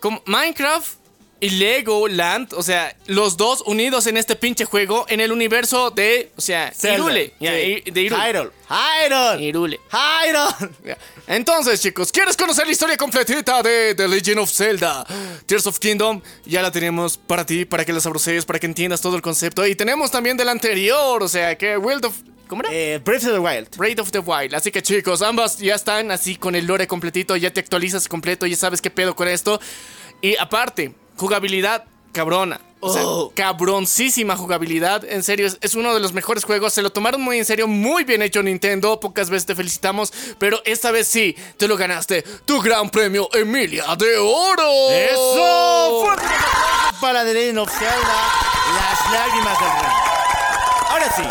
como Minecraft y Lego Land, o sea, los dos unidos en este pinche juego en el universo de, o sea, Zelda. Irule, ya, Sí. De Irule. Hyrule. Hyrule. Irule. Hyrule. Ya. Entonces, chicos, ¿quieres conocer la historia completita de The Legend of Zelda? Tears of Kingdom, ya la tenemos para ti, para que la sabrosees, para que entiendas todo el concepto. Y tenemos también del anterior, o sea, que Wild of... ¿Cómo era? Eh, Breath of the Wild. Breath of the Wild. Así que chicos, ambas ya están así con el lore completito, ya te actualizas completo, ya sabes qué pedo con esto. Y aparte, jugabilidad cabrona. O sea, Oh. cabroncísima jugabilidad. En serio, es, es uno de los mejores juegos. Se lo tomaron muy en serio, muy bien hecho Nintendo. Pocas veces te felicitamos, pero esta vez sí, te lo ganaste. Tu gran premio Emilia de Oro. ¡Eso! ¡Fuerte para The Legend of Zelda! Las lágrimas del rey. Ahora sí.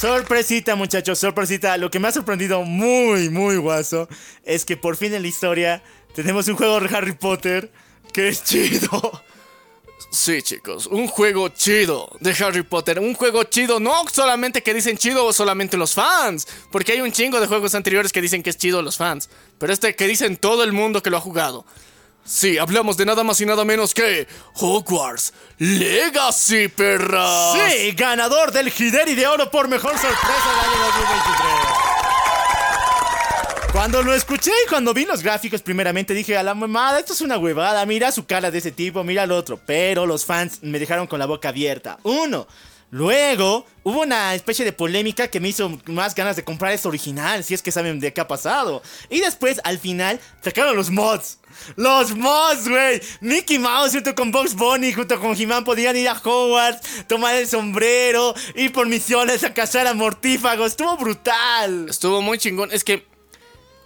Sorpresita, muchachos, sorpresita. Lo que me ha sorprendido muy, muy guaso es que por fin en la historia tenemos un juego de Harry Potter que es chido. Sí, chicos, un juego chido de Harry Potter. Un juego chido, no solamente que dicen chido solamente los fans, porque hay un chingo de juegos anteriores que dicen que es chido los fans, pero este que dicen todo el mundo que lo ha jugado. Sí, hablamos de nada más y nada menos que Hogwarts Legacy, perras. Sí, ganador del Hideri de Oro por mejor sorpresa del año 2023. Cuando lo escuché y cuando vi los gráficos primeramente dije a la mamada, esto es una huevada, mira su cara de ese tipo, mira el otro. Pero los fans me dejaron con la boca abierta. Uno. Luego hubo una especie de polémica que me hizo más ganas de comprar este original, si es que saben de qué ha pasado. Y después, al final, sacaron los mods. Los mods, güey. Mickey Mouse junto con Box Bunny, junto con He-Man podían ir a Hogwarts, tomar el sombrero, ir por misiones a cazar a mortífagos. Estuvo brutal. Estuvo muy chingón. Es que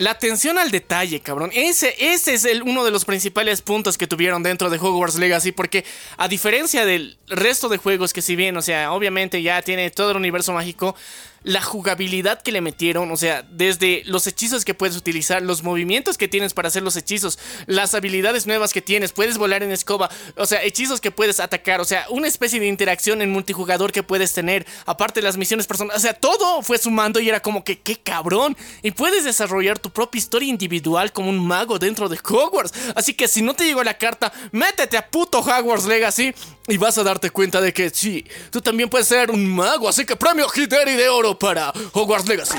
la atención al detalle, cabrón. Ese, ese es el, uno de los principales puntos que tuvieron dentro de Hogwarts Legacy. Porque a diferencia del resto de juegos que si bien, o sea, obviamente ya tiene todo el universo mágico. La jugabilidad que le metieron, o sea, desde los hechizos que puedes utilizar, los movimientos que tienes para hacer los hechizos, las habilidades nuevas que tienes, puedes volar en escoba, o sea, hechizos que puedes atacar, o sea, una especie de interacción en multijugador que puedes tener, aparte de las misiones personales, o sea, todo fue sumando y era como que, qué cabrón, y puedes desarrollar tu propia historia individual como un mago dentro de Hogwarts, así que si no te llegó la carta, métete a puto Hogwarts Legacy y vas a darte cuenta de que sí, tú también puedes ser un mago, así que premio Hideri de oro para Hogwarts Legacy.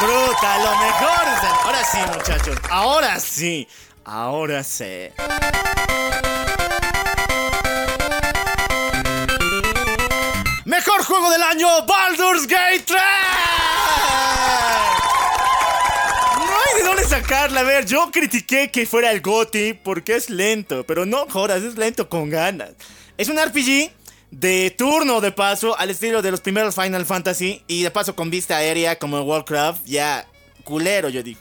Bruta, lo mejor. Ahora sí, muchachos. Ahora sí. Ahora sí. Mejor juego del año, Baldur's Gate 3. No hay de dónde sacarla. A ver, yo critiqué que fuera el GOTY porque es lento, pero no jodas, es lento con ganas. Es un RPG de turno de paso al estilo de los primeros Final Fantasy y de paso con vista aérea como Warcraft, ya culero yo digo.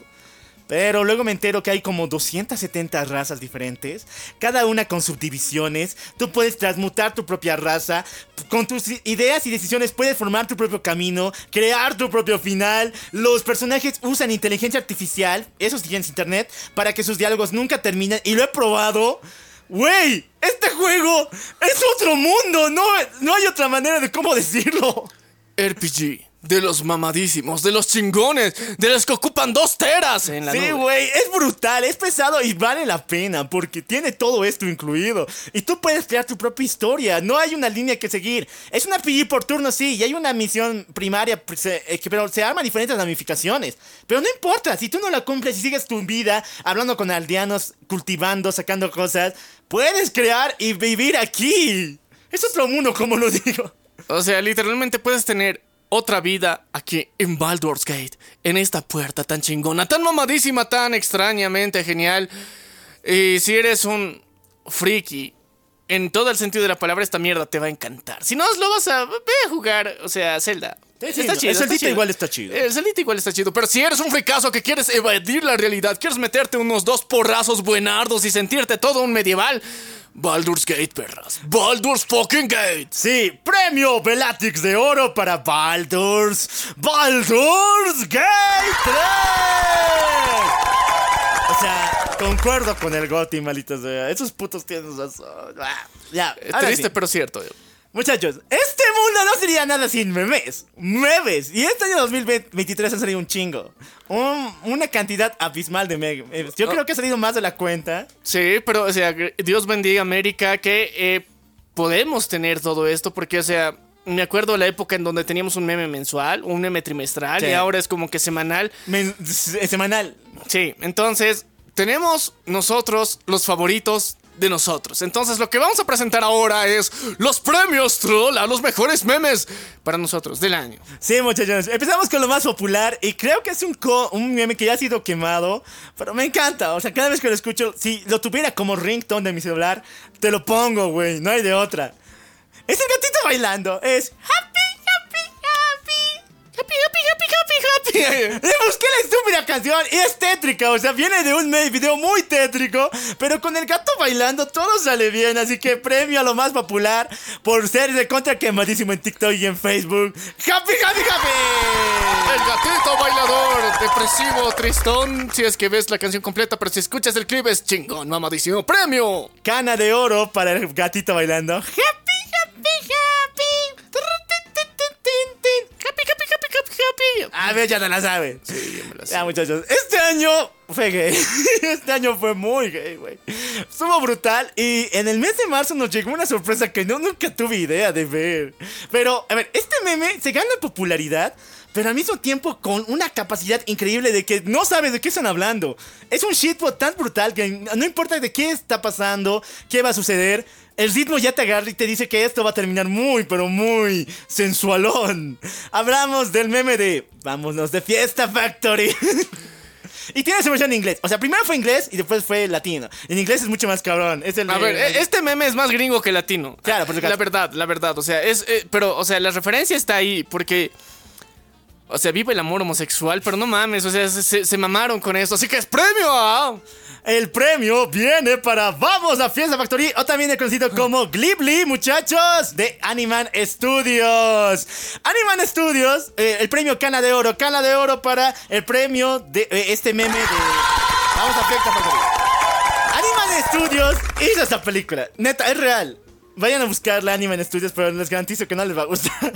Pero luego me entero que hay como 270 razas diferentes, cada una con subdivisiones. Tú puedes transmutar tu propia raza, con tus ideas y decisiones puedes formar tu propio camino, crear tu propio final. Los personajes usan inteligencia artificial, eso sí tienes internet, para que sus diálogos nunca terminen. Y lo he probado. Wey, este juego es otro mundo, no, no hay otra manera de cómo decirlo. RPG de los mamadísimos, de los chingones, de los que ocupan dos teras en la Sí, güey, es brutal, es pesado y vale la pena porque tiene todo esto incluido. Y tú puedes crear tu propia historia, no hay una línea que seguir. Es una RPG por turno, sí, y hay una misión primaria, pues, eh, eh, pero se arman diferentes ramificaciones. Pero no importa, si tú no la cumples y sigues tu vida hablando con aldeanos, cultivando, sacando cosas, puedes crear y vivir aquí. Es otro mundo, como lo digo. O sea, literalmente puedes tener otra vida aquí en Baldur's Gate, en esta puerta tan chingona, tan mamadísima, tan extrañamente genial. Y si eres un friki, en todo el sentido de la palabra, esta mierda te va a encantar. Si no, lo vas a... Ve a jugar, o sea, Zelda. Sí, sí, no, el Zeldita igual está chido. El Zeldita igual está chido. Pero si eres un fricazo que quieres evadir la realidad, quieres meterte unos dos porrazos buenardos y sentirte todo un medieval, Baldur's Gate, perras. Baldur's fucking Gate. Sí, premio Bellatrix de oro para Baldur's. Baldur's Gate 3. O sea, concuerdo con el Gotti, malito sea. Esos putos tienen razón. Ah, Ya, Eh, ahora Triste, sí. pero cierto. Muchachos, este mundo no sería nada sin memes. Memes. Y este año 2023 ha salido un chingo. Un- una cantidad abismal de memes. Yo creo que ha salido más de la cuenta. Sí, pero, o sea, Dios bendiga América que eh, podemos tener todo esto porque, o sea, me acuerdo la época en donde teníamos un meme mensual, un meme trimestral Sí. y ahora es como que semanal. Men- semanal. Sí, entonces tenemos nosotros los favoritos de nosotros. Entonces lo que vamos a presentar ahora es los premios Troll a los mejores memes para nosotros del año. Sí, muchachos. Empezamos con lo más popular y creo que es un, meme que ya ha sido quemado, pero me encanta. O sea, cada vez que lo escucho, si lo tuviera como ringtone de mi celular, te lo pongo, güey. No hay de otra. Es el gatito bailando. Es happy, happy. Happy, happy, happy, happy. Le busqué la estúpida canción y es tétrica, o sea, viene de un video muy tétrico, pero con el gato bailando todo sale bien, así que premio a lo más popular por ser de contra quemadísimo en TikTok y en Facebook. ¡Happy, happy, happy! El gatito bailador, depresivo, tristón, si es que ves la canción completa, pero si escuchas el clip es chingón, mamadísimo. ¡Premio! Cana de oro para el gatito bailando. ¡Happy, happy, happy, happy. A ver, ya te la saben. Sí, ya me la sé. Ya, muchachos, este año fue gay. Este año fue muy gay, güey. Estuvo brutal y en el mes de marzo nos llegó una sorpresa que no nunca tuve idea de ver. Pero, a ver, este meme se gana popularidad, pero al mismo tiempo con una capacidad increíble de que no sabes de qué están hablando. Es un shitbot tan brutal que no importa de qué está pasando, qué va a suceder. El ritmo ya te agarra y te dice que esto va a terminar muy, pero muy sensualón. Hablamos del meme de Vámonos de Fiesta Factory. y tiene su versión en inglés. O sea, primero fue inglés y después fue latino. En inglés es mucho más cabrón. Es el A ver, eh, este meme es más gringo que latino. Claro, por supuesto. La verdad, la verdad. O sea, es. eh, pero, o sea, la referencia está ahí porque. O sea, vive el amor homosexual, pero no mames, o sea, se, mamaron con esto. Así que es premio a. El premio viene para Vamos a Fiesta Factory, o también conocido como Ghibli, muchachos, de Animan Studios. Animan Studios, eh, el premio Cana de Oro, Cana de Oro para el premio de eh, este meme de Vamos a Fiesta Factory. Animan Studios hizo esta película, neta, es real. Vayan a buscarla Animan Studios, pero les garantizo que no les va a gustar.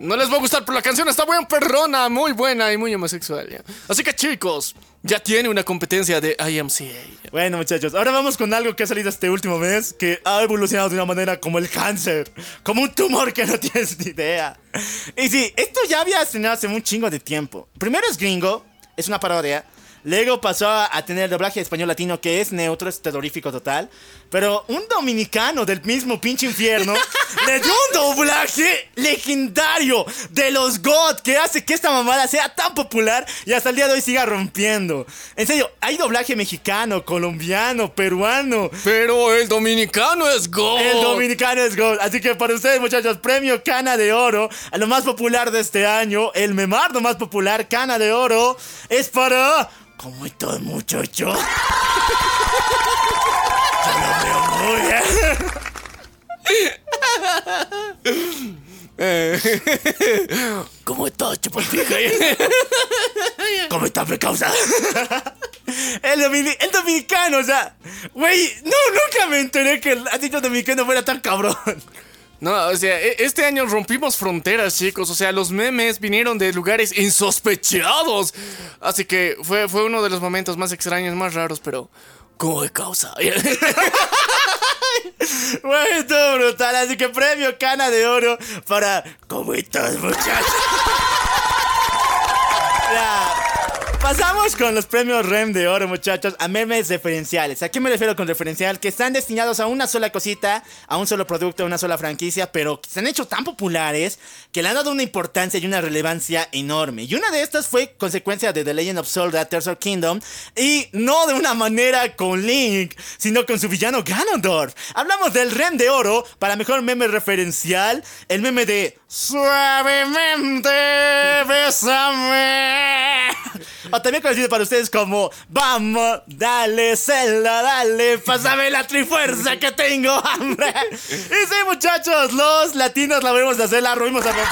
No les va a gustar, pero la canción está buena, perrona, muy buena y muy homosexual. Así que, chicos, ya tiene una competencia de IMCA. Bueno, muchachos, ahora vamos con algo que ha salido este último mes que ha evolucionado de una manera como el cáncer, como un tumor que no tienes ni idea. Y sí, esto ya había estrenado hace un chingo de tiempo. Primero es gringo, es una parodia. Luego pasó a, tener doblaje español latino que es neutro, es terrorífico total. Pero un dominicano del mismo pinche infierno le dio un doblaje legendario de los God que hace que esta mamada sea tan popular y hasta el día de hoy siga rompiendo. En serio, hay doblaje mexicano, colombiano, peruano. Pero el dominicano es go. El dominicano es God. Así que para ustedes, muchachos, premio Cana de Oro a lo más popular de este año. El memardo más popular, Cana de Oro, es para. ¿Cómo está, muchacho? ¿Cómo estás, chupapija? ¿Cómo está, me causa? El, domini- el dominicano, o sea, güey, no, nunca me enteré que el dicho dominicano fuera tan cabrón. No, o sea, e- este año rompimos fronteras, chicos. O sea, los memes vinieron de lugares insospechados. Así que fue, fue uno de los momentos más extraños, más raros, pero. ¿Cómo de causa? Estuvo brutal, así que premio Cana de Oro para... ¿Cómo estás, muchachos? Pasamos con los premios REM de oro, muchachos, a memes referenciales. ¿A qué me refiero con referencial? Que están destinados a una sola cosita, a un solo producto, a una sola franquicia, pero se han hecho tan populares que le han dado una importancia y una relevancia enorme. Y una de estas fue consecuencia de The Legend of Zelda of Kingdom, y no de una manera con Link, sino con su villano Ganondorf. Hablamos del REM de oro para mejor meme referencial, el meme de Suavemente, bésame. O también conocido para ustedes como Vamos, dale, Zelda, dale, pásame la trifuerza que tengo hambre. Y sí, muchachos, los latinos la volvemos a hacer, la volvimos a romper.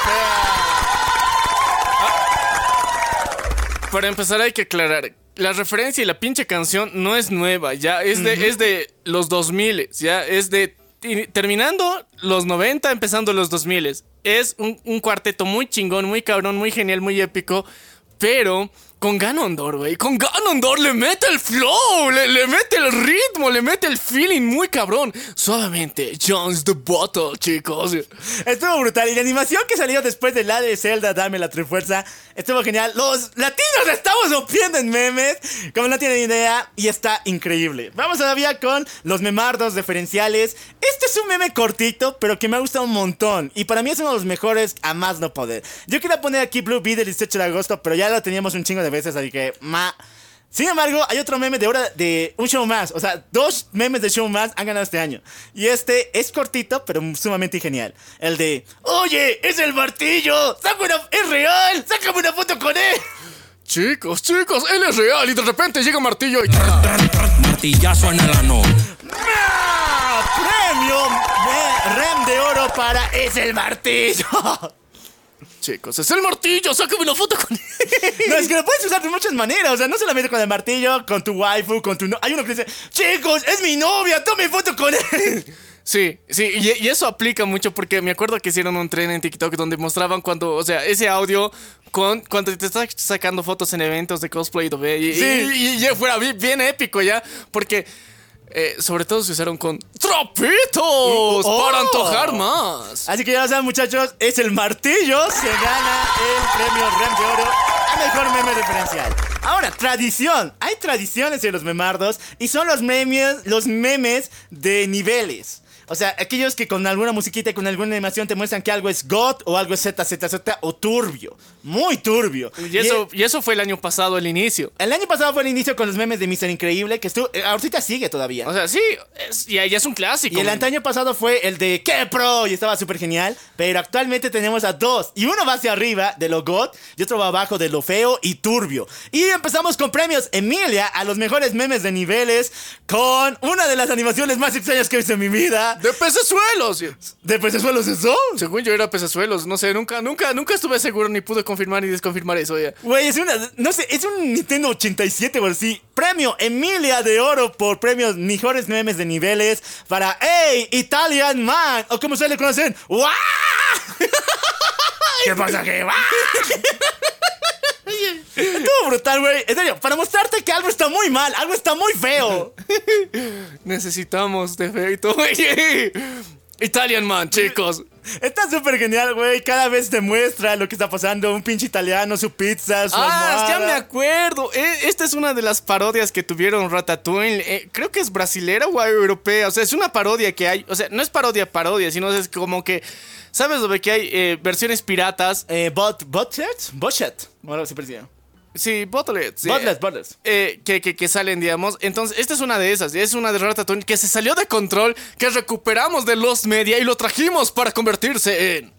Para empezar hay que aclarar. La referencia y la pinche canción no es nueva, ya es de, es de los 2000, ya es de terminando los 90, empezando los 2000. Es un, un cuarteto muy chingón, muy cabrón, muy genial, muy épico. Pero con Ganondorf, güey. Con Ganondorf le mete el flow, le, le mete el ritmo, le mete el feeling muy cabrón. Suavemente, John's the Bottle, chicos. Estuvo brutal. Y la animación que salió después de la de Zelda, Dame la Trifuerza, estuvo genial. Los latinos estamos rompiendo en memes, como no tienen idea, y está increíble. Vamos todavía con los memardos referenciales. Este es un meme cortito, pero que me ha gustado un montón. Y para mí es uno de los mejores a más no poder. Yo quería poner aquí Blue Bee del 18 de agosto, pero ya lo teníamos un chingo de veces, así que, ma. Sin embargo, hay otro meme de hora de un show más. O sea, dos memes de show más han ganado este año. Y este es cortito, pero sumamente genial. El de, oye, es el martillo. Saca una, es real. Sácame una foto con él. Chicos, chicos, él es real y de repente llega Martillo y... Martillazo en el ano. Premio de Rem de oro para es el martillo. Chicos, es el Martillo, sácame una foto con él. No, es que lo puedes usar de muchas maneras. O sea, no solamente con el martillo, con tu waifu, con tu... no- Hay uno que dice, chicos, es mi novia, tome foto con él. Sí, sí, y, y eso aplica mucho porque me acuerdo que hicieron un tren en TikTok donde mostraban cuando, o sea, ese audio con, cuando te estás sacando fotos en eventos de cosplay. Y, Sí. y, y fuera bien, bien épico ya, porque eh, sobre todo se usaron con trapitos Oh. para antojar más. Así que ya lo saben, muchachos, es el martillo que gana el premio Rem de Oro a mejor meme referencial. Ahora, tradición. Hay tradiciones en los memardos y son los memes, los memes de niveles. O sea, aquellos que con alguna musiquita y con alguna animación te muestran que algo es God o algo es ZZZ o turbio. Muy turbio. Y eso, y eso fue el año pasado, el inicio. El año pasado fue el inicio con los memes de Mr. Increíble, que estuvo, eh, ahorita sigue todavía. O sea, sí, es- ya, ya es un clásico. Y el antaño pasado fue el de ¡Qué pro! Y estaba súper genial. Pero actualmente tenemos a dos. Y uno va hacia arriba de lo God y otro va abajo de lo feo y turbio. Y empezamos con premios Emilia a los mejores memes de niveles con una de las animaciones más extrañas que he visto en mi vida. De pecesuelos. ¿De pecesuelos eso? Según yo era pecesuelos, no sé, nunca, nunca, nunca estuve seguro ni pude confirmar ni desconfirmar eso ya. Güey, es una. No sé, es un Nintendo 87 o así. Premio Emilia de Oro por premios mejores memes de niveles para ¡Hey! Italian Man. O como se le conocen. ¡Wow! ¿Qué pasa, que ¡Guau! Estuvo brutal, güey. En serio, para mostrarte que algo está muy mal, algo está muy feo. Necesitamos defecto. Italian Man, chicos. Está súper genial, güey. Cada vez te muestra lo que está pasando. Un pinche italiano, su pizza, su Ah, ya almohada. me acuerdo. Eh, Esta es una de las parodias que tuvieron Ratatouille. Eh, creo que es brasilera o europea. O sea, es una parodia que hay. O sea, no es parodia, parodia, sino es como que. ¿Sabes lo que hay eh, versiones piratas? Eh, bot, botchet. Bueno, se percibe. Sí, botlets. sí. Botlets, botlets. eh, que, que, que salen, digamos. Entonces, esta es una de esas. Es una de Ratatouille que se salió de control, que recuperamos de Lost Media y lo trajimos para convertirse en.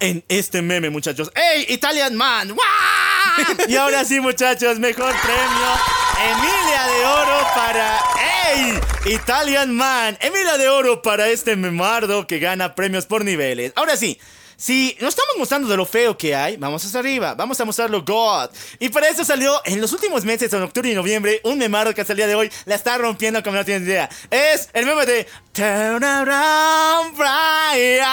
en este meme, muchachos. ¡Ey, Italian Man! ¡Guau! y ahora sí, muchachos, mejor premio. Emilia de Oro para ¡Ey! Italian Man. Emilia de Oro para este memardo que gana premios por niveles. Ahora sí. Si nos estamos mostrando de lo feo que hay, vamos hacia arriba, vamos a mostrarlo God. Y para eso salió en los últimos meses, en octubre y noviembre, un memardo que hasta el día de hoy la está rompiendo como no tienes idea. Es el meme de Turn Around Brian.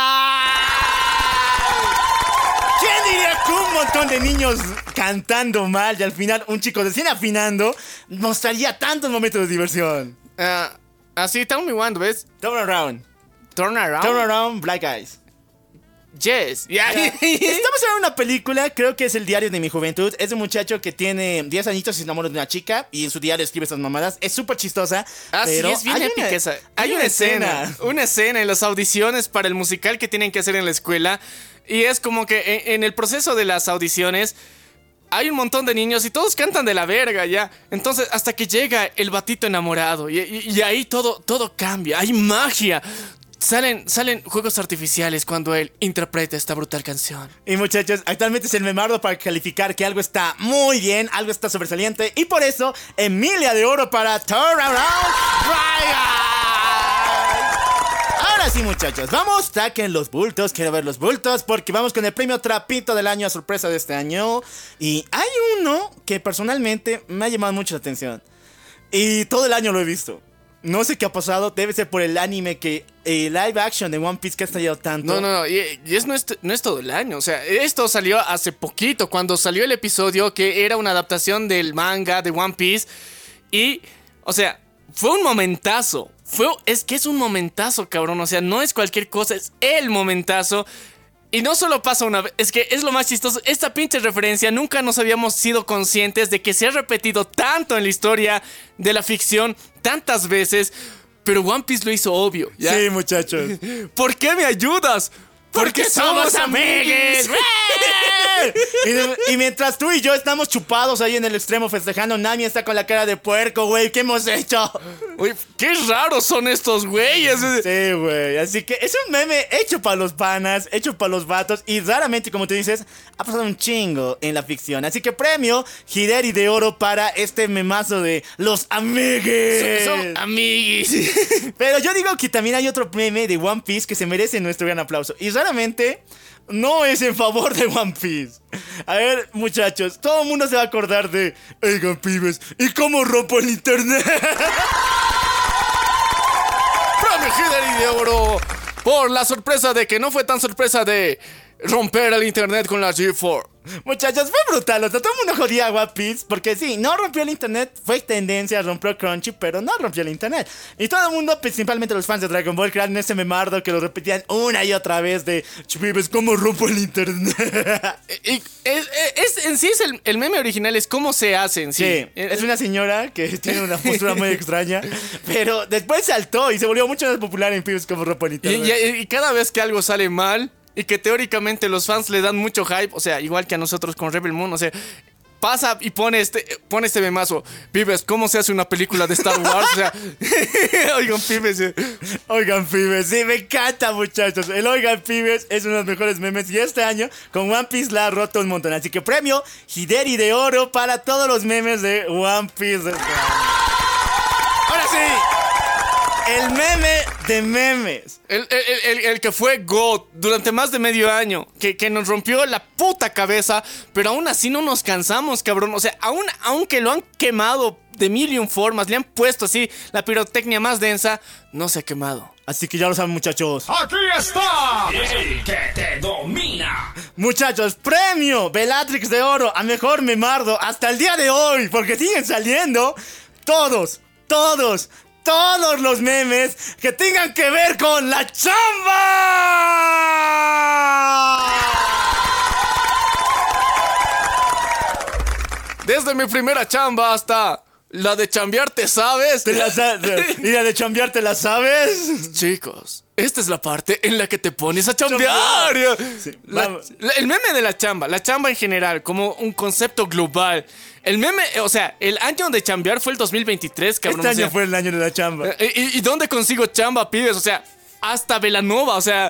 ¿Quién diría que un montón de niños cantando mal y al final un chico recién afinando mostraría tantos momentos de diversión? Ah, así, tell me one, ¿ves? Turn around. Turn around. Turn around, Black Eyes. Yes. Estamos en una película, creo que es el diario de mi juventud. Es un muchacho que tiene 10 añitos y se enamora de una chica y en su diario escribe estas mamadas. Es súper chistosa. Ah, sí, pero es bien hay épica una- esa. Hay, una escena, una escena en las audiciones para el musical que tienen que hacer en la escuela. Y es como que en, en el proceso de las audiciones hay un montón de niños y todos cantan de la verga ya. Entonces, hasta que llega el batito enamorado y, y- y ahí todo, todo cambia. Hay magia. Salen, salen juegos artificiales cuando él interpreta esta brutal canción. Y muchachos, actualmente es el memardo para calificar que algo está muy bien, algo está sobresaliente. Y por eso, Emilia de Oro para Turn Around. Ahora sí, muchachos, vamos, saquen los bultos. Quiero ver los bultos porque vamos con el premio Trapito del año a sorpresa de este año. Y hay uno que personalmente me ha llamado mucho la atención. Y todo el año lo he visto. No sé qué ha pasado, debe ser por el anime que el live action de One Piece que ha estallado tanto. No, no, no, y, no, es, no es todo el año, o sea, esto salió hace poquito, cuando salió el episodio que era una adaptación del manga de One Piece y, o sea, fue un momentazo, fue, es que es un momentazo, cabrón, o sea, no es cualquier cosa, es el momentazo. Y no solo pasa una vez, es que es lo más chistoso, esta pinche referencia nunca nos habíamos sido conscientes de que se ha repetido tanto en la historia de la ficción, tantas veces, pero One Piece lo hizo obvio. ¿ya? Sí, muchachos. ¿Por qué me ayudas? Porque somos amigues. y, y mientras tú y yo estamos chupados ahí en el extremo festejando, Nami está con la cara de puerco, güey. ¿Qué hemos hecho? Uy, qué raros son estos güeyes. Sí, güey. Así que es un meme hecho para los panas, hecho para los vatos. Y raramente, como tú dices, ha pasado un chingo en la ficción. Así que premio Hideri de oro para este memazo de los amigues. Son, son amiguis. Pero yo digo que también hay otro meme de One Piece que se merece nuestro gran aplauso. Y raramente no es en favor de One Piece. A ver, muchachos, todo el mundo se va a acordar de. Oigan, pibes, ¿y cómo rompo el internet? Premio Hidari de oro por la sorpresa de que no fue tan sorpresa de romper el internet con la G4. Muchachos, fue brutal. O sea, todo el mundo jodía a One Piece. Porque sí, no rompió el internet. Fue tendencia, rompió Crunchy, pero no rompió el internet. Y todo el mundo, principalmente los fans de Dragon Ball, crearon ese memardo que lo repetían una y otra vez de Chibibes, ¿cómo rompo el internet? y es, es, en sí es el, el, meme original, es cómo se hace en sí. sí es una señora que tiene una postura muy extraña. Pero después saltó y se volvió mucho más popular en Pibes como rompo el internet. Y, y, y cada vez que algo sale mal y que teóricamente los fans le dan mucho hype, o sea, igual que a nosotros con Rebel Moon, o sea, pasa y pone este, pone este memazo. Pibes, ¿cómo se hace una película de Star Wars? O sea, oigan, pibes. eh. Oigan, pibes, sí, me encanta, muchachos. El Oigan, pibes es uno de los mejores memes. Y este año, con One Piece la ha roto un montón. Así que premio Hideri de oro para todos los memes de One Piece. Ahora sí. El meme de memes. El, el, el, el, que fue God durante más de medio año. Que, que, nos rompió la puta cabeza. Pero aún así no nos cansamos, cabrón. O sea, aún, aunque lo han quemado de mil y un formas, le han puesto así la pirotecnia más densa, no se ha quemado. Así que ya lo saben, muchachos. ¡Aquí está! El que te domina. Muchachos, premio Bellatrix de Oro a mejor memardo hasta el día de hoy. Porque siguen saliendo todos, todos, todos los memes que tengan que ver con la chamba. Desde mi primera chamba hasta la de chambear, ¿te sabes? ¿Te la sa ¿Y la de chambear te la sabes? Chicos, esta es la parte en la que te pones a chambear. Sí, la, la, el meme de la chamba, la chamba en general, como un concepto global. El meme, o sea, el año de chambear fue el 2023, cabrón. Este año o sea, fue el año de la chamba. ¿y, ¿Y dónde consigo chamba, pibes? O sea, hasta Velanova, o sea,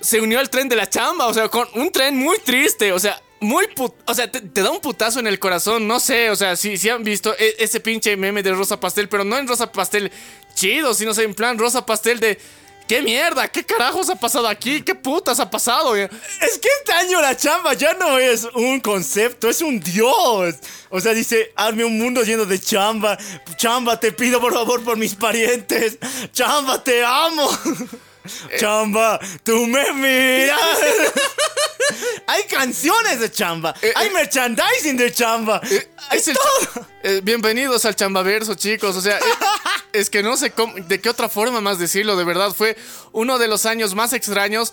se unió al tren de la chamba, o sea, con un tren muy triste, o sea, muy put o sea, te, da un putazo en el corazón, no sé, o sea, si, si han visto e ese pinche meme de Rosa Pastel, pero no en Rosa Pastel chido, sino en plan Rosa Pastel de ¿Qué mierda? ¿Qué carajos ha pasado aquí? ¿Qué putas ha pasado? Es que este año la chamba ya no es un concepto, es un dios. O sea, dice, hazme un mundo lleno de chamba. Chamba, te pido por favor por mis parientes. Chamba, te amo. Chamba, tú me miras. Hay canciones de chamba. Eh, hay eh, merchandising de chamba. Eh, es el todo. Bienvenidos al chambaverso, chicos. O sea, es que no sé cómo, de qué otra forma más decirlo. De verdad, fue uno de los años más extraños,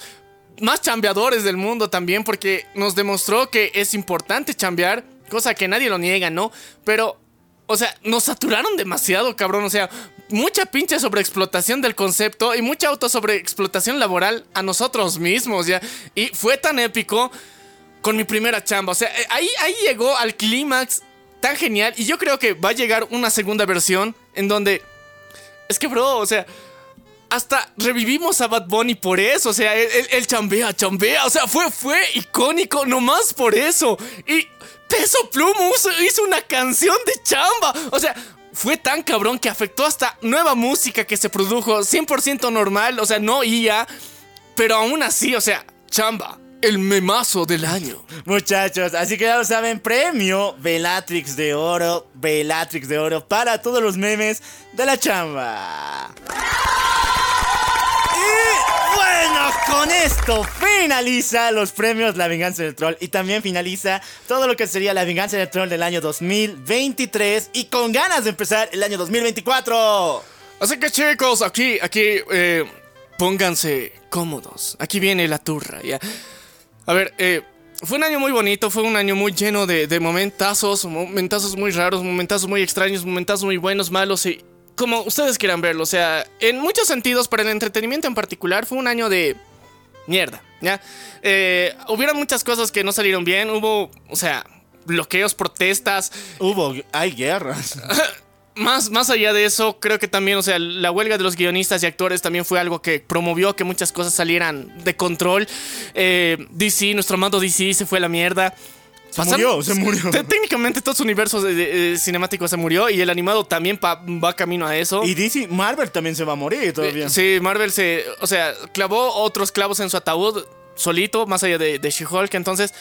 más chambeadores del mundo también, porque nos demostró que es importante chambear, cosa que nadie lo niega, ¿no? Pero o sea, nos saturaron demasiado, cabrón. O sea, mucha pinche sobreexplotación del concepto y mucha autosobreexplotación laboral a nosotros mismos, ¿ya? Y fue tan épico con mi primera chamba. O sea, eh, ahí, ahí llegó al clímax tan genial. Y yo creo que va a llegar una segunda versión en donde. Es que, bro, o sea. Hasta revivimos a Bad Bunny por eso. O sea, él, chambea, chambea. O sea, fue, fue icónico nomás por eso. Y. Peso Pluma hizo una canción de chamba. O sea, fue tan cabrón que afectó hasta nueva música que se produjo 100% normal, o sea, no IA, pero aún así, o sea, chamba. el memazo del año. Muchachos, así que ya lo saben, premio Bellatrix de oro, Bellatrix de oro para todos los memes de la chamba. Bueno, con esto finaliza los premios La Venganza del Troll y también finaliza todo lo que sería La Venganza del Troll del año 2023 y con ganas de empezar el año 2024. Así que chicos, aquí, aquí, eh, pónganse cómodos. Aquí viene la turra, ¿ya? A ver, eh, fue un año muy bonito, fue un año muy lleno de, de momentazos, momentazos muy raros, momentazos muy extraños, momentazos muy buenos, malos y como ustedes quieran verlo. O sea, en muchos sentidos, para el entretenimiento en particular, fue un año de mierda, ¿ya? Eh, hubieron muchas cosas que no salieron bien, hubo, o sea, bloqueos, protestas. Hubo, hay guerras. Más, más allá de eso, creo que también, o sea, la huelga de los guionistas y actores también fue algo que promovió que muchas cosas salieran de control. Eh, DC, nuestro amado DC se fue a la mierda. Se murió, se murió. Técnicamente todo su universo de- de- de cinemático se murió y el animado también va camino a eso. Y DC, Marvel también se va a morir todavía. Eh, Sí, Marvel se, o sea, clavó otros clavos en su ataúd solito, más allá de, de She-Hulk. Entonces,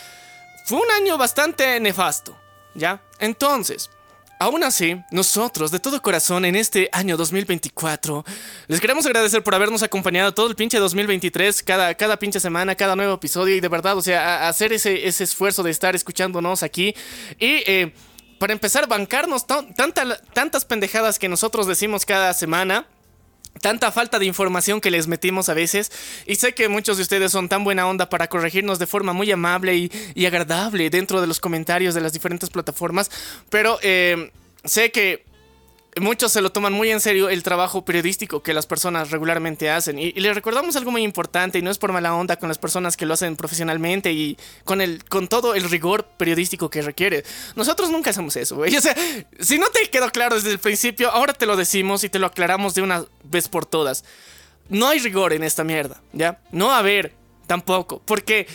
fue un año bastante nefasto, ¿ya? Entonces, aún así, nosotros, de todo corazón, en este año 2024, les queremos agradecer por habernos acompañado todo el pinche 2023, cada, cada pinche semana, cada nuevo episodio. Y de verdad, o sea, hacer ese, ese esfuerzo de estar escuchándonos aquí. Y... eh, para empezar, bancarnos tan- tanta- tantas pendejadas que nosotros decimos cada semana tanta falta de información que les metimos a veces. Y sé que muchos de ustedes son tan buena onda para corregirnos de forma muy amable y, y agradable dentro de los comentarios de las diferentes plataformas. Pero eh, sé que muchos se lo toman muy en serio el trabajo periodístico que las personas regularmente hacen. Y, y les recordamos algo muy importante, y no es por mala onda con las personas que lo hacen profesionalmente y con, el, con todo el rigor periodístico que requiere. Nosotros nunca hacemos eso, güey. O sea, si no te quedó claro desde el principio, ahora te lo decimos y te lo aclaramos de una vez por todas. No hay rigor en esta mierda, ¿ya? No a haber tampoco, porque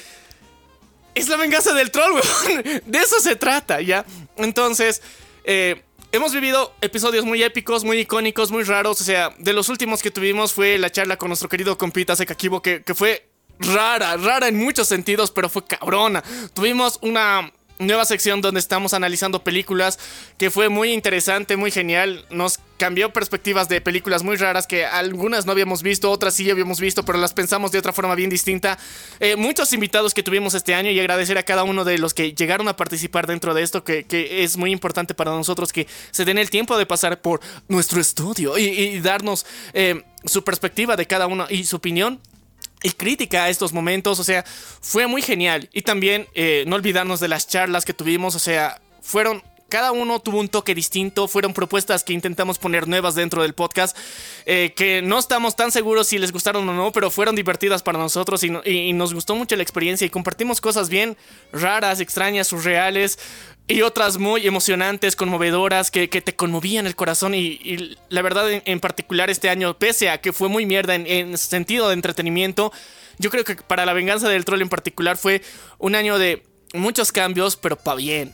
es la venganza del troll, weón. De eso se trata, ¿ya? Entonces, eh, hemos vivido episodios muy épicos, muy icónicos, muy raros. O sea, de los últimos que tuvimos fue la charla con nuestro querido compita Sekakibo, que, que fue rara, rara en muchos sentidos, pero fue cabrona. Tuvimos una nueva sección donde estamos analizando películas que fue muy interesante, muy genial. Nos cambió perspectivas de películas muy raras que algunas no habíamos visto, otras sí habíamos visto, pero las pensamos de otra forma bien distinta. Eh, muchos invitados que tuvimos este año y agradecer a cada uno de los que llegaron a participar dentro de esto, que, es muy importante para nosotros que se den el tiempo de pasar por nuestro estudio y, y darnos eh, su perspectiva de cada uno y su opinión y crítica a estos momentos, o sea, fue muy genial. Y también eh, no olvidarnos de las charlas que tuvimos, o sea, fueron... Cada uno tuvo un toque distinto, fueron propuestas que intentamos poner nuevas dentro del podcast, eh, que no estamos tan seguros si les gustaron o no, pero fueron divertidas para nosotros y, y nos gustó mucho la experiencia y compartimos cosas bien raras, extrañas, surreales y otras muy emocionantes, conmovedoras, que, que te conmovían el corazón. Y, la verdad, en, en particular este año, pese a que fue muy mierda en, en sentido de entretenimiento, yo creo que para la venganza del troll en particular fue un año de muchos cambios, pero pa' bien.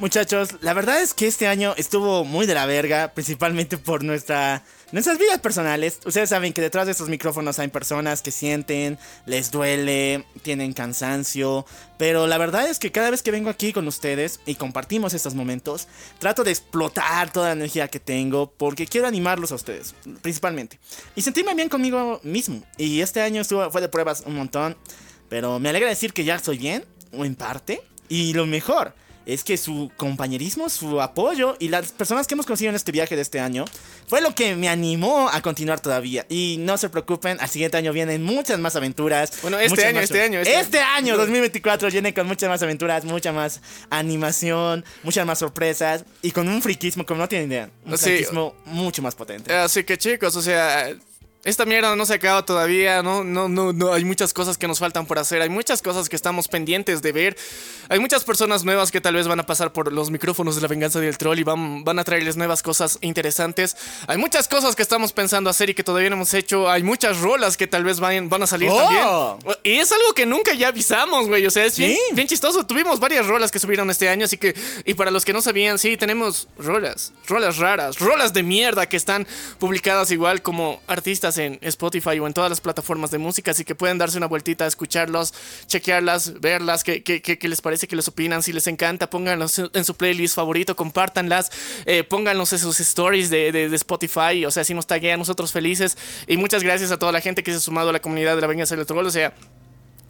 Muchachos, la verdad es que este año estuvo muy de la verga, principalmente por nuestra, nuestras vidas personales. Ustedes saben que detrás de estos micrófonos hay personas que sienten, les duele, tienen cansancio, pero la verdad es que cada vez que vengo aquí con ustedes y compartimos estos momentos, trato de explotar toda la energía que tengo porque quiero animarlos a ustedes, principalmente. Y sentirme bien conmigo mismo. Y este año estuvo, fue de pruebas un montón, pero me alegra decir que ya estoy bien, o en parte, y lo mejor es que su compañerismo, su apoyo y las personas que hemos conocido en este viaje de este año fue lo que me animó a continuar todavía. Y no se preocupen, al siguiente año vienen muchas más aventuras. Bueno, este año, este año, este Este año, 2024, viene con muchas más aventuras, mucha más animación, muchas más sorpresas y con un friquismo como no tienen idea. Un Sí. friquismo mucho más potente. Así que chicos, o sea, esta mierda no se acaba todavía, ¿no? No, no, no, hay muchas cosas que nos faltan por hacer, hay muchas cosas que estamos pendientes de ver, hay muchas personas nuevas que tal vez van a pasar por los micrófonos de la venganza del troll y van, van a traerles nuevas cosas interesantes, hay muchas cosas que estamos pensando hacer y que todavía no hemos hecho, hay muchas rolas que tal vez van, van a salir ¡Oh! también. Y es algo que nunca ya avisamos, güey, o sea, es bien, bien chistoso, tuvimos varias rolas que subieron este año, así que, y para los que no sabían, sí, tenemos rolas, rolas raras, rolas de mierda que están publicadas igual como artistas en Spotify o en todas las plataformas de música, así que pueden darse una vueltita escucharlos, chequearlas, verlas, qué, qué, qué- les parece, qué les opinan, si les encanta, pónganlos en su playlist favorito, compártanlas, eh, pónganlos en sus stories de, de- Spotify, o sea, si nos taguean nosotros felices. Y muchas gracias a toda la gente que se ha sumado a la comunidad de la Venganza del Troll, o sea...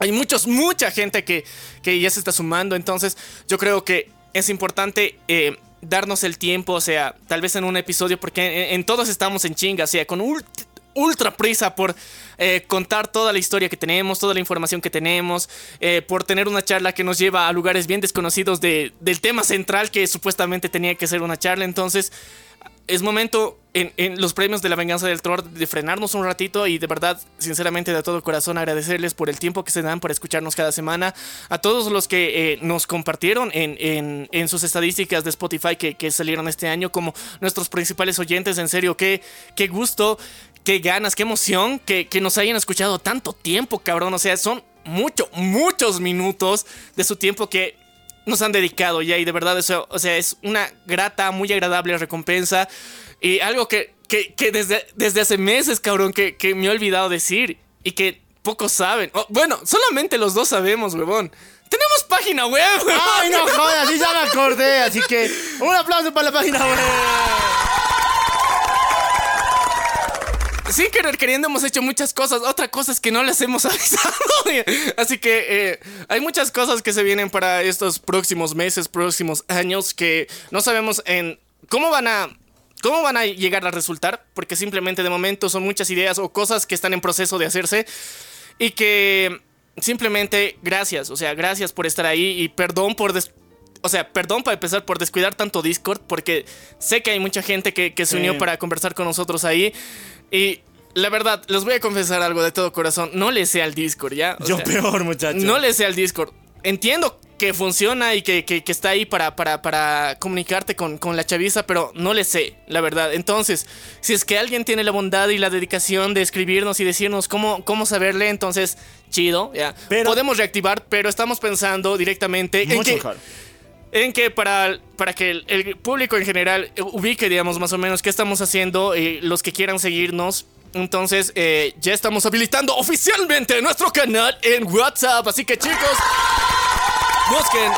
Hay muchos, mucha gente que, que ya se está sumando, entonces yo creo que es importante eh, darnos el tiempo, o sea, tal vez en un episodio, porque en, todos estamos en chinga, o sea, con ult- ultra prisa por eh, contar toda la historia que tenemos, toda la información que tenemos, eh, por tener una charla que nos lleva a lugares bien desconocidos de- del tema central que supuestamente tenía que ser una charla, entonces es momento en, los premios de la venganza del troll de frenarnos un ratito y de verdad, sinceramente, de todo corazón agradecerles por el tiempo que se dan por escucharnos cada semana. A todos los que eh, nos compartieron en, en- en sus estadísticas de Spotify que, que salieron este año como nuestros principales oyentes. En serio, qué, qué gusto, qué ganas, qué emoción que, que nos hayan escuchado tanto tiempo, cabrón. O sea, son mucho, muchos minutos de su tiempo que nos han dedicado ya y de verdad eso, o sea, es una grata, muy agradable recompensa y algo que, que, que desde, desde hace meses, cabrón, que, que me he olvidado decir y que pocos saben. Oh, bueno, solamente los dos sabemos, huevón. Tenemos página web, huevón. Ay, no jodas, sí ya me acordé, así que un aplauso para la página web. Sin querer queriendo hemos hecho muchas cosas. Otra cosa es que no les hemos avisado. Así que eh, hay muchas cosas que se vienen para estos próximos meses, próximos años que no sabemos en cómo van a cómo van a llegar a resultar, porque simplemente de momento son muchas ideas o cosas que están en proceso de hacerse y que simplemente gracias, o sea, gracias por estar ahí y perdón por o sea, perdón para empezar por descuidar tanto Discord, porque sé que hay mucha gente que, que se unió para conversar con nosotros ahí. Y la verdad, les voy a confesar algo de todo corazón. No le sé al Discord, ¿ya? O Yo sea, peor, muchacho. No le sé al Discord. Entiendo que funciona y que, que- que está ahí para, para, para comunicarte con, con la chaviza, pero no le sé, la verdad. Entonces, si es que alguien tiene la bondad y la dedicación de escribirnos y decirnos cómo, cómo saberle, entonces, chido, ya. Pero- Podemos reactivar, pero estamos pensando directamente en que mejor. En que para, para que el, público en general ubique, digamos, más o menos qué estamos haciendo, eh, los que quieran seguirnos. Entonces, eh, ya estamos habilitando oficialmente nuestro canal en WhatsApp. Así que, chicos, busquen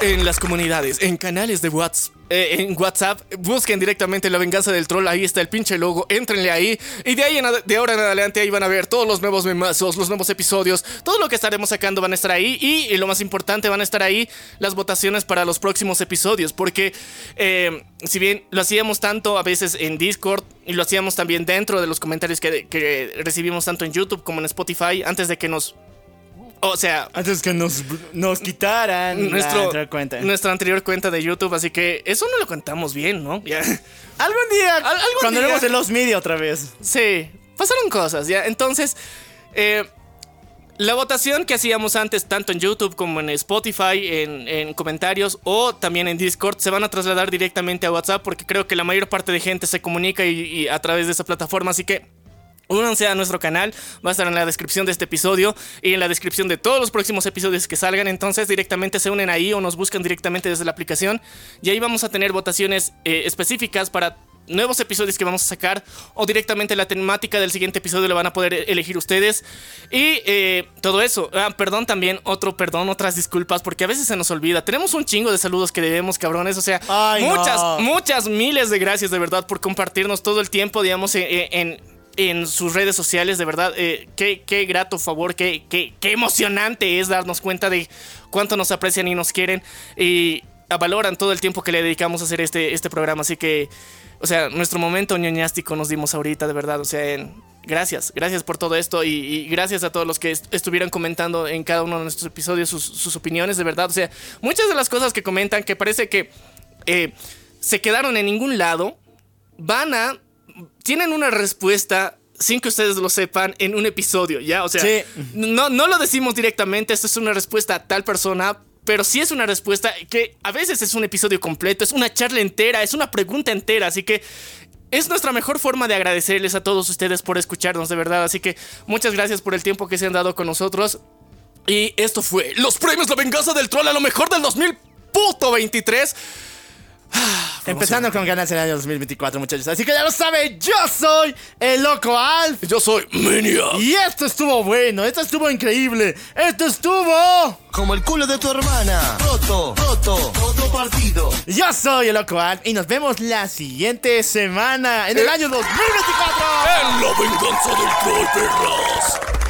en las comunidades, en canales de WhatsApp. Eh, en WhatsApp, busquen directamente La Venganza del Troll, ahí está el pinche logo, entrenle ahí y de ahí en de ahora en adelante ahí van a ver todos los nuevos memazos, los nuevos episodios, todo lo que estaremos sacando van a estar ahí y, lo más importante van a estar ahí las votaciones para los próximos episodios, porque eh, si bien lo hacíamos tanto a veces en Discord y lo hacíamos también dentro de los comentarios que recibimos tanto en YouTube como en Spotify antes de que nos... O sea, Antes que nos, nos quitaran nuestro, cuenta. nuestra anterior cuenta de YouTube, así que eso no lo contamos bien, ¿no? Ya. Algún día, Al- algún cuando día. vemos en los media otra vez. Sí, pasaron cosas, ¿ya? Entonces, eh, la votación que hacíamos antes, tanto en YouTube como en Spotify, en, en comentarios o también en Discord, se van a trasladar directamente a WhatsApp porque creo que la mayor parte de gente se comunica y, y a través de esa plataforma, así que... Únanse a nuestro canal, va a estar en la descripción de este episodio y en la descripción de todos los próximos episodios que salgan. Entonces directamente se unen ahí o nos buscan directamente desde la aplicación y ahí vamos a tener votaciones eh, específicas para nuevos episodios que vamos a sacar o directamente la temática del siguiente episodio lo van a poder elegir ustedes y eh, todo eso. Ah, perdón también, otro perdón, otras disculpas porque a veces se nos olvida. Tenemos un chingo de saludos que debemos, cabrones. O sea, Ay, muchas, no. muchas miles de gracias de verdad por compartirnos todo el tiempo, digamos, eh, en, en sus redes sociales, de verdad. eh, qué, qué grato favor, qué, qué, qué emocionante es darnos cuenta de cuánto nos aprecian y nos quieren y valoran todo el tiempo que le dedicamos a hacer este, este programa. Así que, o sea, nuestro momento ñoñástico nos dimos ahorita, de verdad. O sea, gracias, gracias por todo esto y, y gracias a todos los que est- estuvieron comentando en cada uno de nuestros episodios sus, sus opiniones, de verdad. O sea, muchas de las cosas que comentan que parece que eh, se quedaron en ningún lado, van a tienen una respuesta sin que ustedes lo sepan en un episodio, ¿ya? O sea, Sí. no, no lo decimos directamente, esto es una respuesta a tal persona, pero sí es una respuesta que a veces es un episodio completo, es una charla entera, es una pregunta entera, así que es nuestra mejor forma de agradecerles a todos ustedes por escucharnos, de verdad, así que muchas gracias por el tiempo que se han dado con nosotros. Y esto fue los premios La Venganza del Troll a lo mejor del 2023. Empezando con ganas el año 2024, muchachos. Así que ya lo saben, yo soy el Loco Alf. Yo soy Minia. Y esto estuvo bueno, esto estuvo increíble. Esto estuvo... Como el culo de tu hermana. Roto, roto, roto partido. Yo soy el Loco Alf y nos vemos la siguiente semana en el año 2024. En la venganza del troll, perras.